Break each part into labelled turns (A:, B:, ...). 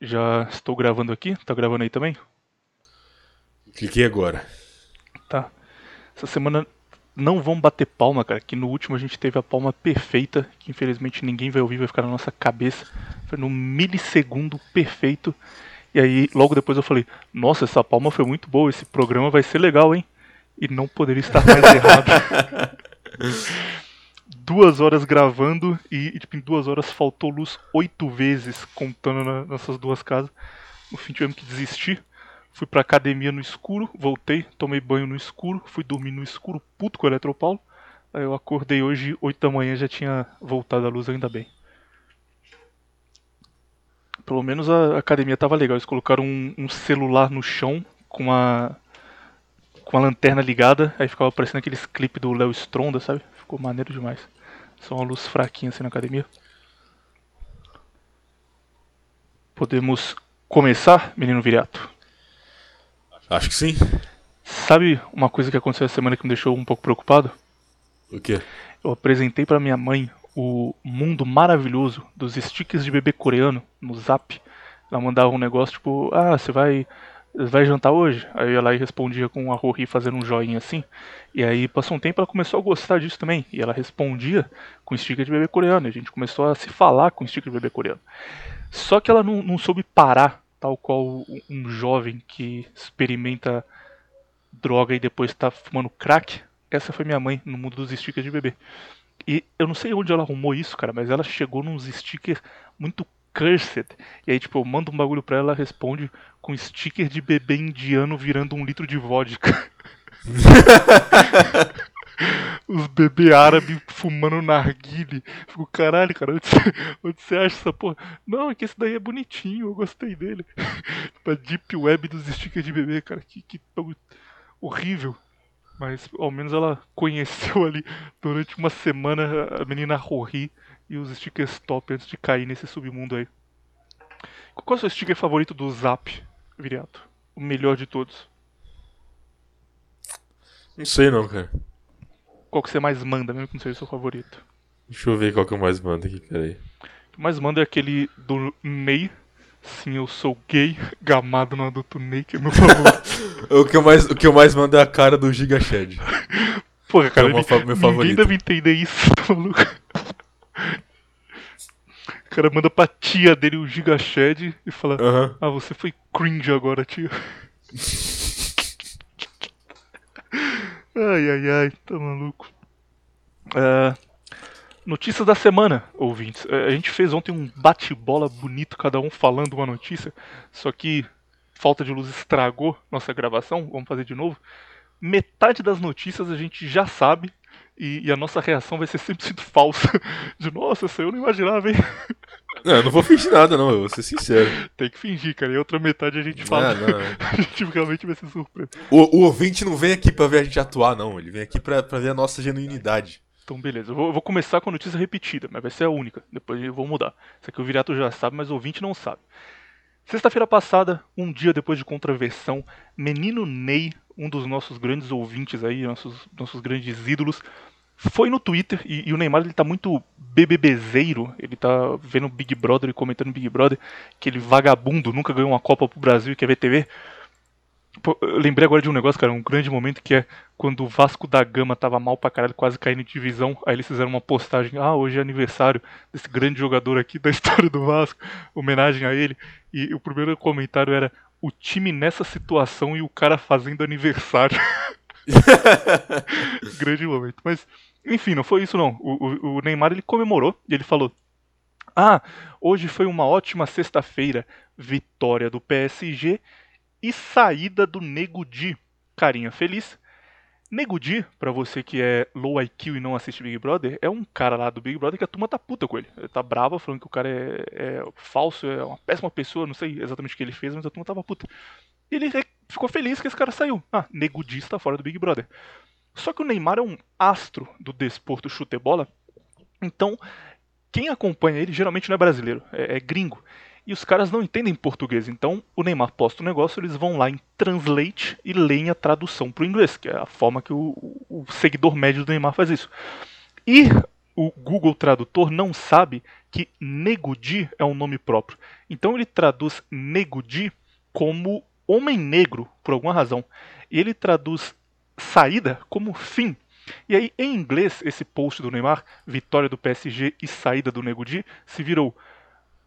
A: Já estou gravando aqui. Tá gravando aí também?
B: Cliquei agora.
A: Tá. Essa semana não vão bater palma, cara. Que no último a gente teve a palma perfeita, que infelizmente ninguém vai ouvir, vai ficar na nossa cabeça. Foi no milissegundo perfeito. E aí, logo depois eu falei: Nossa, essa palma foi muito boa, esse programa vai ser legal, hein? E não poderia estar mais errado. duas horas gravando e, e, tipo, em duas horas faltou luz oito vezes, contando na, nessas duas casas. No fim tivemos que desistir. Fui pra academia no escuro, voltei, tomei banho no escuro, fui dormir no escuro, puto com o Eletropaulo. Aí eu acordei hoje, 8 da manhã, já tinha voltado a luz, ainda bem. Pelo menos a academia tava legal. Eles colocaram um, um celular no chão com a com a lanterna ligada, aí ficava parecendo aqueles clipes do Léo Stronda, sabe? Ficou maneiro demais. Só uma luz fraquinha assim na academia. Podemos começar, menino Viriato?
B: Acho que sim.
A: Sabe uma coisa que aconteceu essa semana que me deixou um pouco preocupado?
B: O quê?
A: Eu apresentei para minha mãe o mundo maravilhoso dos stickers de bebê coreano no Zap. Ela mandava um negócio tipo, ah, você vai vai jantar hoje? Aí ela respondia com a Rory fazendo um joinha assim. E aí passou um tempo ela começou a gostar disso também. E ela respondia com sticker de bebê coreano. E a gente começou a se falar com sticker de bebê coreano. Só que ela não, não soube parar, tal qual um jovem que experimenta droga e depois está fumando crack. Essa foi minha mãe no mundo dos stickers de bebê. E eu não sei onde ela arrumou isso, cara, mas ela chegou nos stickers muito cursed. E aí, tipo, eu mando um bagulho pra ela, ela responde com sticker de bebê indiano virando um litro de vodka. Os bebês árabes fumando narguile. Fico, caralho, cara, onde você, acha essa porra? Não, é que esse daí é bonitinho, eu gostei dele. Pra deep web dos stickers de bebê, cara, que, que horrível. Mas ao menos ela conheceu ali durante uma semana a menina Rory e os stickers top antes de cair nesse submundo aí. Qual é o seu sticker favorito do Zap, Viriato? O melhor de todos?
B: Não sei não, cara.
A: Qual que você mais manda, mesmo que não seja o seu favorito?
B: Deixa eu ver qual que eu mais mando aqui, peraí.
A: O que mais manda é aquele do Ney. Sim, eu sou gay, gamado no adulto Ney, que é meu favorito.
B: o, que eu mais, o que eu mais mando é a cara do Giga Shed.
A: Porra, cara, é meu ninguém favorito. deve entender isso, maluco. O cara manda pra tia dele o Gigashed e fala: uhum. Ah, você foi cringe agora, tia. ai, ai, ai, tá maluco. É, notícias da semana, ouvintes. É, a gente fez ontem um bate-bola bonito, cada um falando uma notícia, só que falta de luz estragou nossa gravação. Vamos fazer de novo. Metade das notícias a gente já sabe, e, e, a nossa reação vai ser sempre sido falsa. De nossa, isso eu não imaginava, hein?
B: Não, eu não vou fingir nada, não, eu vou ser sincero.
A: Tem que fingir, cara. E a outra metade a gente fala. Não, não. a gente realmente vai ser surpreso.
B: O, o ouvinte não vem aqui pra ver a gente atuar, não. Ele vem aqui pra, pra ver a nossa genuinidade.
A: Então, beleza. Eu vou, eu vou, começar com a notícia repetida, mas vai ser a única. Depois eu vou mudar. Isso aqui o Virato já sabe, mas o ouvinte não sabe. Sexta-feira passada, um dia depois de contraversão, menino Ney, um dos nossos grandes ouvintes aí, nossos, nossos grandes ídolos, foi no Twitter e, e, o Neymar ele tá muito bebebezeiro, ele tá vendo Big Brother e comentando Big Brother, que ele vagabundo, nunca ganhou uma Copa pro Brasil e quer ver TV. Pô, eu lembrei agora de um negócio, cara, um grande momento que é quando o Vasco da Gama tava mal pra caralho, quase caindo de divisão, aí eles fizeram uma postagem, ah, hoje é aniversário desse grande jogador aqui da história do Vasco, homenagem a ele, e o primeiro comentário era o time nessa situação e o cara fazendo aniversário. grande momento, mas enfim, não foi isso não. O, o, o Neymar ele comemorou e ele falou: Ah, hoje foi uma ótima sexta-feira, vitória do PSG e saída do Nego Di. Carinha feliz. Nego Di, pra você que é low IQ e não assiste Big Brother, é um cara lá do Big Brother que a turma tá puta com ele. Ele tá brava, falando que o cara é, é falso, é uma péssima pessoa, não sei exatamente o que ele fez, mas a turma tava puta. Ele ficou feliz que esse cara saiu. Ah, Nego Di está fora do Big Brother. Só que o Neymar é um astro do desporto chute-bola, então quem acompanha ele geralmente não é brasileiro, é, é, gringo. E os caras não entendem português, então o Neymar posta o um negócio, eles vão lá em Translate e leem a tradução para o inglês, que é a forma que o, o seguidor médio do Neymar faz isso. E o Google Tradutor não sabe que Negudi é um nome próprio. Então ele traduz Negudi como homem negro, por alguma razão. E ele traduz saída como fim. E aí, em inglês, esse post do Neymar, vitória do PSG e saída do Negudi, se virou: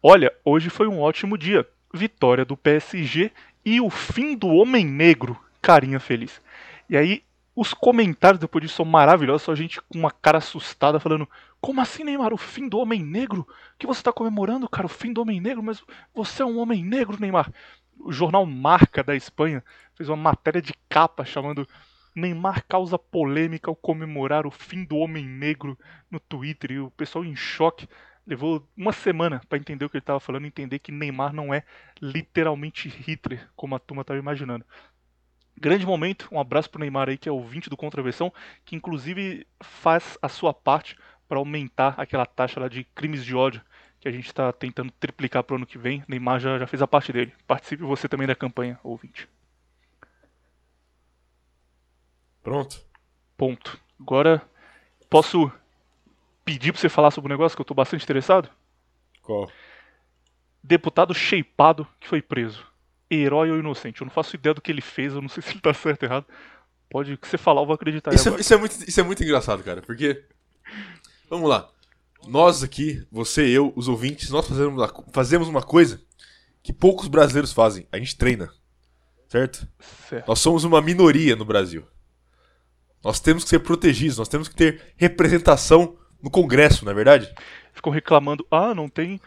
A: Olha, hoje foi um ótimo dia. Vitória do PSG e o fim do homem negro. Carinha feliz. E aí, os comentários depois disso são maravilhosos, só gente com uma cara assustada falando: Como assim, Neymar? O fim do homem negro? que você está comemorando, cara? O fim do homem negro? Mas você é um homem negro, Neymar. O jornal Marca da Espanha fez uma matéria de capa chamando Neymar causa polêmica ao comemorar o fim do homem negro no Twitter e o pessoal em choque. Levou uma semana para entender o que ele estava falando, entender que Neymar não é literalmente Hitler, como a turma estava imaginando. Grande momento, um abraço pro Neymar aí, que é ouvinte do Contraversão, que inclusive faz a sua parte para aumentar aquela taxa lá de crimes de ódio que a gente está tentando triplicar pro ano que vem. Neymar já, já fez a parte dele. Participe você também da campanha, ouvinte.
B: Pronto.
A: Ponto. Agora, posso pedir para você falar sobre um negócio que eu estou bastante interessado?
B: Qual?
A: Deputado shapeado que foi preso herói ou inocente. Eu não faço ideia do que ele fez, eu não sei se ele tá certo ou errado. Pode que você falar, eu vou acreditar.
B: Isso é, isso é, muito, isso é muito engraçado, cara, porque. Vamos lá. Nós aqui, você, eu, os ouvintes, nós fazemos uma, fazemos uma coisa que poucos brasileiros fazem. A gente treina. Certo? certo? Nós somos uma minoria no Brasil. Nós temos que ser protegidos, nós temos que ter representação no Congresso, não é verdade?
A: Ficam reclamando, ah, não tem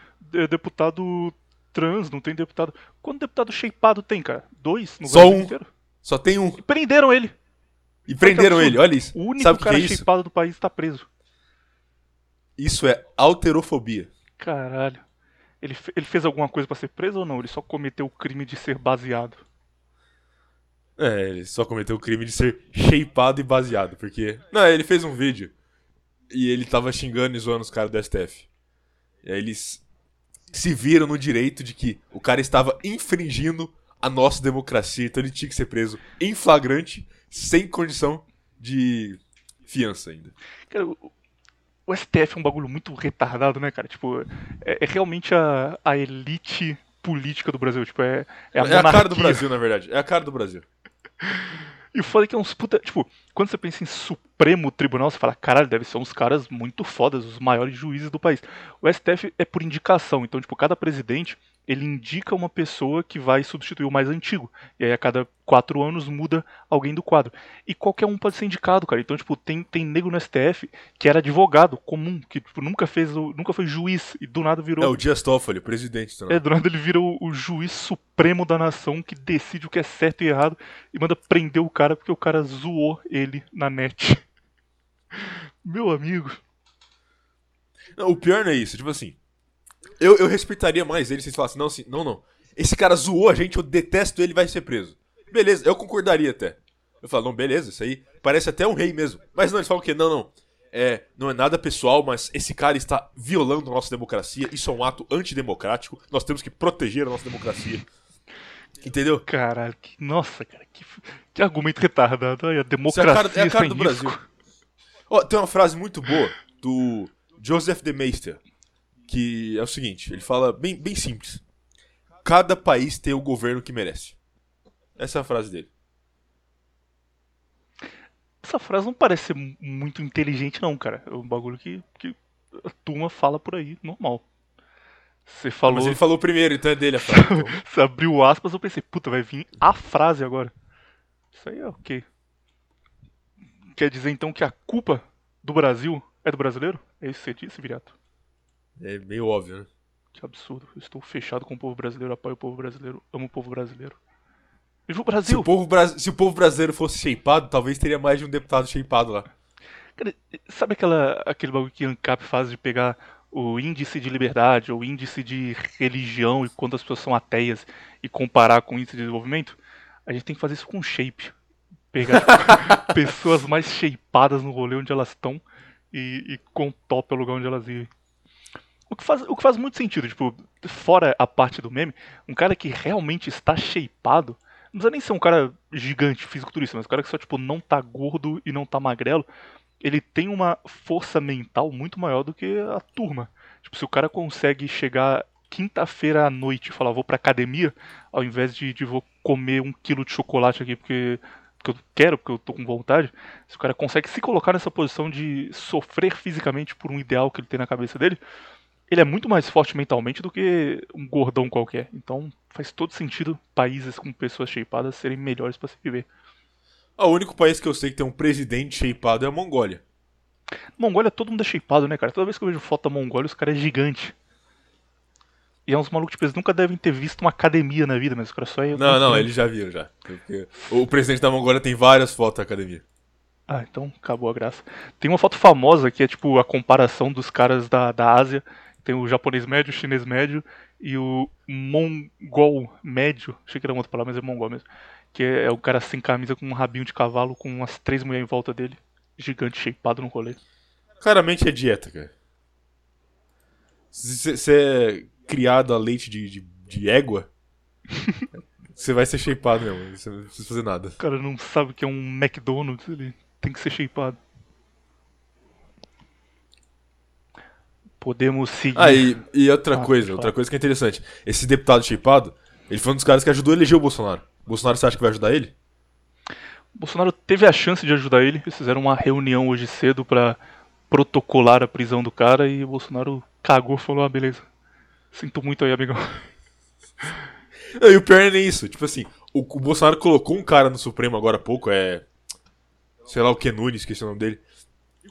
A: deputado trans, não tem deputado. Quanto deputado shapeado tem, cara? Dois
B: no Só um. inteiro? Só tem um.
A: E prenderam ele.
B: E prenderam ele, olha isso.
A: O único Sabe cara que é shapeado do país está preso.
B: Isso é alterofobia.
A: Caralho. Ele, ele fez alguma coisa para ser preso ou não? Ele só cometeu o crime de ser baseado.
B: É, ele só cometeu o crime de ser shapeado e baseado, porque. Não, ele fez um vídeo e ele tava xingando e zoando os caras do STF. E aí eles se viram no direito de que o cara estava infringindo a nossa democracia, então ele tinha que ser preso em flagrante, sem condição de fiança ainda.
A: Cara, o STF é um bagulho muito retardado, né, cara? Tipo, é, é realmente a, a elite política do Brasil. Tipo, é, é, a,
B: é a cara do Brasil, na verdade. É a cara do Brasil.
A: E foda é que é uns puta. Tipo, quando você pensa em Supremo Tribunal, você fala, caralho, deve ser uns caras muito fodas, os maiores juízes do país. O STF é por indicação, então, tipo, cada presidente ele indica uma pessoa que vai substituir o mais antigo. E aí a cada quatro anos muda alguém do quadro. E qualquer um pode ser indicado, cara. Então, tipo, tem, tem nego no STF que era advogado comum, que tipo, nunca fez nunca foi juiz e do nada virou.
B: É o Dias Toffoli, presidente
A: também. É, do nada ele vira o, o, juiz supremo da nação que decide o que é certo e errado e manda prender o cara porque o cara zoou ele na net. Meu amigo.
B: Não, o pior não é isso, tipo assim. Eu, eu respeitaria mais ele se eles falassem, não, assim, não, não. Esse cara zoou a gente, eu detesto ele, vai ser preso. Beleza, eu concordaria até. Eu falo, não, beleza, isso aí parece até um rei mesmo. Mas não, eles falam o quê? Não, não. É, não é nada pessoal, mas esse cara está violando a nossa democracia. Isso é um ato antidemocrático. Nós temos que proteger a nossa democracia. Entendeu?
A: Caralho, que, nossa, cara, que, que argumento retardado. a democracia é a cara, é a cara do risco. Brasil.
B: Oh, tem uma frase muito boa do Joseph de Meister que é o seguinte, ele fala bem, bem simples. Cada país tem o governo que merece. Essa é a frase dele.
A: Essa frase não parece ser muito inteligente não, cara. É um bagulho que, que a turma fala por aí, normal. Você falou. Mas
B: ele falou primeiro, então é dele a frase. Então.
A: Você abriu aspas, eu pensei, puta, vai vir a frase agora. Isso aí é ok. Quer dizer então que a culpa do Brasil é do brasileiro? É isso que você disse, Viriato?
B: É meio óbvio, né?
A: Que absurdo. Eu estou fechado com o povo brasileiro, apoio o povo brasileiro, amo o povo brasileiro. Viva o Brasil!
B: Se o povo, se o povo brasileiro fosse shapeado, talvez teria mais de um deputado shapeado lá.
A: Cara, sabe aquela, aquele bagulho que ANCAP faz de pegar o índice de liberdade ou índice de religião e quantas pessoas são ateias e comparar com o índice de desenvolvimento? A gente tem que fazer isso com shape. Pegar pessoas mais shapeadas no rolê onde elas estão e, e com top o lugar onde elas vivem. O que, faz, o que faz muito sentido, tipo, fora a parte do meme, um cara que realmente está shapeado, não precisa nem ser um cara gigante, fisiculturista, mas um cara que só, tipo, não tá gordo e não tá magrelo, ele tem uma força mental muito maior do que a turma. Tipo, se o cara consegue chegar quinta-feira à noite e falar vou pra academia, ao invés de, de vou comer um quilo de chocolate aqui porque, porque eu quero, porque eu tô com vontade, se o cara consegue se colocar nessa posição de sofrer fisicamente por um ideal que ele tem na cabeça dele, ele é muito mais forte mentalmente do que um gordão qualquer. Então faz todo sentido países com pessoas shapeadas serem melhores para se viver.
B: O único país que eu sei que tem um presidente shapeado é a Mongólia.
A: Mongólia todo mundo é shapeado, né, cara? Toda vez que eu vejo foto da Mongólia, os caras é gigante. E é uns malucos, tipo, eles nunca devem ter visto uma academia na vida, mas os caras só é.
B: Não, não, eles já viram já. Porque o presidente da Mongólia tem várias fotos da academia.
A: Ah, então acabou a graça. Tem uma foto famosa que é tipo a comparação dos caras da, da Ásia. Tem o japonês médio, o chinês médio e o mongol médio. Achei que era uma outra palavra, mas é mongol mesmo. Que é, é o cara sem camisa com um rabinho de cavalo com umas três mulheres em volta dele. Gigante, shapeado no rolê.
B: Claramente é dieta, cara. Você é criado a leite de, de, de égua, você vai ser shapeado mesmo. Você não precisa fazer nada.
A: O cara não sabe o que é um McDonald's, ele tem que ser shapeado. Podemos seguir.
B: Ah, e, e outra ah, coisa, outra coisa que é interessante. Esse deputado shapeado, ele foi um dos caras que ajudou a eleger o Bolsonaro. O Bolsonaro, você acha que vai ajudar ele?
A: O Bolsonaro teve a chance de ajudar ele. Eles fizeram uma reunião hoje cedo para protocolar a prisão do cara e o Bolsonaro cagou e falou: ah, beleza. Sinto muito aí, amigão.
B: e o pior é isso. Tipo assim, o, o, Bolsonaro colocou um cara no Supremo agora há pouco, é. Sei lá o que Nunes, esqueci o nome dele.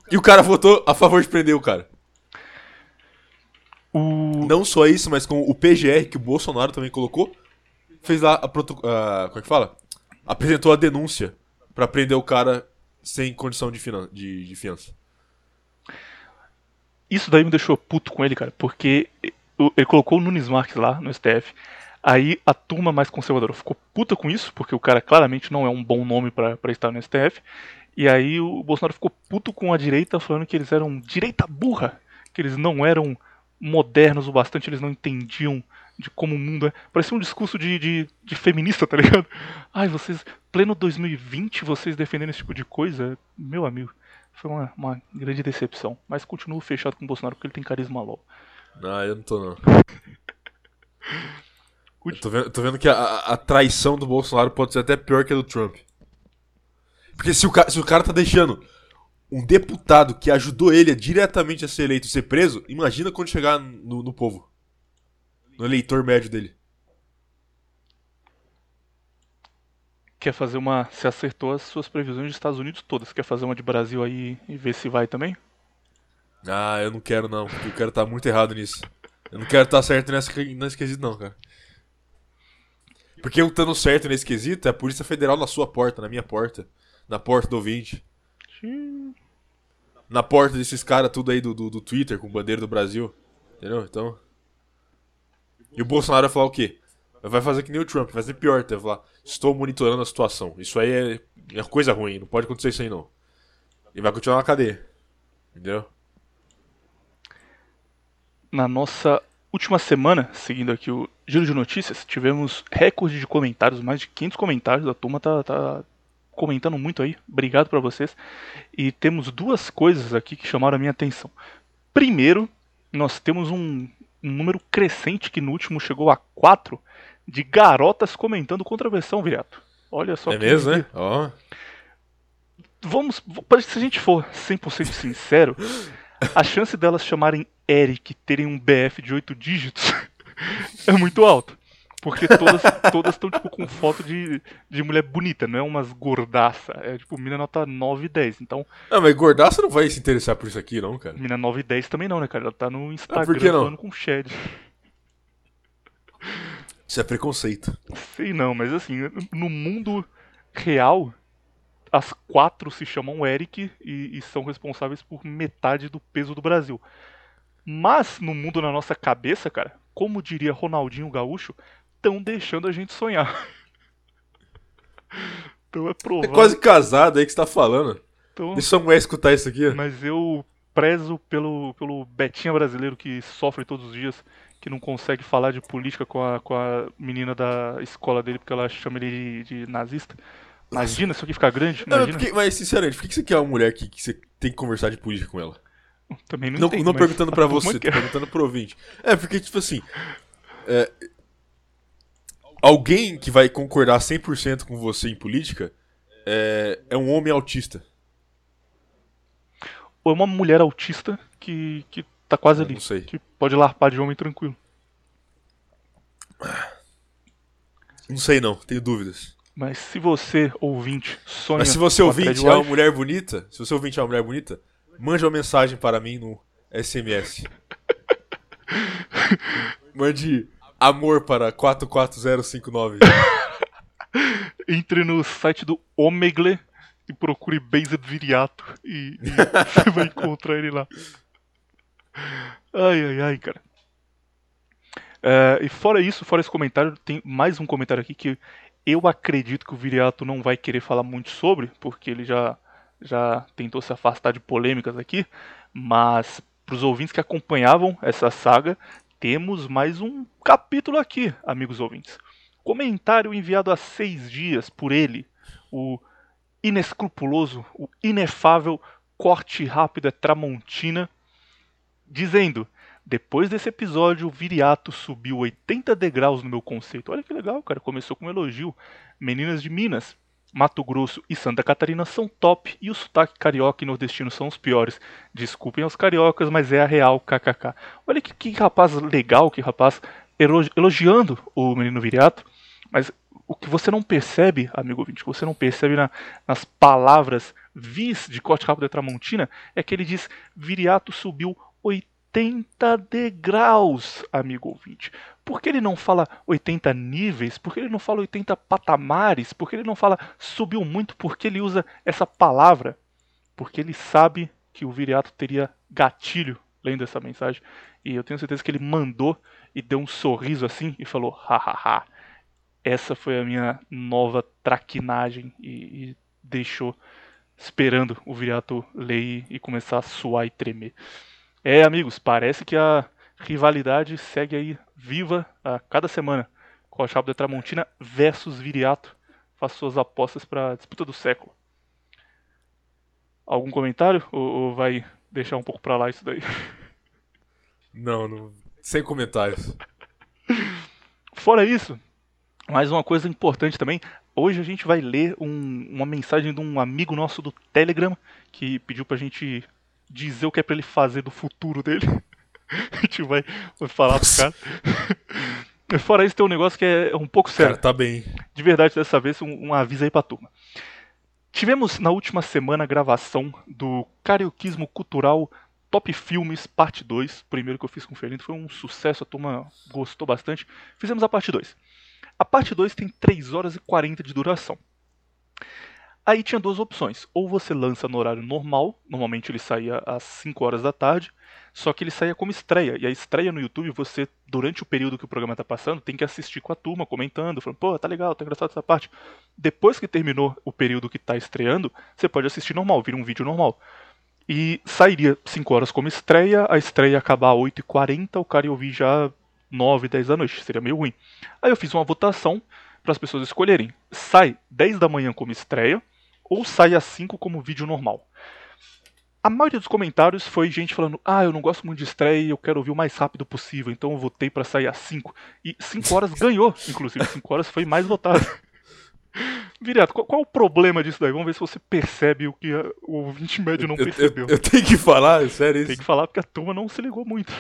B: E o cara votou a favor de prender o cara. O... Não só isso, mas com o PGR que o Bolsonaro também colocou, fez lá a proto... Como é que fala? Apresentou a denúncia para prender o cara sem condição de, finan... de, de fiança.
A: Isso daí me deixou puto com ele, cara, porque ele colocou o Nunes Marques lá no STF. Aí a turma mais conservadora ficou puta com isso, porque o cara claramente não é um bom nome para estar no STF. E aí o Bolsonaro ficou puto com a direita, falando que eles eram direita burra, que eles não eram modernos o bastante, eles não entendiam de como o mundo é. Parecia um discurso de, de, de feminista, tá ligado? Ai, vocês, pleno 2020, vocês defendendo esse tipo de coisa, meu amigo. Foi uma, uma grande decepção. Mas continuo fechado com o Bolsonaro porque ele tem carisma LOL.
B: Não, eu não tô não. Eu tô vendo, tô vendo que a, a, traição do Bolsonaro pode ser até pior que a do Trump. Porque se o, se o cara tá deixando um deputado que ajudou ele a diretamente a ser eleito ser preso, imagina quando chegar no, no povo. No eleitor médio dele.
A: Quer fazer uma. Se acertou as suas previsões dos Estados Unidos todas. Quer fazer uma de Brasil aí e ver se vai também?
B: Ah, eu não quero não. Eu quero estar tá muito errado nisso. Eu não quero estar tá certo nessa, nesse quesito não, cara. Porque eu estando certo nesse quesito é a Polícia Federal na sua porta, na minha porta. Na porta do ouvinte. Na porta desses caras tudo aí do, do, do, Twitter com bandeira do Brasil. Entendeu? Então. E o Bolsonaro vai falar o quê? Vai fazer que nem o Trump, vai fazer pior, vai falar, estou monitorando a situação. Isso aí é, é coisa ruim, não pode acontecer isso aí não. E vai continuar na cadeia. Entendeu?
A: Na nossa última semana, seguindo aqui o giro de notícias, tivemos recorde de comentários, mais de 500 comentários, a turma tá, tá comentando muito aí, obrigado para vocês. E temos duas coisas aqui que chamaram a minha atenção. Primeiro, nós temos um, um número crescente que no último chegou a 4 de garotas comentando contra a versão, Viriato. Olha só
B: É mesmo, né? Ó.
A: Vamos, se a gente for 100% sincero, a chance delas chamarem Eric terem um BF de 8 dígitos é muito alto. Porque todas todas estão tipo com foto de, de mulher bonita, não é umas gordaça, é tipo mina nota 9 e 10. Então,
B: Não, mas gordaça não vai se interessar por isso aqui, não, cara.
A: mina 9 e 10 também não, né, cara? Ela tá no Instagram por que não? falando com Shed.
B: Isso é preconceito.
A: Sei não, mas assim, no mundo real, as quatro se chamam Eric e, e, são responsáveis por metade do peso do Brasil. Mas no mundo na nossa cabeça, cara, como diria Ronaldinho Gaúcho, estão deixando a gente sonhar. então é provável.
B: É quase casado aí que você tá falando. Então, Deixa a mulher escutar isso aqui.
A: Mas eu prezo pelo, pelo Betinha brasileiro que sofre todos os dias, que não consegue falar de política com a, com a menina da escola dele porque ela chama ele de, de nazista. Imagina isso aqui ficar grande? Imagina.
B: Não, porque, mas, sinceramente, por que você quer uma mulher que, que você tem que conversar de política com ela?
A: Também não
B: Não,
A: entendo,
B: não perguntando
A: a
B: pra
A: turma
B: você, tô
A: quer.
B: perguntando pro ouvinte. É, porque, tipo assim. é, alguém que vai concordar 100% com você em política é, é um homem autista.
A: Ou é uma mulher autista que, que tá quase
B: Eu
A: ali.
B: não sei.
A: Que pode larpar de homem tranquilo.
B: Não sei não, tenho dúvidas.
A: Mas se você, ouvinte, sonha.
B: Mas se você ouvinte é uma mulher bonita, se você ouvinte é uma mulher bonita, mande uma mensagem para mim no SMS. Mande amor para 44059.
A: entre no site do Omegle e procure Based Viriato e, e você vai encontrar ele lá. Ai, ai, ai, cara. É, e fora isso, fora esse comentário, tem mais um comentário aqui que eu acredito que o Viriato não vai querer falar muito sobre, porque ele já, já tentou se afastar de polêmicas aqui, mas para os ouvintes que acompanhavam essa saga, temos mais um capítulo aqui, amigos ouvintes. Comentário enviado há seis dias por ele, o inescrupuloso, o inefável corte rápido é Tramontina, dizendo: Depois desse episódio, o Viriato subiu 80 degraus no meu conceito. Olha que legal, cara. Começou com um elogio. Meninas de Minas, Mato Grosso e Santa Catarina são top e o sotaque carioca e nordestino são os piores. Desculpem aos cariocas, mas é a real, kkk. Olha que, que rapaz legal, que rapaz elo- elogiando o menino Viriato. Mas o que você não percebe, amigo ouvinte, o que você não percebe na- nas palavras vis de corte rápido da Tramontina, é que ele diz Viriato subiu 80 degraus, amigo ouvinte. Por que ele não fala 80 níveis? Por que ele não fala 80 patamares? Por que ele não fala subiu muito? Por que ele usa essa palavra? Porque ele sabe que o Viriato teria gatilho lendo essa mensagem. E eu tenho certeza que ele mandou e deu um sorriso assim e falou: hahaha. Essa foi a minha nova traquinagem e, e deixou esperando o Viriato ler e começar a suar e tremer. É, amigos, parece que a rivalidade segue aí viva a cada semana. Coachab da Tramontina versus Viriato. Faça suas apostas para a disputa do século. Algum comentário? Ou, ou vai deixar um pouco pra lá isso daí?
B: Não, não. Sem comentários.
A: Fora isso, mais uma coisa importante também. Hoje a gente vai ler um- uma mensagem de um amigo nosso do Telegram que pediu pra gente dizer o que é pra ele fazer do futuro dele. a gente vai, vai falar pro cara. Fora isso, tem um negócio que é um pouco sério.
B: Cara, tá bem.
A: De verdade, dessa vez, um, um aviso aí pra turma. Tivemos na última semana a gravação do Carioquismo Cultural Top Filmes Parte 2. O primeiro que eu fiz com o Felindo foi um sucesso, a turma gostou bastante. Fizemos a parte 2. A parte 2 tem 3 horas e 40 de duração. Aí tinha duas opções. Ou você lança no horário normal, normalmente ele saía às 5 horas da tarde, só que ele saía como estreia. E a estreia no YouTube, você, durante o período que o programa tá passando, tem que assistir com a turma, comentando, falando, pô, tá legal, tá engraçado essa parte. Depois que terminou o período que tá estreando, você pode assistir normal, vira um vídeo normal. E sairia 5 horas como estreia, a estreia ia acabar às 8h40, o cara ia ouvir já 9, 10 da noite, seria meio ruim. Aí eu fiz uma votação para as pessoas escolherem. Sai 10 da manhã como estreia ou sai às 5 como vídeo normal. A maioria dos comentários foi gente falando: "Ah, eu não gosto muito de estreia e eu quero ouvir o mais rápido possível, então eu votei para sair às 5". E 5 horas ganhou, inclusive 5 horas foi mais votado. Viriato, qual, qual o problema disso daí? Vamos ver se você percebe o que a- o ouvinte médio não
B: Eu, eu,
A: percebeu.
B: eu tenho que falar, é sério isso.
A: Tem que falar porque a turma não se ligou muito.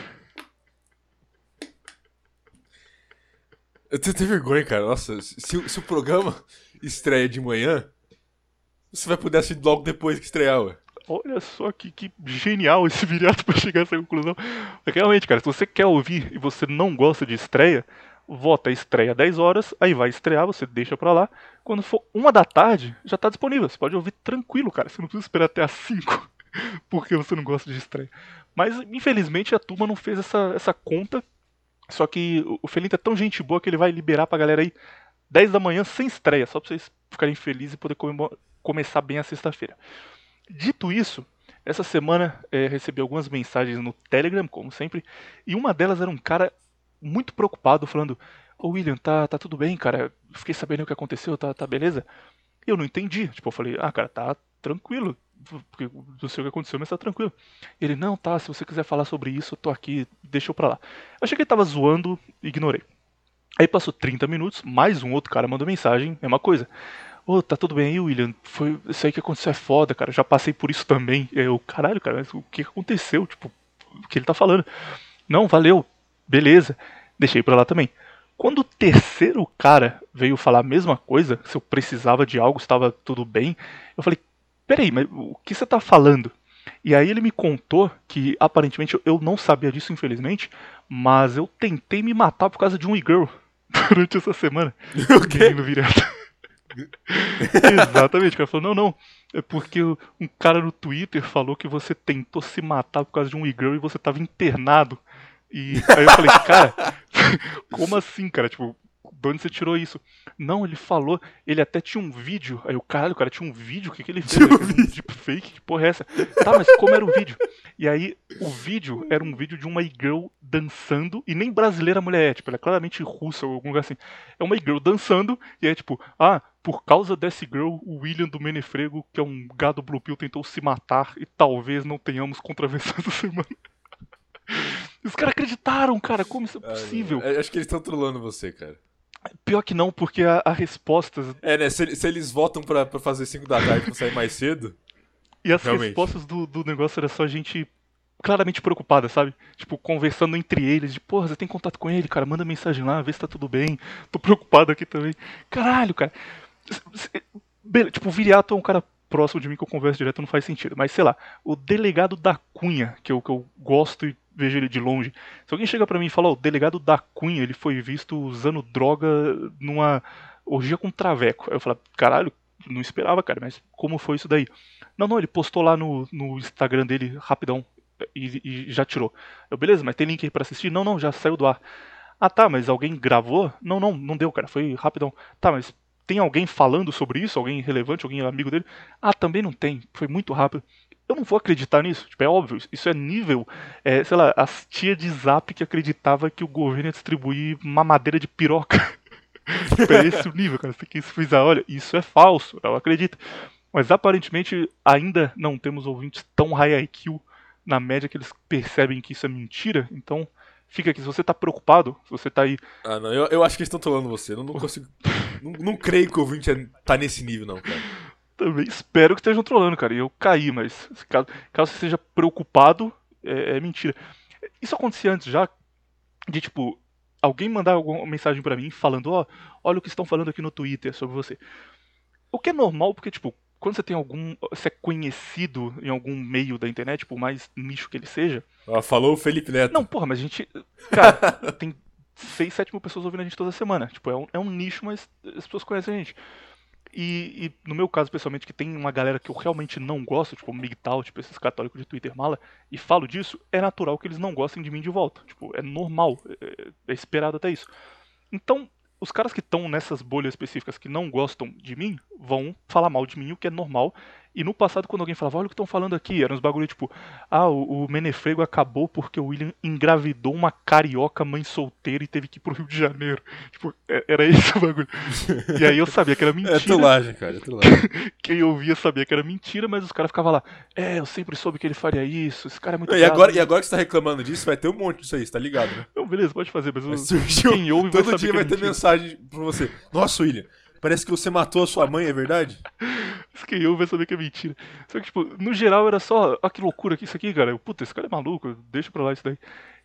B: Eu tenho até vergonha, cara. Nossa, se, se o programa estreia de manhã, você vai poder assistir logo depois que estrear, ué.
A: Olha só que, que genial esse viriato pra chegar a essa conclusão. Porque, realmente, cara, se você quer ouvir e você não gosta de estreia, vota a estreia 10 horas, aí vai estrear, você deixa pra lá. Quando for uma da tarde, já tá disponível. Você pode ouvir tranquilo, cara. Você não precisa esperar até as 5 porque você não gosta de estreia. Mas, infelizmente, a turma não fez essa, essa conta. Só que o- Felinto é tão gente boa que ele vai liberar pra galera aí 10 da manhã sem estreia, só pra vocês ficarem felizes e poder comemo- começar bem a sexta-feira. Dito isso, essa semana eh, recebi algumas mensagens no Telegram, como sempre, e uma delas era um cara muito preocupado, falando: Ô William, tá, tá tudo bem, cara? Fiquei sabendo o que aconteceu, tá, tá beleza? E eu não entendi. Tipo, eu falei: Ah, cara, tá tranquilo, porque não sei o que aconteceu, mas tá tranquilo. Ele, não, tá, se você quiser falar sobre isso, eu tô aqui, deixa eu pra lá. Eu achei que ele tava zoando, ignorei. Aí passou 30 minutos, mais um outro cara mandou mensagem, mesma coisa. Ô, oh, tá tudo bem aí, William? Foi isso aí que aconteceu é foda, cara. Já passei por isso também. Eu, caralho, cara, mas o que aconteceu? Tipo, o que ele tá falando? Não, valeu, beleza. Deixei pra lá também. Quando o terceiro cara veio falar a mesma coisa, se eu precisava de algo, estava tudo bem, eu falei, peraí, mas o que você tá falando? E aí ele me contou que aparentemente eu não sabia disso, infelizmente, mas eu tentei me matar por causa de um e-girl durante essa semana.
B: O quê?
A: Menino virado. Exatamente, o cara falou, não, não, é porque um cara no Twitter falou que você tentou se matar por causa de um e-girl e você tava internado. E aí eu falei, cara, como assim, cara? Tipo, de onde você tirou isso? Não, ele falou, ele até tinha um vídeo. Aí o caralho, o cara tinha um vídeo, o que, que ele fez? Fez um deepfake, que porra é essa? Tá, mas como era o vídeo? E aí, o vídeo era um vídeo de uma girl dançando, e nem brasileira a mulher é, tipo, ela é claramente russa ou algum lugar assim. É uma girl dançando, e é tipo, ah, por causa dessa girl, o William do Menefrego, que é um gado blue pill, tentou se matar, e talvez não tenhamos contravenção essa semana. Os caras acreditaram, cara, como isso é possível?
B: Ah, acho que eles estão trolando você, cara.
A: Pior que não, porque a, a resposta.
B: É, né? Se, se eles votam pra, pra fazer 5 da tarde pra sair mais cedo.
A: E as
B: Realmente.
A: respostas do, do negócio era só gente claramente preocupada, sabe? Tipo, conversando entre eles, de porra, você tem contato com ele, cara, manda mensagem lá, vê se tá tudo bem. Tô preocupado aqui também. Caralho, cara. Bele- Tipo, o Viriato é um cara próximo de mim que eu converso direto, não faz sentido. Mas sei lá, o delegado da Cunha, que eu, que eu gosto e vejo ele de longe. Se alguém chega pra mim e fala, ó, o delegado da Cunha, ele foi visto usando droga numa orgia com traveco. Aí eu falo, caralho, não esperava, cara, mas como foi isso daí? Não, não, ele postou lá no, no Instagram dele rapidão e, e já tirou. Eu, beleza, mas tem link aí pra assistir? Não, não, já saiu do ar. Ah tá, mas alguém gravou? Não, não, não deu, cara, foi rapidão. Tá, mas tem alguém falando sobre isso? Alguém relevante, alguém amigo dele? Ah, também não tem, foi muito rápido. Eu não vou acreditar nisso, tipo, é óbvio, isso é nível, é, sei lá, as tia de zap que acreditava que o governo ia distribuir mamadeira de piroca. Tipo, é esse o nível, cara. Você que frisar, olha, isso é falso, ela acredita. Mas aparentemente ainda não temos ouvintes tão high IQ na média que eles percebem que isso é mentira. Então, fica aqui. Se você tá preocupado, se você tá aí.
B: Ah, não, eu, eu acho que eles estão trolando você. Eu não, não consigo. não, não creio que o ouvinte é- tá nesse nível, não, cara.
A: Também espero que estejam trolando, cara. E eu caí, mas caso, caso você esteja preocupado, é, é mentira. Isso acontecia antes já, de tipo, alguém mandar alguma mensagem pra mim falando, ó, olha o que estão falando aqui no Twitter sobre você. O que é normal, porque, tipo, quando você tem algum. Você é conhecido em algum meio da internet, por mais nicho que ele seja.
B: Ah, falou o Felipe Neto.
A: Não, porra, mas a gente. Cara, tem 6, 7 mil pessoas ouvindo a gente toda semana. Tipo, é um, é um nicho, mas as pessoas conhecem a gente. E, e no meu caso, pessoalmente, que tem uma galera que eu realmente não gosto, tipo o MGTOW, tipo esses católicos de Twitter mala, e falo disso, é natural que eles não gostem de mim de volta. Tipo, é normal, é, é esperado até isso. Então, os caras que estão nessas bolhas específicas que não gostam de mim vão falar mal de mim, o que é normal. E no passado, quando alguém falava, olha o que estão falando aqui, eram uns bagulho tipo, ah, o, o Menefrego acabou porque o William engravidou uma carioca mãe solteira e teve que ir pro Rio de Janeiro. Tipo, é- era esse o bagulho. E aí eu sabia que era mentira.
B: É trollagem, cara, é trollagem.
A: Quem ouvia sabia que era mentira, mas os caras ficavam lá, é, eu sempre soube que ele faria isso, esse cara é muito
B: e,
A: gado."
B: agora, e agora que você tá reclamando disso, vai ter um monte disso aí, você tá ligado, né?
A: Não, beleza, pode fazer, mas
B: Vai surgir um-
A: quem ouve vai
B: Todo
A: saber
B: dia
A: é
B: vai ter
A: mentira.
B: mensagem pra você. Nossa, William, parece que você matou a sua mãe, é verdade?
A: Quem ouve vai saber que é mentira. Só que, tipo, no geral era só, ah, que loucura que isso aqui, cara. Eu, Puta, esse cara é maluco, deixa pra lá isso daí.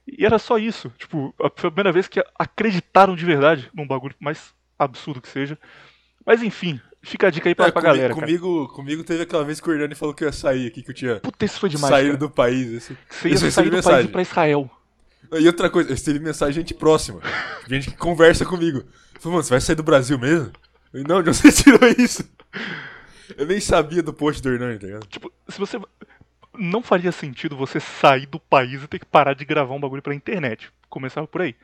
A: E era só isso. Tipo, a- foi a primeira vez que acreditaram de verdade num bagulho mais absurdo que seja. Mas enfim, fica a dica aí pra,
B: É,
A: pra
B: comi-
A: galera, cara.
B: comigo, comigo teve aquela vez que o Hernani falou que eu ia sair aqui, que eu tinha
A: Puta, isso foi demais.
B: saído do país. Assim.
A: Você ia
B: eu
A: sair do país e
B: mensagem.
A: ir pra Israel.
B: E outra coisa, eu recebi mensagem de gente próxima. Gente que conversa comigo. Falei, mano, você vai sair do Brasil mesmo? Não, de onde você tirou isso? Eu nem sabia do post do Hernani, tá ligado?
A: Tipo, se você. Não faria sentido você sair do país e ter que parar de gravar um bagulho pra internet. Começava por aí.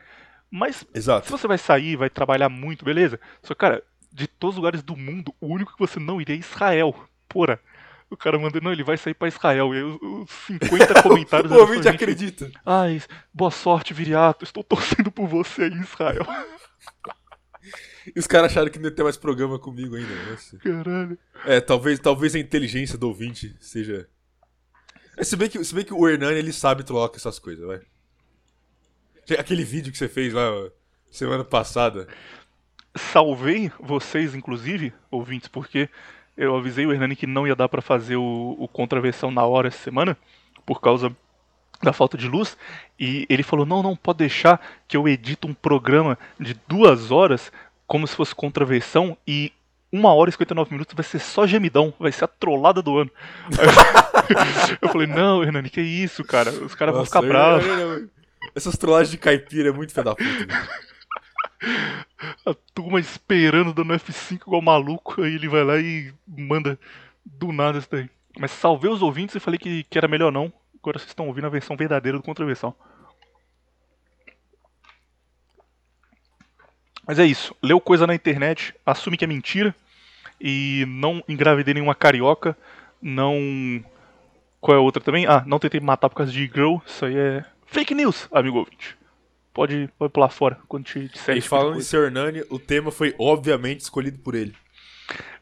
A: Mas Se
B: Exato.
A: você vai sair, vai trabalhar muito, beleza. Só que, cara, de todos os lugares do mundo, o único que você não iria é Israel. Porra. O cara manda, não, ele vai sair pra Israel. E aí os, os 50 comentários
B: O ouvinte acredita.
A: Ai, boa sorte, Viriato. Estou torcendo por você aí em Israel.
B: E os caras acharam que não ia ter mais programa comigo ainda. Nossa.
A: Caralho.
B: É, talvez, talvez a inteligência do ouvinte seja. É, se, bem que, se bem que o Hernani ele sabe trollar com essas coisas, vai. Aquele vídeo que você fez lá semana passada.
A: Salvei vocês, inclusive, ouvintes, porque eu avisei o Hernani que não ia dar pra fazer o, o contraversão na hora essa semana, por causa da falta de luz, e ele falou: não, não, pode deixar que eu edito um programa de duas horas, como se fosse contraversão, e uma hora e 59 minutos vai ser só gemidão, vai ser a trollada do ano. Eu falei: não, Hernani, que isso, cara, os caras vão ficar bravos.
B: Essas trollagens de caipira é muito fé da puta. velho.
A: A turma esperando, dando F5 igual maluco, aí ele vai lá e manda do nada isso daí. Mas salvei os ouvintes e falei que, que era melhor não. Agora vocês estão ouvindo a versão verdadeira do Contraversão. Mas é isso. Leu coisa na internet, assume que é mentira. E não engravidei nenhuma carioca. Não. Qual é a outra também? Ah, não tentei matar por causa de girl. Isso aí é fake news, amigo ouvinte. Pode, pode pular fora quando te disser
B: E
A: tipo de
B: falando em. Sr. Hernani, o tema foi obviamente escolhido por ele.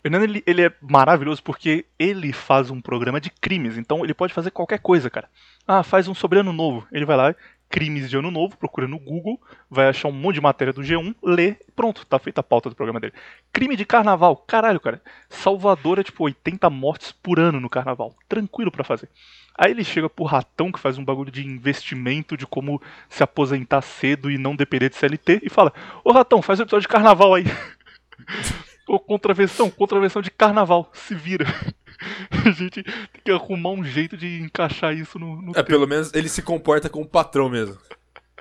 A: Hernani, ele, ele é maravilhoso porque ele faz um programa de crimes, então ele pode fazer qualquer coisa, cara. Ah, faz um sobre ano novo. Ele vai lá, crimes de ano novo, procura no Google, vai achar um monte de matéria do G1, lê, pronto, tá feita a pauta do programa dele. Crime de carnaval, caralho, cara. Salvador é tipo 80 mortes por ano no carnaval. Tranquilo pra fazer. Aí ele chega pro ratão que faz um bagulho de investimento, de como se aposentar cedo e não depender de CLT, e fala: Ô ratão, faz um episódio de carnaval aí. Ô, contravenção, contravenção de carnaval, se vira. A gente tem que arrumar um jeito de encaixar isso no, no
B: É,
A: tempo
B: pelo menos ele se comporta como patrão mesmo.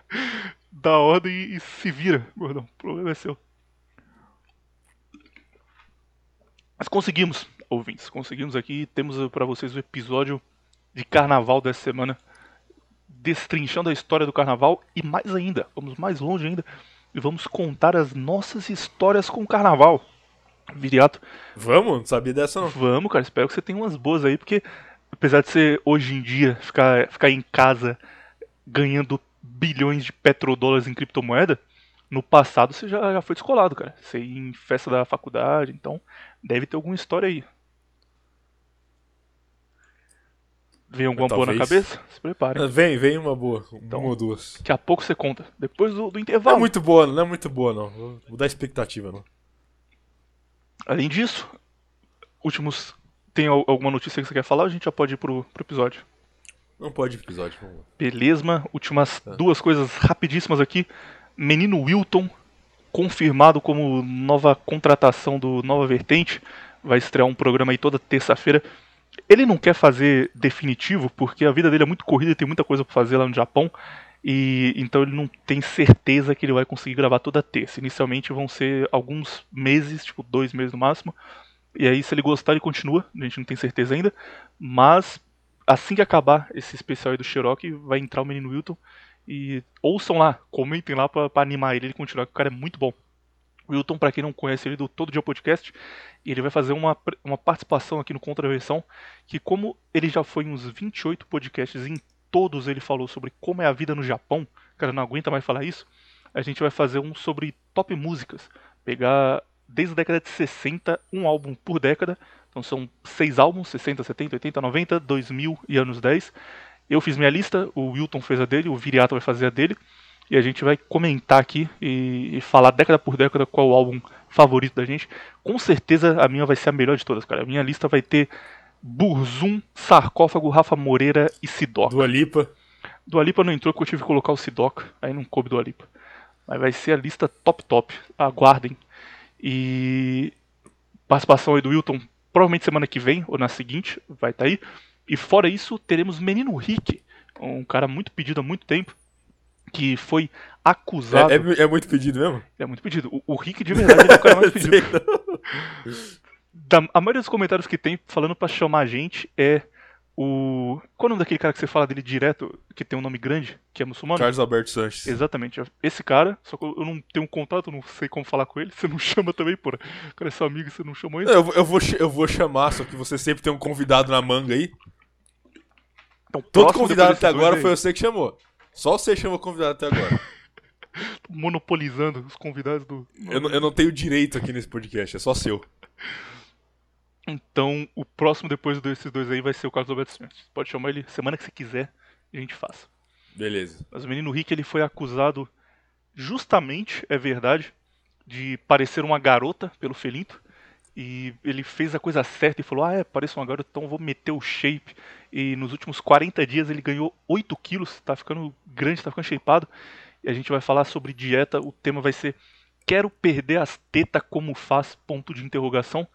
A: da ordem e, se vira, gordão. O problema é seu. Mas conseguimos, ouvintes, conseguimos aqui. Temos pra vocês o episódio de carnaval dessa semana, destrinchando a história do carnaval e mais ainda, vamos mais longe ainda e vamos contar as nossas histórias com o carnaval. Viriato,
B: Vamos? Não sabia dessa não.
A: Vamos, cara. Espero que você tenha umas boas aí, porque apesar de você hoje em dia ficar, ficar em casa ganhando bilhões de petrodólares em criptomoeda, no passado você já, já foi descolado, cara. Você ia em festa da faculdade, então deve ter alguma história aí. Vem alguma boa na
B: Talvez.
A: cabeça? Se prepare.
B: Ah, Vem, vem uma boa.
A: Então.
B: uma ou duas.
A: Daqui a pouco você conta. Depois do, do
B: Não é
A: intervalo.
B: muito boa, não é muito boa não. Vou, vou dar expectativa não.
A: Além disso, últimos. Tem al- alguma notícia que você quer falar? ou A gente já pode ir pro, pro episódio.
B: Não pode episódio. Vamos.
A: Beleza, últimas
B: Tá.
A: duas coisas rapidíssimas aqui. Menino Wilton, confirmado como nova contratação do Nova Vertente, vai estrear um programa aí toda terça-feira. Ele não quer fazer definitivo porque a vida dele é muito corrida e tem muita coisa pra fazer lá no Japão. E então ele não tem certeza que ele vai conseguir gravar toda terça. Inicialmente vão ser alguns meses, tipo dois meses no máximo. E aí, se ele gostar, ele continua. A gente não tem certeza ainda. Mas assim que acabar esse especial aí do Cherokee, vai entrar o menino Wilton. E ouçam lá, comentem lá pra animar ele, ele continuar, que o cara é muito bom. Wilton, pra quem não conhece ele do Todo Dia Podcast, ele vai fazer uma, uma participação aqui no Contraversão, que como ele já foi em uns 28 podcasts, em todos ele falou sobre como é a vida no Japão, cara não aguenta mais falar isso, a gente vai fazer um sobre top músicas. Pegar desde a década de 60, um álbum por década. Então são seis álbuns, 60, 70, 80, 90, 2000 e anos 10. Eu fiz minha lista, o Wilton fez a dele, o Viriato vai fazer a dele. E a gente vai comentar aqui e, e falar década por década qual o álbum favorito da gente. Com certeza a minha vai ser a melhor de todas, cara. A minha lista vai ter Burzum, Sarcófago, Rafa Moreira e Sidoca.
B: Dua Lipa.
A: Do Alipa não entrou porque eu tive que colocar o Sidoca, aí não coube do Alipa. Mas vai ser a lista top top, aguardem. E participação aí do Wilton, provavelmente semana que vem ou na seguinte, vai estar aí. E fora isso, teremos Menino Rick, um cara muito pedido há muito tempo, que foi acusado.
B: É, é- é muito pedido mesmo?
A: É muito pedido. O, o Rick de verdade é o cara mais pedido. Da- a maioria dos comentários que tem falando pra chamar a gente é o. Qual é o nome daquele cara que você fala dele direto, que tem um nome grande, que é muçulmano?
B: Carlos Alberto Sanches.
A: Exatamente. Esse cara, só que eu não tenho um contato, não sei como falar com ele. Você não chama também, porra. O cara é seu amigo você não chamou ele.
B: Eu, vou- eu, vou, eu vou chamar, só que você sempre tem um convidado na manga aí.
A: Então,
B: Todo convidado até agora
A: dois
B: foi
A: aí.
B: você que chamou. Só você chamou convidado até agora.
A: Monopolizando os convidados do.
B: Eu, eu não tenho direito aqui nesse podcast, é só seu.
A: Então, o próximo depois desses dois aí vai ser o Carlos Alberto Santos. Pode chamar ele semana que você quiser e a gente faça.
B: Beleza.
A: Mas o menino Rick ele foi acusado, justamente, é verdade, de parecer uma garota pelo Felinto. E ele fez a coisa certa e falou: Ah, é, pareço uma garota, então vou meter o shape. E nos últimos 40 dias ele ganhou 8 quilos, tá ficando grande, tá ficando shapeado. E a gente vai falar sobre dieta. O tema vai ser: Quero perder as tetas como faz? Ponto de interrogação.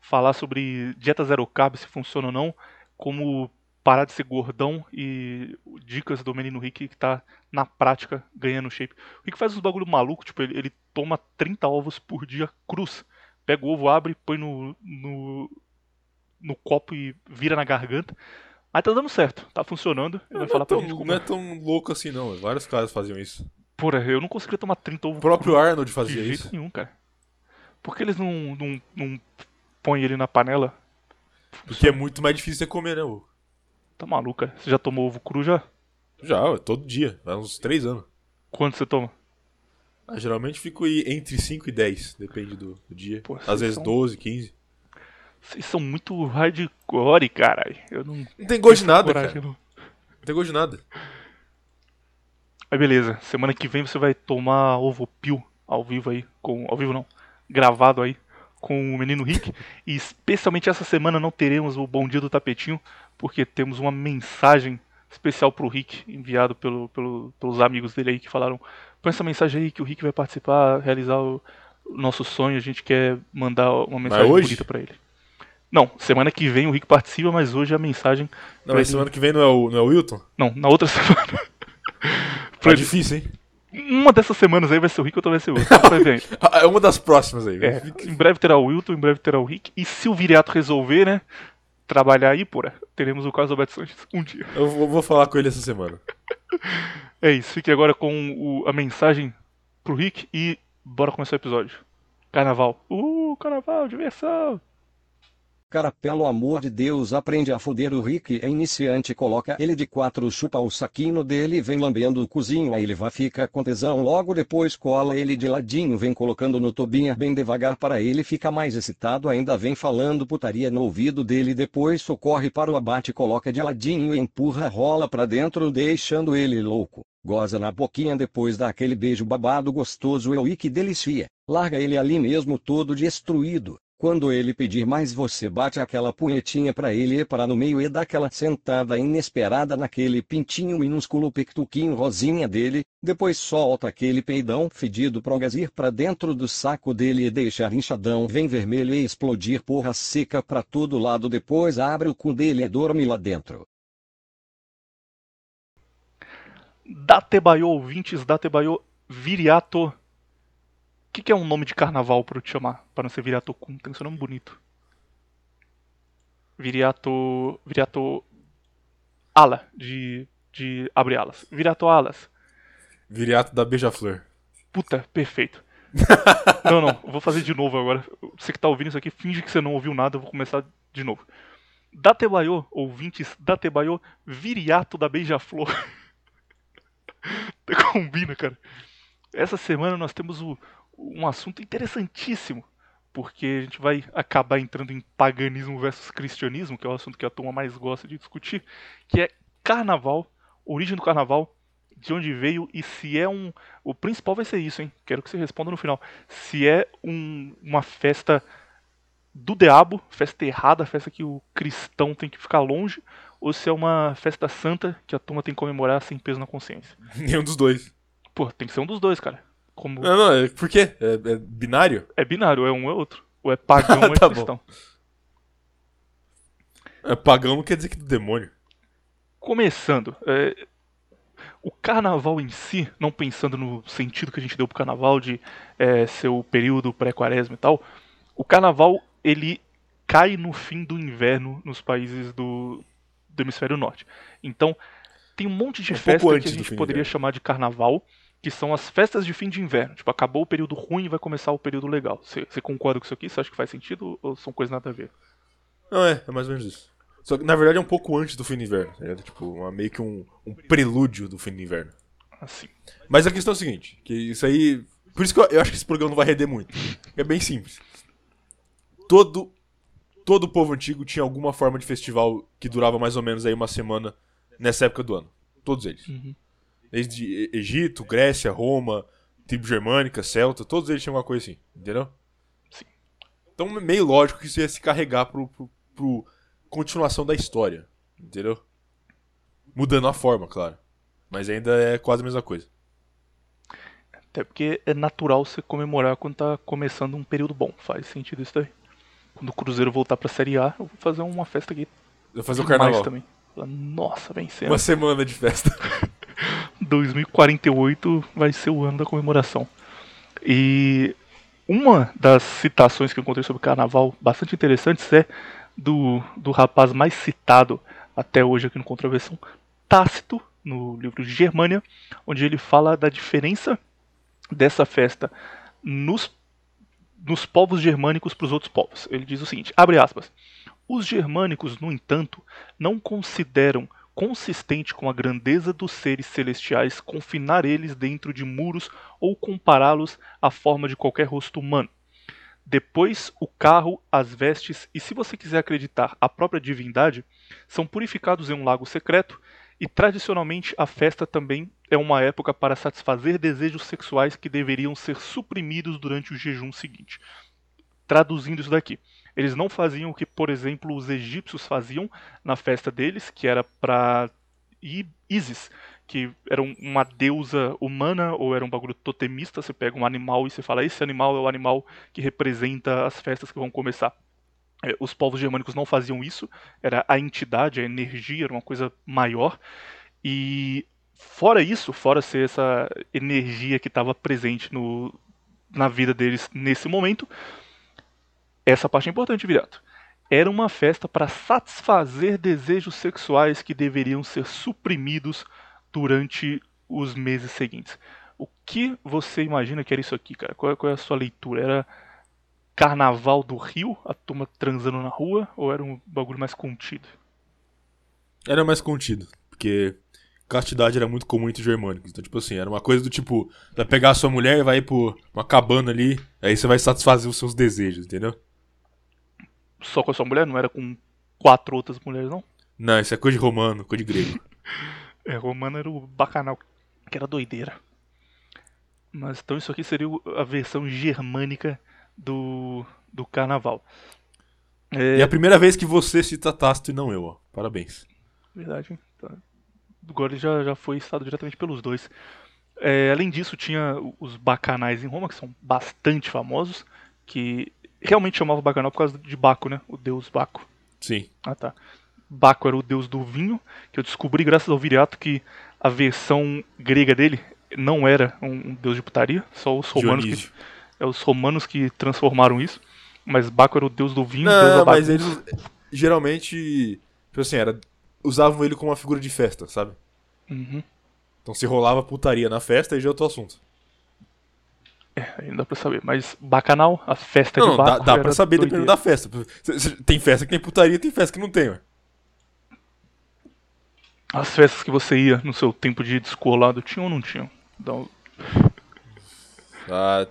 A: Falar sobre dieta zero carb, se funciona ou não. Como parar de ser gordão e dicas do menino Rick que tá na prática ganhando shape. O Rick faz uns bagulho maluco, tipo, ele, ele toma 30 ovos por dia cruz. Pega o ovo, abre, põe no, no, no copo e vira na garganta. Mas tá dando certo, tá funcionando. Ele vai
B: Não é,
A: falar pra
B: tão,
A: gente como.
B: não é tão louco assim, não. Vários caras faziam isso.
A: Porra, eu não conseguiria tomar 30 ovos
B: O próprio Arnold
A: de
B: fazia
A: jeito
B: isso.
A: nenhum, cara. Por que eles não, não, não põem ele na panela?
B: Porque é muito mais difícil você comer, né? ô?
A: Tá maluco, cara. Você já tomou ovo cru já?
B: Já, ué, todo dia. Há uns 3 anos.
A: Quanto você toma?
B: Ah, geralmente fico aí entre 5 e 10, depende do, do dia.
A: Pô,
B: Às vezes
A: são-
B: 12, 15.
A: Vocês são muito hardcore, caralho. Eu não.
B: Não tem gosto de nada,
A: coragem,
B: cara.
A: não.
B: Não tem gosto de nada.
A: Aí beleza, semana que vem você vai tomar ovo pio ao vivo aí, com. Ao vivo não, gravado aí com o menino Rick. E especialmente essa semana não teremos o Bom Dia do Tapetinho, porque temos uma mensagem especial pro Rick, enviado pelo, pelo- pelos amigos dele aí que falaram. Põe essa mensagem aí que o Rick vai participar, realizar o, nosso sonho, a gente quer mandar uma mensagem bonita pra ele. Não, semana que vem o Rick participa, mas hoje a mensagem.
B: Não, mas
A: ele-
B: semana que vem não é o, não é o Wilton?
A: Não, na outra semana.
B: Tá difícil, hein?
A: Uma dessas semanas aí vai ser o Rick, outra vai ser o outro.
B: Ah, É uma das próximas aí.
A: É, em breve terá o Wilton, em breve terá o Rick. E se o Viriato resolver, né? Trabalhar aí, porra, teremos o Carlos Alberto Sanches um dia.
B: Eu vou, vou falar com ele essa semana.
A: É isso, fique agora com o- a mensagem pro Rick e bora começar o episódio. Carnaval. Uh, carnaval, diversão.
C: Cara, pelo amor de Deus, aprende a foder o Rick é iniciante, coloca ele de quatro, chupa o saquinho dele, vem lambendo o cozinho, aí ele vai fica com tesão, logo depois cola ele de ladinho, vem colocando no tobinha bem devagar para ele ficar mais excitado, ainda vem falando putaria no ouvido dele, depois socorre para o abate, coloca de ladinho e empurra, rola pra dentro, deixando ele louco. Goza na boquinha depois dá aquele beijo babado gostoso e oi que delicia. Larga ele ali mesmo todo destruído. Quando ele pedir mais você bate aquela punhetinha pra ele e para no meio e dá aquela sentada inesperada naquele pintinho minúsculo pectuquinho rosinha dele, depois solta aquele peidão fedido pra gazir pra dentro do saco dele e deixar inchadão vem vermelho e explodir porra seca pra todo lado depois abre o cu dele e dorme lá dentro.
A: Datebayo, ouvintes, Datebayo, Viriato. O que, que é um nome de carnaval pra eu te chamar? Pra não ser Viriato Kun, tem que ser um nome bonito. Viriato. Viriato. Ala, de. de abre alas. Viriato Alas.
B: Viriato da Beija-Flor.
A: Puta, perfeito. não, não, vou fazer de novo agora. Você que tá ouvindo isso aqui, finge que você não ouviu nada, eu vou começar de novo. Datebayo, ouvintes, Datebayo, Viriato da Beija-Flor. Combina, cara. Essa semana nós temos o- um assunto interessantíssimo, porque a gente vai acabar entrando em paganismo versus cristianismo, que é o assunto que a turma mais gosta de discutir, que é carnaval, origem do carnaval, de onde veio e se é um. O principal vai ser isso, hein? Quero que você responda no final. Se é um- uma festa do diabo, festa errada, festa que o cristão tem que ficar longe, ou se é uma festa santa que a turma tem que comemorar sem peso na consciência.
B: Nenhum dos dois.
A: Pô, tem que ser um dos dois, cara. Como
B: Não, não, é, por quê? É, é binário?
A: é binário, é um ou é outro. Ou é pagão ou é
B: Tá bom.
A: cristão.
B: É, pagão não quer dizer que do demônio.
A: Começando, é, o carnaval em si, não pensando no sentido que a gente deu pro carnaval de é, ser o período pré-quaresma e tal, o carnaval ele cai no fim do inverno nos países do, do hemisfério norte. Então, tem um monte de
B: Um pouco
A: festa que a gente poderia chamar de carnaval, que são as festas de fim de inverno. Tipo, acabou o período ruim e vai começar o período legal. Você concorda com isso aqui? Você acha que faz sentido ou são coisas nada a ver?
B: Não, é, é mais ou menos isso. Só que, na verdade, é um pouco antes do fim do inverno. tá ligado? Tipo, uma- meio que um, um prelúdio do fim do inverno.
A: Assim.
B: Mas a questão é a seguinte, que isso aí. Por isso que eu, eu acho que esse programa não vai render muito. É bem simples. Todo. Todo o povo antigo tinha alguma forma de festival que durava mais ou menos aí uma semana nessa época do ano. Todos eles.
A: Uhum.
B: Desde Egito, Grécia, Roma, tribo germânica, Celta, todos eles tinham alguma coisa assim, entendeu?
A: Sim.
B: Então é meio lógico que isso ia se carregar pro, pro, pro continuação da história, entendeu? Mudando a forma, claro. Mas ainda é quase a mesma coisa.
A: Até porque é natural você comemorar quando tá começando um período bom. Faz sentido isso daí. Quando o Cruzeiro voltar pra Série A, eu vou fazer uma festa aqui.
B: Eu vou fazer o
A: demais
B: carnaval.
A: também. Nossa, vencendo.
B: Uma semana de festa.
A: 2048 vai ser o ano da comemoração. E uma das citações que eu encontrei sobre carnaval bastante interessantes é do, do rapaz mais citado até hoje aqui no Contraversão, Tácito, no livro de Germânia, onde ele fala da diferença dessa festa nos, nos povos germânicos para os outros povos. Ele diz o seguinte, abre aspas, os germânicos, no entanto, não consideram consistente com a grandeza dos seres celestiais confinar eles dentro de muros ou compará-los à forma de qualquer rosto humano. Depois, o carro, as vestes e, se você quiser acreditar, a própria divindade são purificados em um lago secreto e, tradicionalmente, a festa também é uma época para satisfazer desejos sexuais que deveriam ser suprimidos durante o jejum seguinte. Traduzindo isso daqui, eles não faziam o que, por exemplo, os egípcios faziam na festa deles, que era para Isis, que era um- uma deusa humana ou era um bagulho totemista. Você pega um animal e você fala: esse animal é o animal que representa as festas que vão começar. É, Os povos germânicos não faziam isso, era a entidade, a energia, era uma coisa maior. E fora isso, fora ser essa energia que estava presente no, na vida deles nesse momento, essa parte é importante, Virato. Era uma festa para satisfazer desejos sexuais que deveriam ser suprimidos durante os meses seguintes. O que você imagina que era isso aqui, cara? Qual, qual é a sua leitura? Era carnaval do Rio, a turma transando na rua, ou era um bagulho mais contido?
B: Era mais contido, porque castidade era muito comum entre os germânicos. Então, tipo assim, era uma coisa do tipo, vai pegar a sua mulher e vai ir pra uma cabana ali, aí você vai satisfazer os seus desejos, entendeu?
A: Só com a sua mulher? Não era com quatro outras mulheres, não?
B: Não, isso é coisa de romano, coisa de grego.
A: É, romano era o bacanal, que era doideira. Mas então isso aqui seria a versão germânica do, do carnaval. É
B: E é a primeira vez que você cita Tácito e não eu, ó. Parabéns.
A: verdade. hein? Tá. Agora ele já, já foi citado diretamente pelos dois. É, além disso, tinha os bacanais em Roma, que são bastante famosos, que realmente chamavam bacanal por causa de Baco, né? O deus Baco.
B: Sim.
A: Ah, tá. Baco era o deus do vinho, que eu descobri graças ao Viriato que a versão grega dele não era um deus de putaria, só os romanos que, é os romanos que transformaram isso. Mas Baco era o deus do vinho, deus da
B: Não, mas eles geralmente, tipo assim, era, usavam ele como uma figura de festa, sabe?
A: Uhum.
B: Então se rolava putaria na festa, aí já é outro assunto.
A: É, não dá pra saber. Mas Bacanal, a festa
B: Não,
A: de Baco
B: dá, dá pra saber
A: doideira.
B: dependendo da festa. Tem festa que tem putaria, tem festa que não tem, ué.
A: As festas que você ia no seu tempo de descolado, tinham ou não tinham? Então,
B: Ah,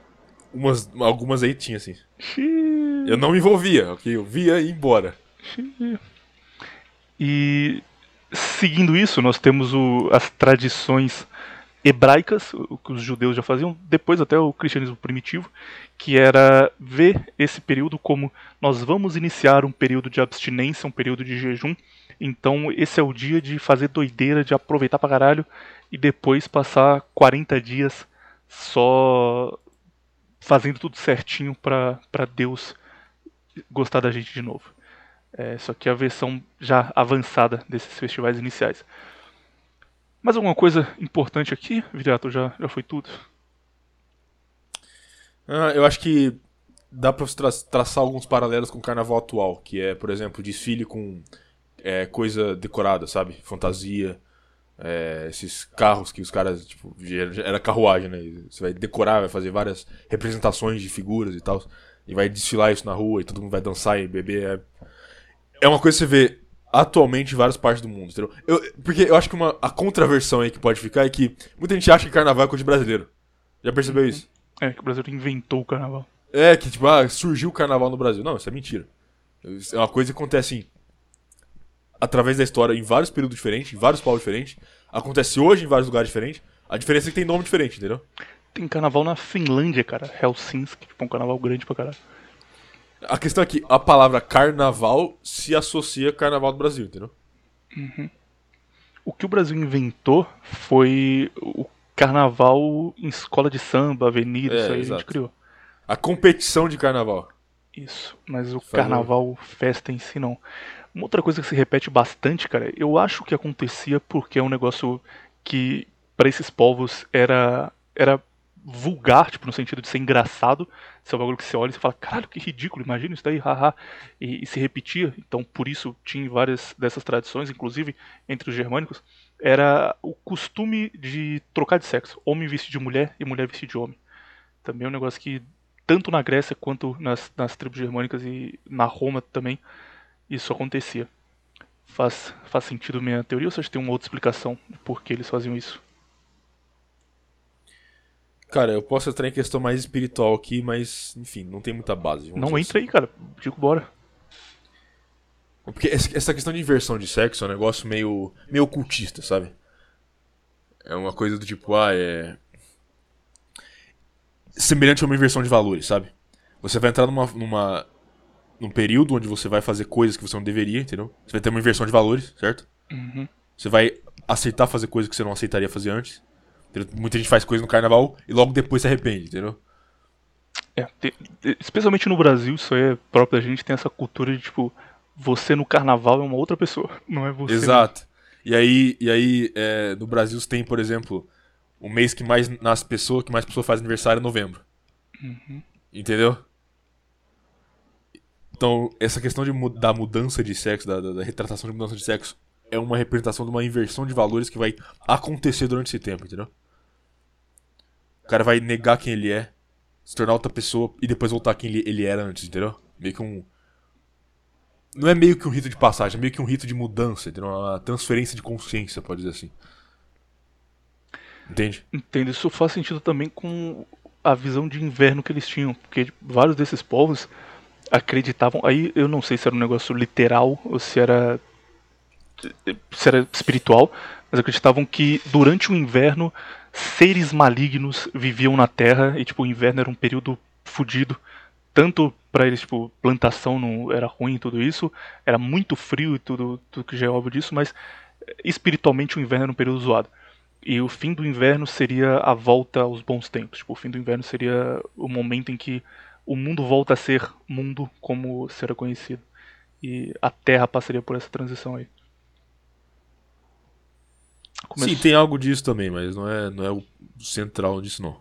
B: umas, algumas aí tinha, assim.
A: xiii.
B: Eu não me envolvia, ok? Eu via e ia embora.
A: E seguindo isso, nós temos o- as tradições hebraicas, o que os judeus já faziam, depois até o cristianismo primitivo, que era ver esse período como nós vamos iniciar um período de abstinência, um período de jejum. Então esse é o dia de fazer doideira, de aproveitar pra caralho e depois passar 40 dias só fazendo tudo certinho pra pra Deus gostar da gente de novo. É, isso aqui é a versão já avançada desses festivais iniciais. Mais alguma coisa importante aqui, Viriato? Já, já foi tudo?
B: Ah, eu acho que dá pra tra traçar alguns paralelos com o carnaval atual, que é, por exemplo, desfile com é, coisa decorada, sabe? Fantasia, é, esses carros que os caras, tipo, era carruagem, né? Você vai decorar, vai fazer várias representações de figuras e tal, e vai desfilar isso na rua e todo mundo vai dançar e beber. É, é uma coisa que você vê atualmente em várias partes do mundo, entendeu? Eu, porque eu acho que uma, a contraversão aí que pode ficar é que muita gente acha que carnaval é coisa de brasileiro. Já percebeu isso?
A: É, que o Brasil inventou o carnaval.
B: É, que tipo, ah, surgiu o carnaval no Brasil. Não, isso é mentira. Isso é uma coisa que acontece assim, através da história em vários períodos diferentes, em vários povos diferentes. Acontece hoje em vários lugares diferentes. A diferença é que tem nome diferente, entendeu?
A: Tem carnaval na Finlândia, cara. Helsinki, tipo, um carnaval grande pra caralho.
B: A questão é que a palavra carnaval se associa ao carnaval do Brasil, entendeu?
A: O que o Brasil inventou foi o carnaval em escola de samba, avenida,
B: É,
A: isso aí a
B: exato.
A: gente criou.
B: A competição de carnaval.
A: Isso, mas o
B: Falou.
A: carnaval, festa em si não. Uma outra coisa que se repete bastante, cara, eu acho que acontecia porque é um negócio que pra esses povos era era vulgar, tipo, no sentido de ser engraçado. Esse é um bagulho que você olha e você fala, caralho, que ridículo, imagina isso daí, haha. E, e se repetia, então por isso tinha várias dessas tradições, inclusive entre os germânicos, era o costume de trocar de sexo. Homem vestir de mulher e mulher vestir de homem. Também é um negócio que, tanto na Grécia quanto nas, nas tribos germânicas e na Roma também, isso acontecia. Faz, faz sentido minha teoria ou você acha que tem uma outra explicação de por que eles faziam isso?
B: Cara, eu posso entrar em questão mais espiritual aqui, mas, enfim, não tem muita base.
A: Não entra aí, cara. Digo, bora.
B: assim. Porque essa essa questão de inversão de sexo é um negócio meio, meio ocultista, sabe? É uma coisa do tipo, ah, é. Semelhante a uma inversão de valores, sabe? Você vai entrar numa, numa. num período onde você vai fazer coisas que você não deveria, entendeu? Você vai ter uma inversão de valores, certo?
A: Uhum.
B: Você vai aceitar fazer coisas que você não aceitaria fazer antes. Muita gente faz coisa no carnaval e logo depois se arrepende, entendeu?
A: É, te- especialmente no Brasil, isso aí é próprio da gente, tem essa cultura de tipo, você no carnaval é uma outra pessoa, não é você.
B: Exato. E aí, e aí é, no Brasil você tem, por exemplo, o mês que mais nasce pessoa, que mais pessoa faz aniversário é novembro. Entendeu? Então, essa questão de, da mudança de sexo, da, da- da retratação de mudança de sexo, é uma representação de uma inversão de valores que vai acontecer durante esse tempo, entendeu? O cara vai negar quem ele é, se tornar outra pessoa e depois voltar quem ele, era antes, entendeu? Meio que um. Não é meio que um rito de passagem, é meio que um rito de mudança, entendeu? Uma transferência de consciência, pode dizer assim. Entende?
A: Entendo, isso faz sentido também com a visão de inverno que eles tinham, porque vários desses povos acreditavam, aí eu não sei se era um negócio literal ou se era se era espiritual, mas acreditavam que durante o inverno seres malignos viviam na Terra e tipo o inverno era um período fudido, tanto pra eles tipo plantação não era ruim tudo isso, era muito frio e tudo, tudo que já é óbvio disso, mas espiritualmente o inverno era um período zoado. E o fim do inverno seria a volta aos bons tempos. Tipo, o fim do inverno seria o momento em que o mundo volta a ser mundo como será conhecido. E a Terra passaria por essa transição aí.
B: Sim, tem algo disso também, mas não é, não é o central disso, não.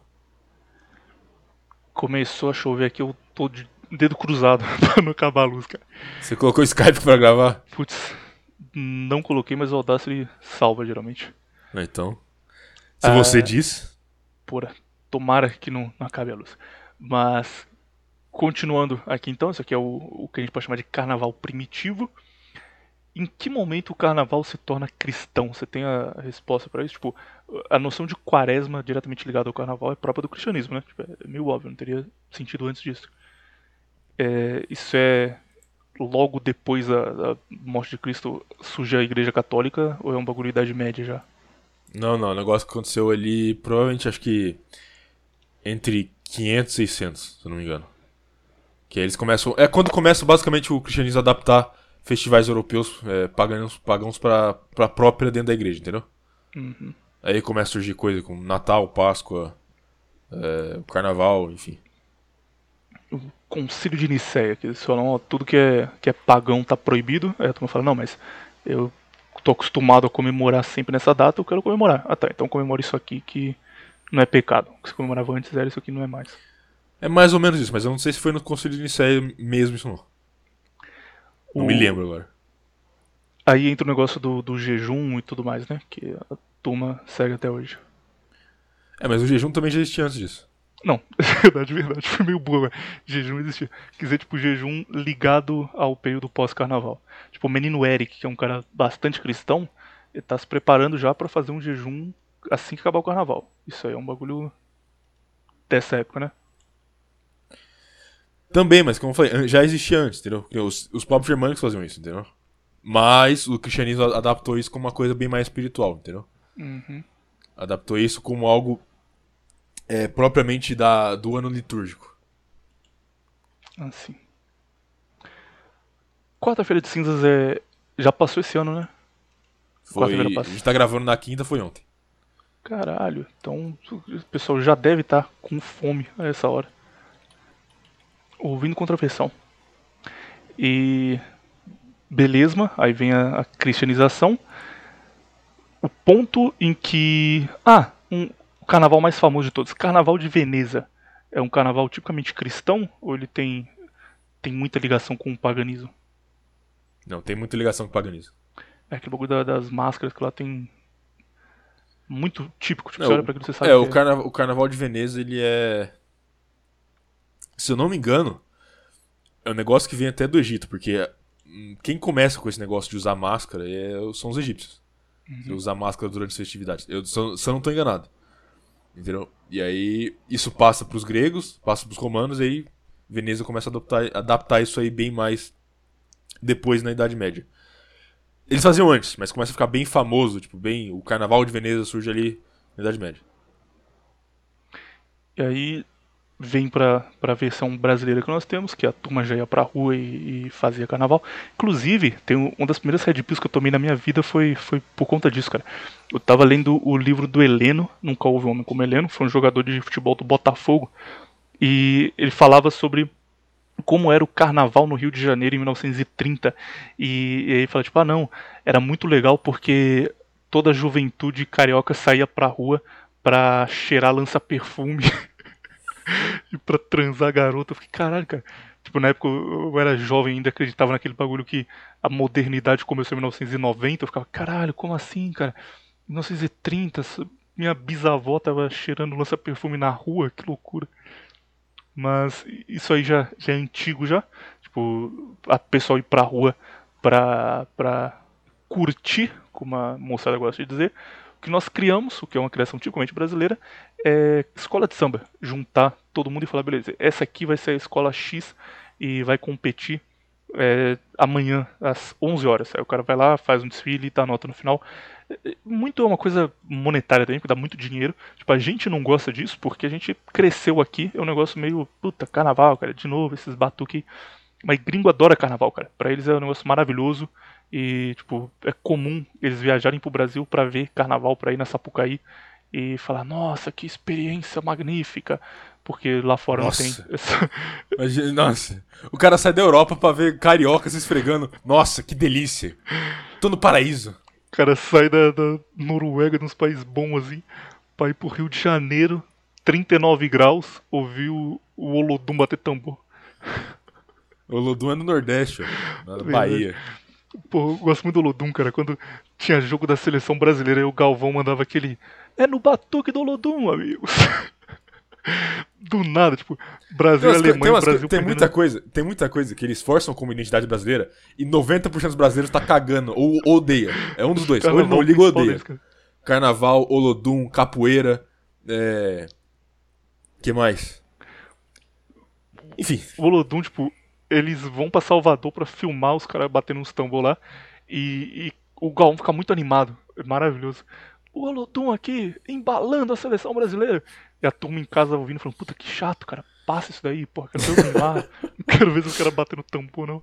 A: Começou a chover aqui, eu tô de dedo cruzado pra não acabar a luz, cara.
B: Você colocou o Skype pra gravar?
A: Putz, não coloquei, mas o Audacity salva geralmente.
B: Ah, Então. Se
A: Ah.
B: você diz.
A: Porra, tomara que não, não acabe a luz. Mas, continuando aqui então, isso aqui é o, o que a gente pode chamar de carnaval primitivo. Em que momento o carnaval se torna cristão? Você tem a resposta pra isso? Tipo, a noção de quaresma diretamente ligada ao carnaval é própria do cristianismo, né? Tipo, é meio óbvio, não teria sentido antes disso. É, isso é logo depois da, da morte de Cristo surge a igreja católica ou é um bagulho da Idade Média já?
B: Não, não, o negócio que aconteceu ali, provavelmente acho que entre 500 e 600, se eu não me engano. Que aí eles começam. É quando começa basicamente o cristianismo a adaptar festivais europeus é, pagãos, pagãos pra, pra própria dentro da igreja, entendeu?
A: Uhum.
B: Aí começa a surgir coisa como Natal, Páscoa, é, Carnaval, enfim.
A: o concílio de Nicéia, que eles falam, ó, tudo que é, que é pagão tá proibido. Aí a turma fala, não, mas eu tô acostumado a comemorar sempre nessa data, eu quero comemorar. Ah tá, então comemora isso aqui que não é pecado. O que você comemorava antes era isso aqui não é mais.
B: É mais ou menos isso, mas eu não sei se foi no Concílio de Nicéia mesmo isso não. Não
A: O-
B: me lembro agora.
A: Aí entra o negócio do, do jejum e tudo mais, né? Que a turma segue até hoje.
B: É, mas o jejum também já existia antes disso.
A: Não, verdade, verdade. Foi meio boa. Jejum existia. Quer dizer, tipo, jejum ligado ao período pós-carnaval. Tipo, o menino Eric, que é um cara bastante cristão, ele tá se preparando já pra fazer um jejum assim que acabar o carnaval. Isso aí é um bagulho dessa época, né?
B: Também, mas como eu falei, já existia antes, entendeu? Os, os povos germânicos faziam isso, entendeu? Mas o cristianismo adaptou isso como uma coisa bem mais espiritual, entendeu?
A: Uhum.
B: Adaptou isso como algo é, propriamente da, do ano litúrgico.
A: Assim. Quarta-feira de cinzas é. Já passou esse ano, né?
B: Foi, a gente tá gravando na quinta, foi ontem.
A: Caralho, então o pessoal já deve estar com fome a essa hora. Ouvindo contravenção. E. Beleza, aí vem a, a cristianização. O ponto em que. Ah, um, o carnaval mais famoso de todos, Carnaval de Veneza. É um carnaval tipicamente cristão ou ele tem, tem muita ligação com o paganismo?
B: Não, tem muita ligação com o paganismo.
A: É aquele bagulho da- das máscaras que lá tem. Muito típico, tipo,
B: É,
A: você olha pra aquilo você sabe.
B: É, o, carna o Carnaval de Veneza, ele é. Se eu não me engano, é um negócio que vem até do Egito, porque hum, quem começa com esse negócio de usar máscara é- são os egípcios. De usar máscara durante as festividades. Eu, se, eu, se eu não tô enganado. Entendeu? E aí, isso passa pros gregos, passa pros romanos, e aí Veneza começa a adaptar, adaptar isso aí bem mais depois na Idade Média. Eles faziam antes, mas começa a ficar bem famoso, tipo, bem. O Carnaval de Veneza surge ali na Idade Média.
A: E aí vem pra, pra versão brasileira que nós temos, que a turma já ia pra rua e, e fazia carnaval. Inclusive, tem um- uma das primeiras red pills que eu tomei na minha vida foi, foi por conta disso, cara. Eu tava lendo o livro do Heleno, Nunca Houve um Homem como Heleno, foi um jogador de futebol do Botafogo, e ele falava sobre como era o carnaval no Rio de Janeiro em 1930. E, e aí fala, tipo, ah não, era muito legal porque toda a juventude carioca saía pra rua pra cheirar lança-perfume e pra transar garota. Eu fiquei, caralho, cara. Tipo, na época eu era jovem ainda acreditava naquele bagulho que a modernidade começou em 1990. Eu ficava, caralho, como assim, cara? 1930, essa- minha bisavó tava cheirando lança-perfume na rua, que loucura. Mas isso aí já, já é antigo já. Tipo, a pessoal ir pra rua pra, pra curtir, como a moçada gosta de dizer. Que nós criamos, o que é uma criação tipicamente brasileira, é escola de samba. Juntar todo mundo e falar, beleza, essa aqui vai ser a escola X e vai competir é, amanhã às 11 horas. Aí o cara vai lá, faz um desfile e dá nota no final. É, Muito é uma coisa monetária também, porque dá muito dinheiro. Tipo, a gente não gosta disso porque a gente cresceu aqui. É um negócio meio, puta, carnaval, cara, de novo, esses batuque. Mas gringo adora carnaval, cara. Pra eles é um negócio maravilhoso. E, tipo, é comum eles viajarem pro Brasil pra ver carnaval, pra ir na Sapucaí e falar, nossa, que experiência magnífica. Porque lá fora
B: Nossa.
A: não tem essa,
B: Imagina, nossa, o cara sai da Europa pra ver carioca se esfregando. Nossa, que delícia. Tô no paraíso.
A: O cara sai da, da Noruega, de uns países bons assim, pra ir pro Rio de Janeiro, 39 graus, ouvir o, o Olodum bater tambor.
B: O Lodum é no Nordeste, ó, na. Bahia.
A: Pô, eu gosto muito do Olodum, cara. Quando tinha jogo da seleção brasileira, o Galvão mandava aquele. É no batuque do Olodum, amigos. do nada, tipo, Brasil e Alemanha,
B: tem, umas
A: Brasil
B: tem muita coisa, tem muita coisa que eles forçam como identidade brasileira e 90% dos brasileiros tá cagando ou odeia. É um dos dois. ou ele não
A: Carnaval
B: liga ou odeia. Carnaval, Olodum, capoeira, é... que mais? Enfim,
A: o Olodum, tipo, eles vão pra Salvador pra filmar os caras batendo uns tambor lá. E, e o Galvão fica muito animado. É maravilhoso. O Olodum aqui, embalando a seleção brasileira. E a turma em casa ouvindo, falando, puta que chato, cara. Passa isso daí, porra. Quero ver o Neymar. Não quero ver os caras batendo tambor, não.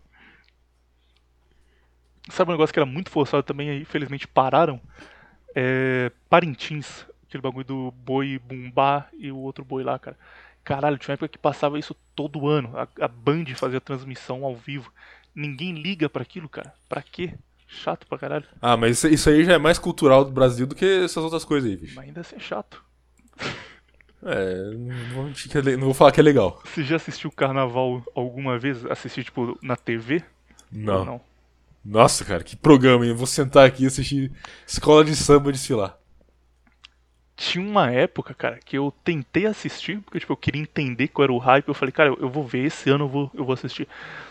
A: Sabe um negócio que era muito forçado também aí, infelizmente pararam? É. Parintins. Aquele bagulho do boi bumbá e o outro boi lá, cara. Caralho, tinha uma época que passava isso todo ano. A, a Band fazia transmissão ao vivo. Ninguém liga pra aquilo, cara. Pra quê? Chato pra caralho.
B: ah, mas isso, isso aí já é mais cultural do Brasil do que essas outras coisas aí, bicho.
A: Mas ainda assim é chato.
B: É, não vou, não vou falar que é legal.
A: Você já assistiu carnaval alguma vez? Assistiu, tipo, na TV?
B: Não.
A: Não?
B: Nossa, cara, que programa, hein? Eu vou sentar aqui e assistir escola de samba desfilar.
A: Tinha uma época, cara, que eu tentei assistir, porque tipo, eu queria entender qual era o hype. Eu falei, cara, eu, vou ver, esse ano eu vou, eu vou assistir.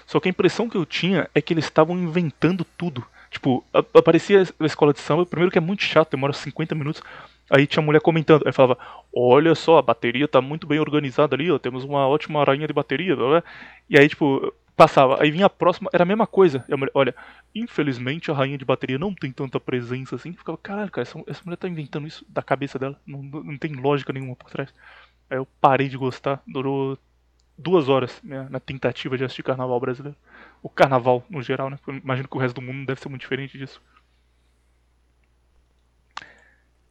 A: Só que a impressão que eu tinha é que eles estavam inventando tudo. Tipo, aparecia a escola de samba, primeiro que é muito chato, demora 50 minutos. Aí tinha mulher comentando, aí falava, olha só, a bateria tá muito bem organizada ali, ó, temos uma ótima rainha de bateria, blá, blá. e aí, tipo, passava, aí vinha a próxima, era a mesma coisa, a mulher, olha, infelizmente a rainha de bateria não tem tanta presença assim, ficava, caralho, cara, essa, essa mulher tá inventando isso da cabeça dela, não, não tem lógica nenhuma por trás. Aí eu parei de gostar, durou duas horas né, na tentativa de assistir carnaval brasileiro. O carnaval, no geral, né? Eu imagino que o resto do mundo deve ser muito diferente disso.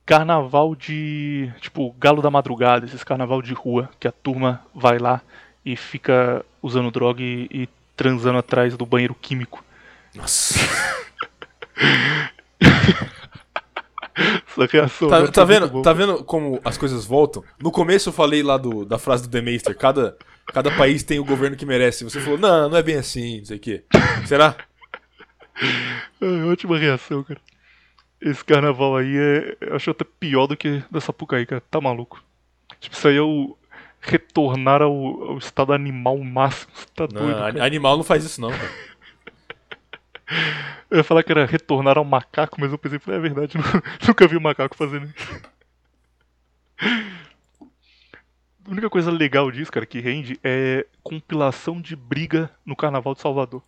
A: Carnaval de. Tipo, Galo da Madrugada, esses carnaval de rua, que a turma vai lá e fica usando droga e, e transando atrás do banheiro químico.
B: Nossa.
A: Essa reação.
B: Tá, tá
A: muito
B: vendo, tá vendo como as coisas voltam? No começo eu falei lá do, da frase do Demeister, cada, cada país tem o governo que merece. Você falou, não, não é bem assim, não sei o quê. Será?
A: É, ótima reação, cara. Esse carnaval aí é. Eu acho até pior do que da Sapucaí, cara. Tá maluco. Tipo, isso aí é o. Retornar ao, ao estado animal máximo. Você tá
B: Não,
A: doido, cara.
B: animal não faz isso não, cara.
A: Eu ia falar que era retornar ao macaco, mas eu pensei, é verdade, nu- nunca vi um macaco fazendo isso. A única coisa legal disso, cara, que rende é compilação de briga no Carnaval de Salvador.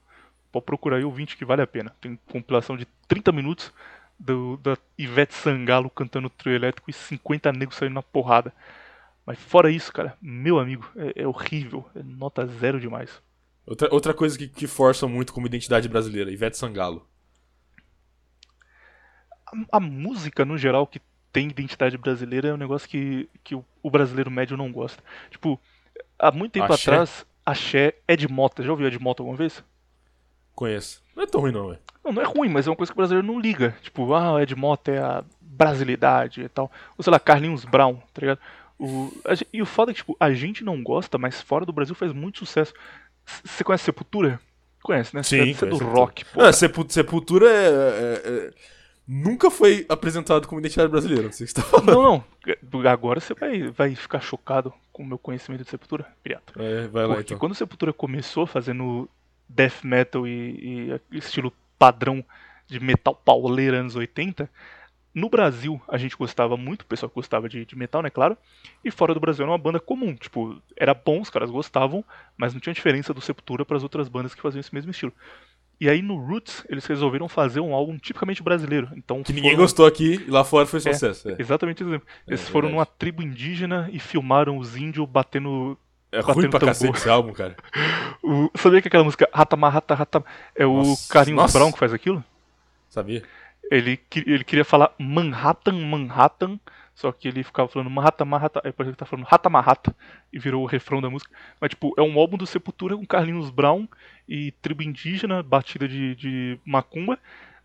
A: Pode procurar aí, ouvinte, que vale a pena. Tem compilação de 30 minutos do, da Ivete Sangalo cantando trio elétrico e 50 negros saindo na porrada. Mas fora isso, cara, meu amigo, é, é horrível. É nota zero demais.
B: Outra, outra coisa que, que força muito como identidade brasileira, Ivete Sangalo.
A: a, a música, no geral, que tem identidade brasileira é um negócio que, que o, o brasileiro médio não gosta. Tipo, há muito tempo
B: Axé?
A: atrás, Axé é de Mota. Já ouviu Ed Mota alguma vez?
B: Conheço. Não é tão ruim não, velho.
A: Não, não é ruim, mas é uma coisa que o brasileiro não liga. Tipo, ah, Ed Mota é a brasilidade e tal. Ou sei lá, Carlinhos Brown, tá ligado? O, a gen- e o foda é que, tipo, a gente não gosta, mas fora do Brasil faz muito sucesso. Você conhece Sepultura? Conhece, né? É- você é do rock, pô.
B: Ah, Sepul- Sepultura é, é- é- Nunca foi apresentado como identidade brasileira, não sei o que você tá falando.
A: Não, não. Agora você vai, vai ficar chocado com o meu conhecimento de Sepultura, pirata.
B: É, vai lá
A: Porque
B: então.
A: quando Sepultura começou fazendo death metal e, e estilo padrão de metal pauleira anos 80, no Brasil a gente gostava muito, o pessoal gostava de, de metal, né, claro, e fora do Brasil era uma banda comum, tipo, era bom, os caras gostavam, mas não tinha diferença do Sepultura para as outras bandas que faziam esse mesmo estilo. E aí no Roots eles resolveram fazer um álbum tipicamente brasileiro, então
B: Que ninguém
A: foram-
B: gostou aqui e lá fora foi
A: É.
B: sucesso. É,
A: Exatamente esse exemplo. Eles
B: É
A: foram numa tribo indígena e filmaram os índios batendo
B: é ruim pra
A: tambor.
B: cacete esse álbum, cara.
A: O, sabia que aquela música Ratama Rata Rata é o
B: Nossa,
A: Carlinhos
B: nossa.
A: Brown que faz aquilo?
B: Sabia?
A: Ele, que- ele queria falar Manhattan, Manhattan, só que ele ficava falando Manhattan, Manhattan, aí depois ele tá falando Rata Marrata e virou o refrão da música. Mas tipo, é um álbum do Sepultura com Carlinhos Brown e tribo indígena, batida de, de macumba.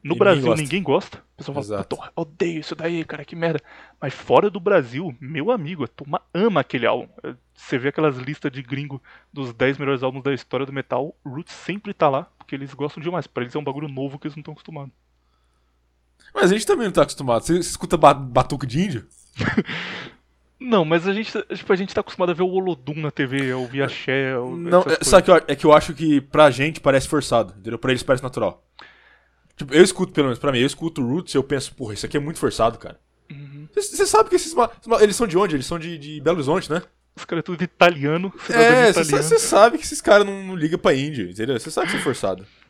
A: No Brasil
B: ninguém gosta.
A: ninguém gosta. O pessoal fala,
B: Exato.
A: "Puta, odeio isso daí, cara, que merda. Mas fora do Brasil, meu amigo, a turma ama aquele álbum. É, Você vê aquelas listas de gringo dos 10 melhores álbuns da história do metal, Roots sempre tá lá, porque eles gostam demais. Pra eles é um bagulho novo que eles não estão acostumados.
B: Mas a gente também não tá acostumado. Você, você escuta ba batuque de índio?
A: Não, mas a gente, tipo, a gente tá acostumado a ver o Olodum na TV, a ouvir axé, a-
B: Não, é, sabe que eu, é que eu acho que pra gente parece forçado, entendeu? Pra eles parece natural. Tipo, eu escuto, pelo menos pra mim, eu escuto Roots e eu penso, porra, isso aqui é muito forçado, cara.
A: Uhum.
B: Você sabe que esses, Eles são de onde? Eles são de, de Belo Horizonte, né?
A: Os caras é tudo italiano,
B: É, você sabe que esses caras não, não ligam pra índio, entendeu? Você sabe que isso é forçado.
A: O-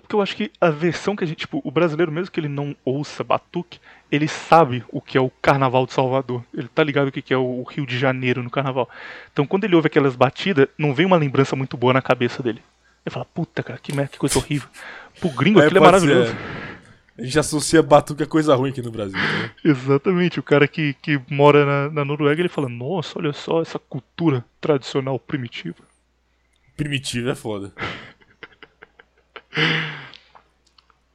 A: Porque eu acho que a versão que a gente, tipo, o brasileiro, mesmo que ele não ouça batuque, ele sabe o que é o Carnaval de Salvador. Ele tá ligado o que é o Rio de Janeiro no Carnaval. Então quando ele ouve aquelas batidas, não vem uma lembrança muito boa na cabeça dele. Ele fala, puta, cara, que merda, que coisa horrível. Pro gringo
B: É,
A: aquilo é maravilhoso.
B: ser. A gente associa batuque a coisa ruim aqui no Brasil. Né?
A: Exatamente, o cara que, que mora na, na Noruega, ele fala, nossa, olha só essa cultura tradicional primitiva.
B: Primitivo é foda.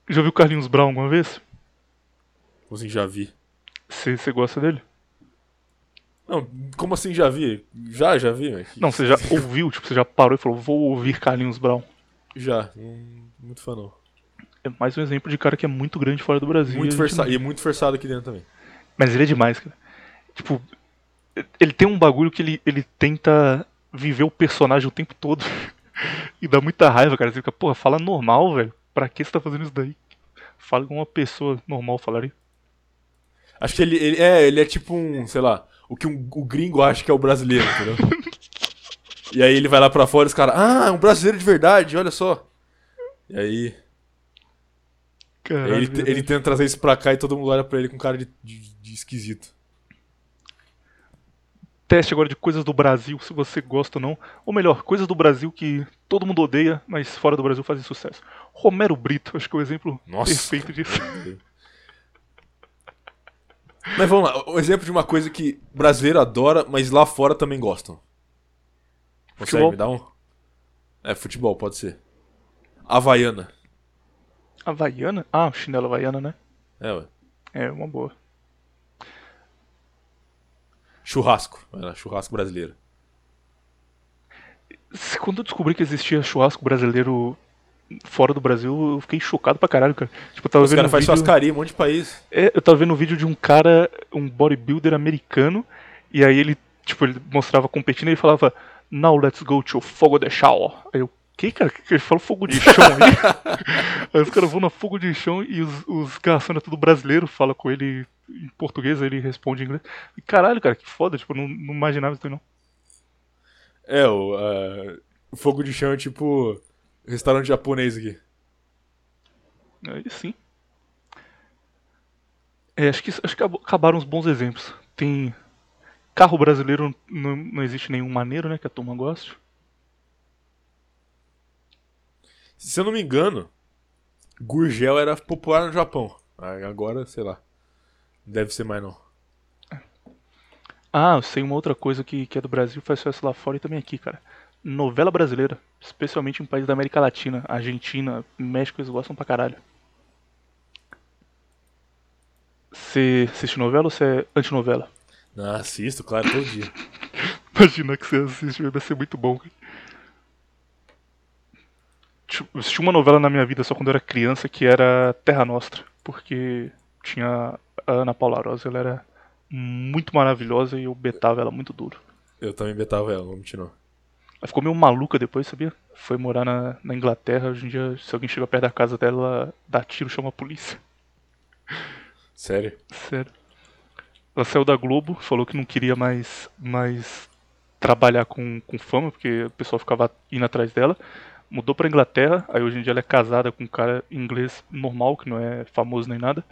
A: Já viu Carlinhos Brown alguma vez?
B: Assim, já vi.
A: Você gosta dele?
B: Não, como assim já vi? Já, já vi, mas...
A: Não, você já ouviu, tipo, você já parou e falou, vou ouvir Carlinhos Brown.
B: Já, não, muito fã não.
A: É mais um exemplo de cara que é muito grande fora do Brasil.
B: Muito
A: e
B: forçado, e é muito forçado aqui dentro também.
A: não- Mas ele é demais, cara. Tipo, ele tem um bagulho que ele, ele tenta viver o personagem o tempo todo. e dá muita raiva, cara. Você fica, porra, fala normal, velho. Pra que você tá fazendo isso daí? Fala como uma pessoa normal falaria.
B: Acho que ele, ele é, ele é tipo um, sei lá, o que um, o gringo acha que é o brasileiro, entendeu? e aí ele vai lá pra fora e os caras, ah, um brasileiro de verdade, olha só. E aí.
A: Caralho,
B: ele, ele tenta trazer isso pra cá e todo mundo olha pra ele com cara de, de, de esquisito.
A: Teste agora de coisas do Brasil, se você gosta ou não. Ou melhor, coisas do Brasil que todo mundo odeia, mas fora do Brasil fazem sucesso. Romero Brito, acho que é o exemplo
B: Nossa.
A: perfeito disso.
B: Mas vamos lá, um exemplo de uma coisa que brasileiro adora, mas lá fora também gostam. Consegue
A: Futebol.
B: me dar um? É, futebol, pode ser. Havaiana.
A: Havaiana? Ah, chinelo Havaiana, né?
B: É, ué.
A: É uma boa.
B: Churrasco. Lá, churrasco brasileiro.
A: Quando eu descobri que existia churrasco brasileiro fora do Brasil, eu fiquei chocado pra caralho, cara. Tipo, eu tava
B: Os
A: vendo
B: caras
A: um
B: fazem
A: vídeo...
B: churrascaria em um monte de país.
A: É, eu tava vendo um vídeo de um cara, um bodybuilder americano, e aí ele, tipo, ele mostrava competindo e ele falava, Now let's go to fogo de chão. Aí eu, que cara? Que que ele fala fogo de chão aí? aí os caras vão no fogo de chão e os, os garçons é tudo brasileiro, fala com ele em português, ele responde em inglês. E, caralho, cara, que foda, tipo, não, não imaginava isso não.
B: É, o, o fogo de chão é tipo restaurante japonês aqui.
A: Aí sim. É, acho que, acho que acabaram os bons exemplos. Tem carro brasileiro, não, não existe nenhum maneiro, né, que a turma gosta.
B: Se eu não me engano, Gurgel era popular no Japão. Agora, sei lá. Deve ser mais não.
A: Ah, eu sei uma outra coisa que, que é do Brasil, faz sucesso lá fora e também aqui, cara. Novela brasileira, especialmente em países da América Latina, Argentina, México, eles gostam pra caralho. Você assiste novela ou você é antinovela?
B: Ah, assisto, claro, todo dia.
A: Imagina que você assiste, vai ser muito bom. cara. Eu assisti uma novela na minha vida só quando eu era criança que era Terra Nostra, porque tinha a Ana Paula Rosa, ela era muito maravilhosa e eu betava ela muito duro.
B: Eu também betava ela, vou mentir não.
A: Ela ficou meio maluca depois, sabia? Foi morar na, na Inglaterra, hoje em dia, se alguém chega perto da casa dela, ela dá tiro, chama a polícia.
B: Sério?
A: Sério. Ela saiu da Globo, falou que não queria mais, mais trabalhar com, com fama, porque o pessoal ficava indo atrás dela. Mudou pra Inglaterra, aí hoje em dia ela é casada com um cara inglês normal, que não é famoso nem nada.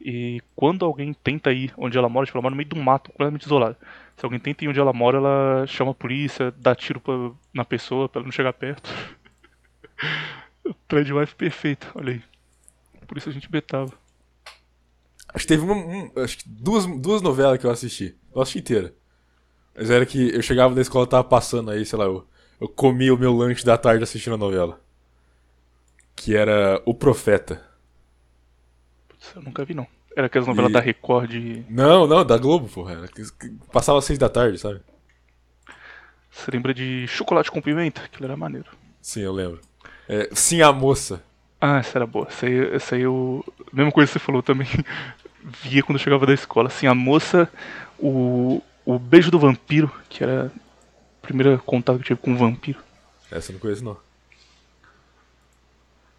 A: E quando alguém tenta ir onde ela mora, tipo, ela mora no meio um mato completamente isolado. Se alguém tenta ir onde ela mora, ela chama a polícia, dá tiro pra, na pessoa pra ela não chegar perto. Trade wife perfeita, olha aí. Por isso a gente betava.
B: Acho que teve uma, um- acho que duas, duas novelas que eu assisti. Eu assisti inteira. Mas era que eu chegava da escola, tava passando aí, sei lá, eu, eu comia o meu lanche da tarde assistindo a novela. Que era O Profeta.
A: Eu nunca vi não. Era aquelas novelas
B: E-
A: da Record de.
B: Não, não, da Globo, porra. Passava às seis da tarde, sabe?
A: Você lembra de Chocolate com Pimenta? Aquilo era maneiro.
B: Sim, eu lembro. É, Sim, a moça.
A: Ah, essa era boa. Essa aí, essa aí eu. Mesma coisa que você falou também. Via quando eu chegava da escola. Assim, a moça, o. O Beijo do Vampiro, que era o primeiro contato que eu tive com um vampiro.
B: Essa eu não conheço, não.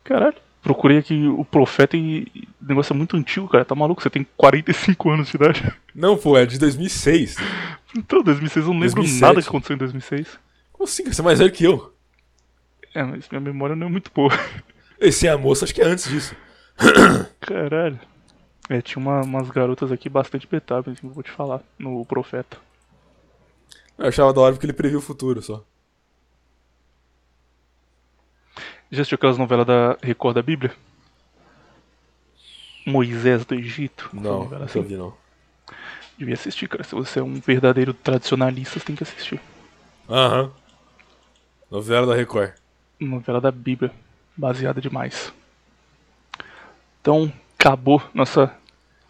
A: Caralho. Procurei aqui o Profeta e. O negócio é muito antigo, cara. Tá maluco? Você tem 45 anos de idade.
B: Não, pô, é de 2006.
A: Então, 2006 eu não lembro
B: 2007.
A: nada que aconteceu em 2006.
B: Como assim? Você é mais velho que eu.
A: É, mas minha memória não é muito boa.
B: Esse é a moça, acho que é antes disso.
A: Caralho. É, tinha uma- umas garotas aqui bastante betáveis, assim, vou te falar, no Profeta.
B: Eu achava da hora porque ele previu o futuro só.
A: Já assistiu aquelas novelas da Record da Bíblia? Moisés do Egito?
B: Não, nunca
A: assim.
B: vi, não.
A: Devia assistir, cara. Se você é um verdadeiro tradicionalista, você tem que assistir.
B: Aham. Novela da Record.
A: Novela da Bíblia. Baseada demais. Então, acabou nossa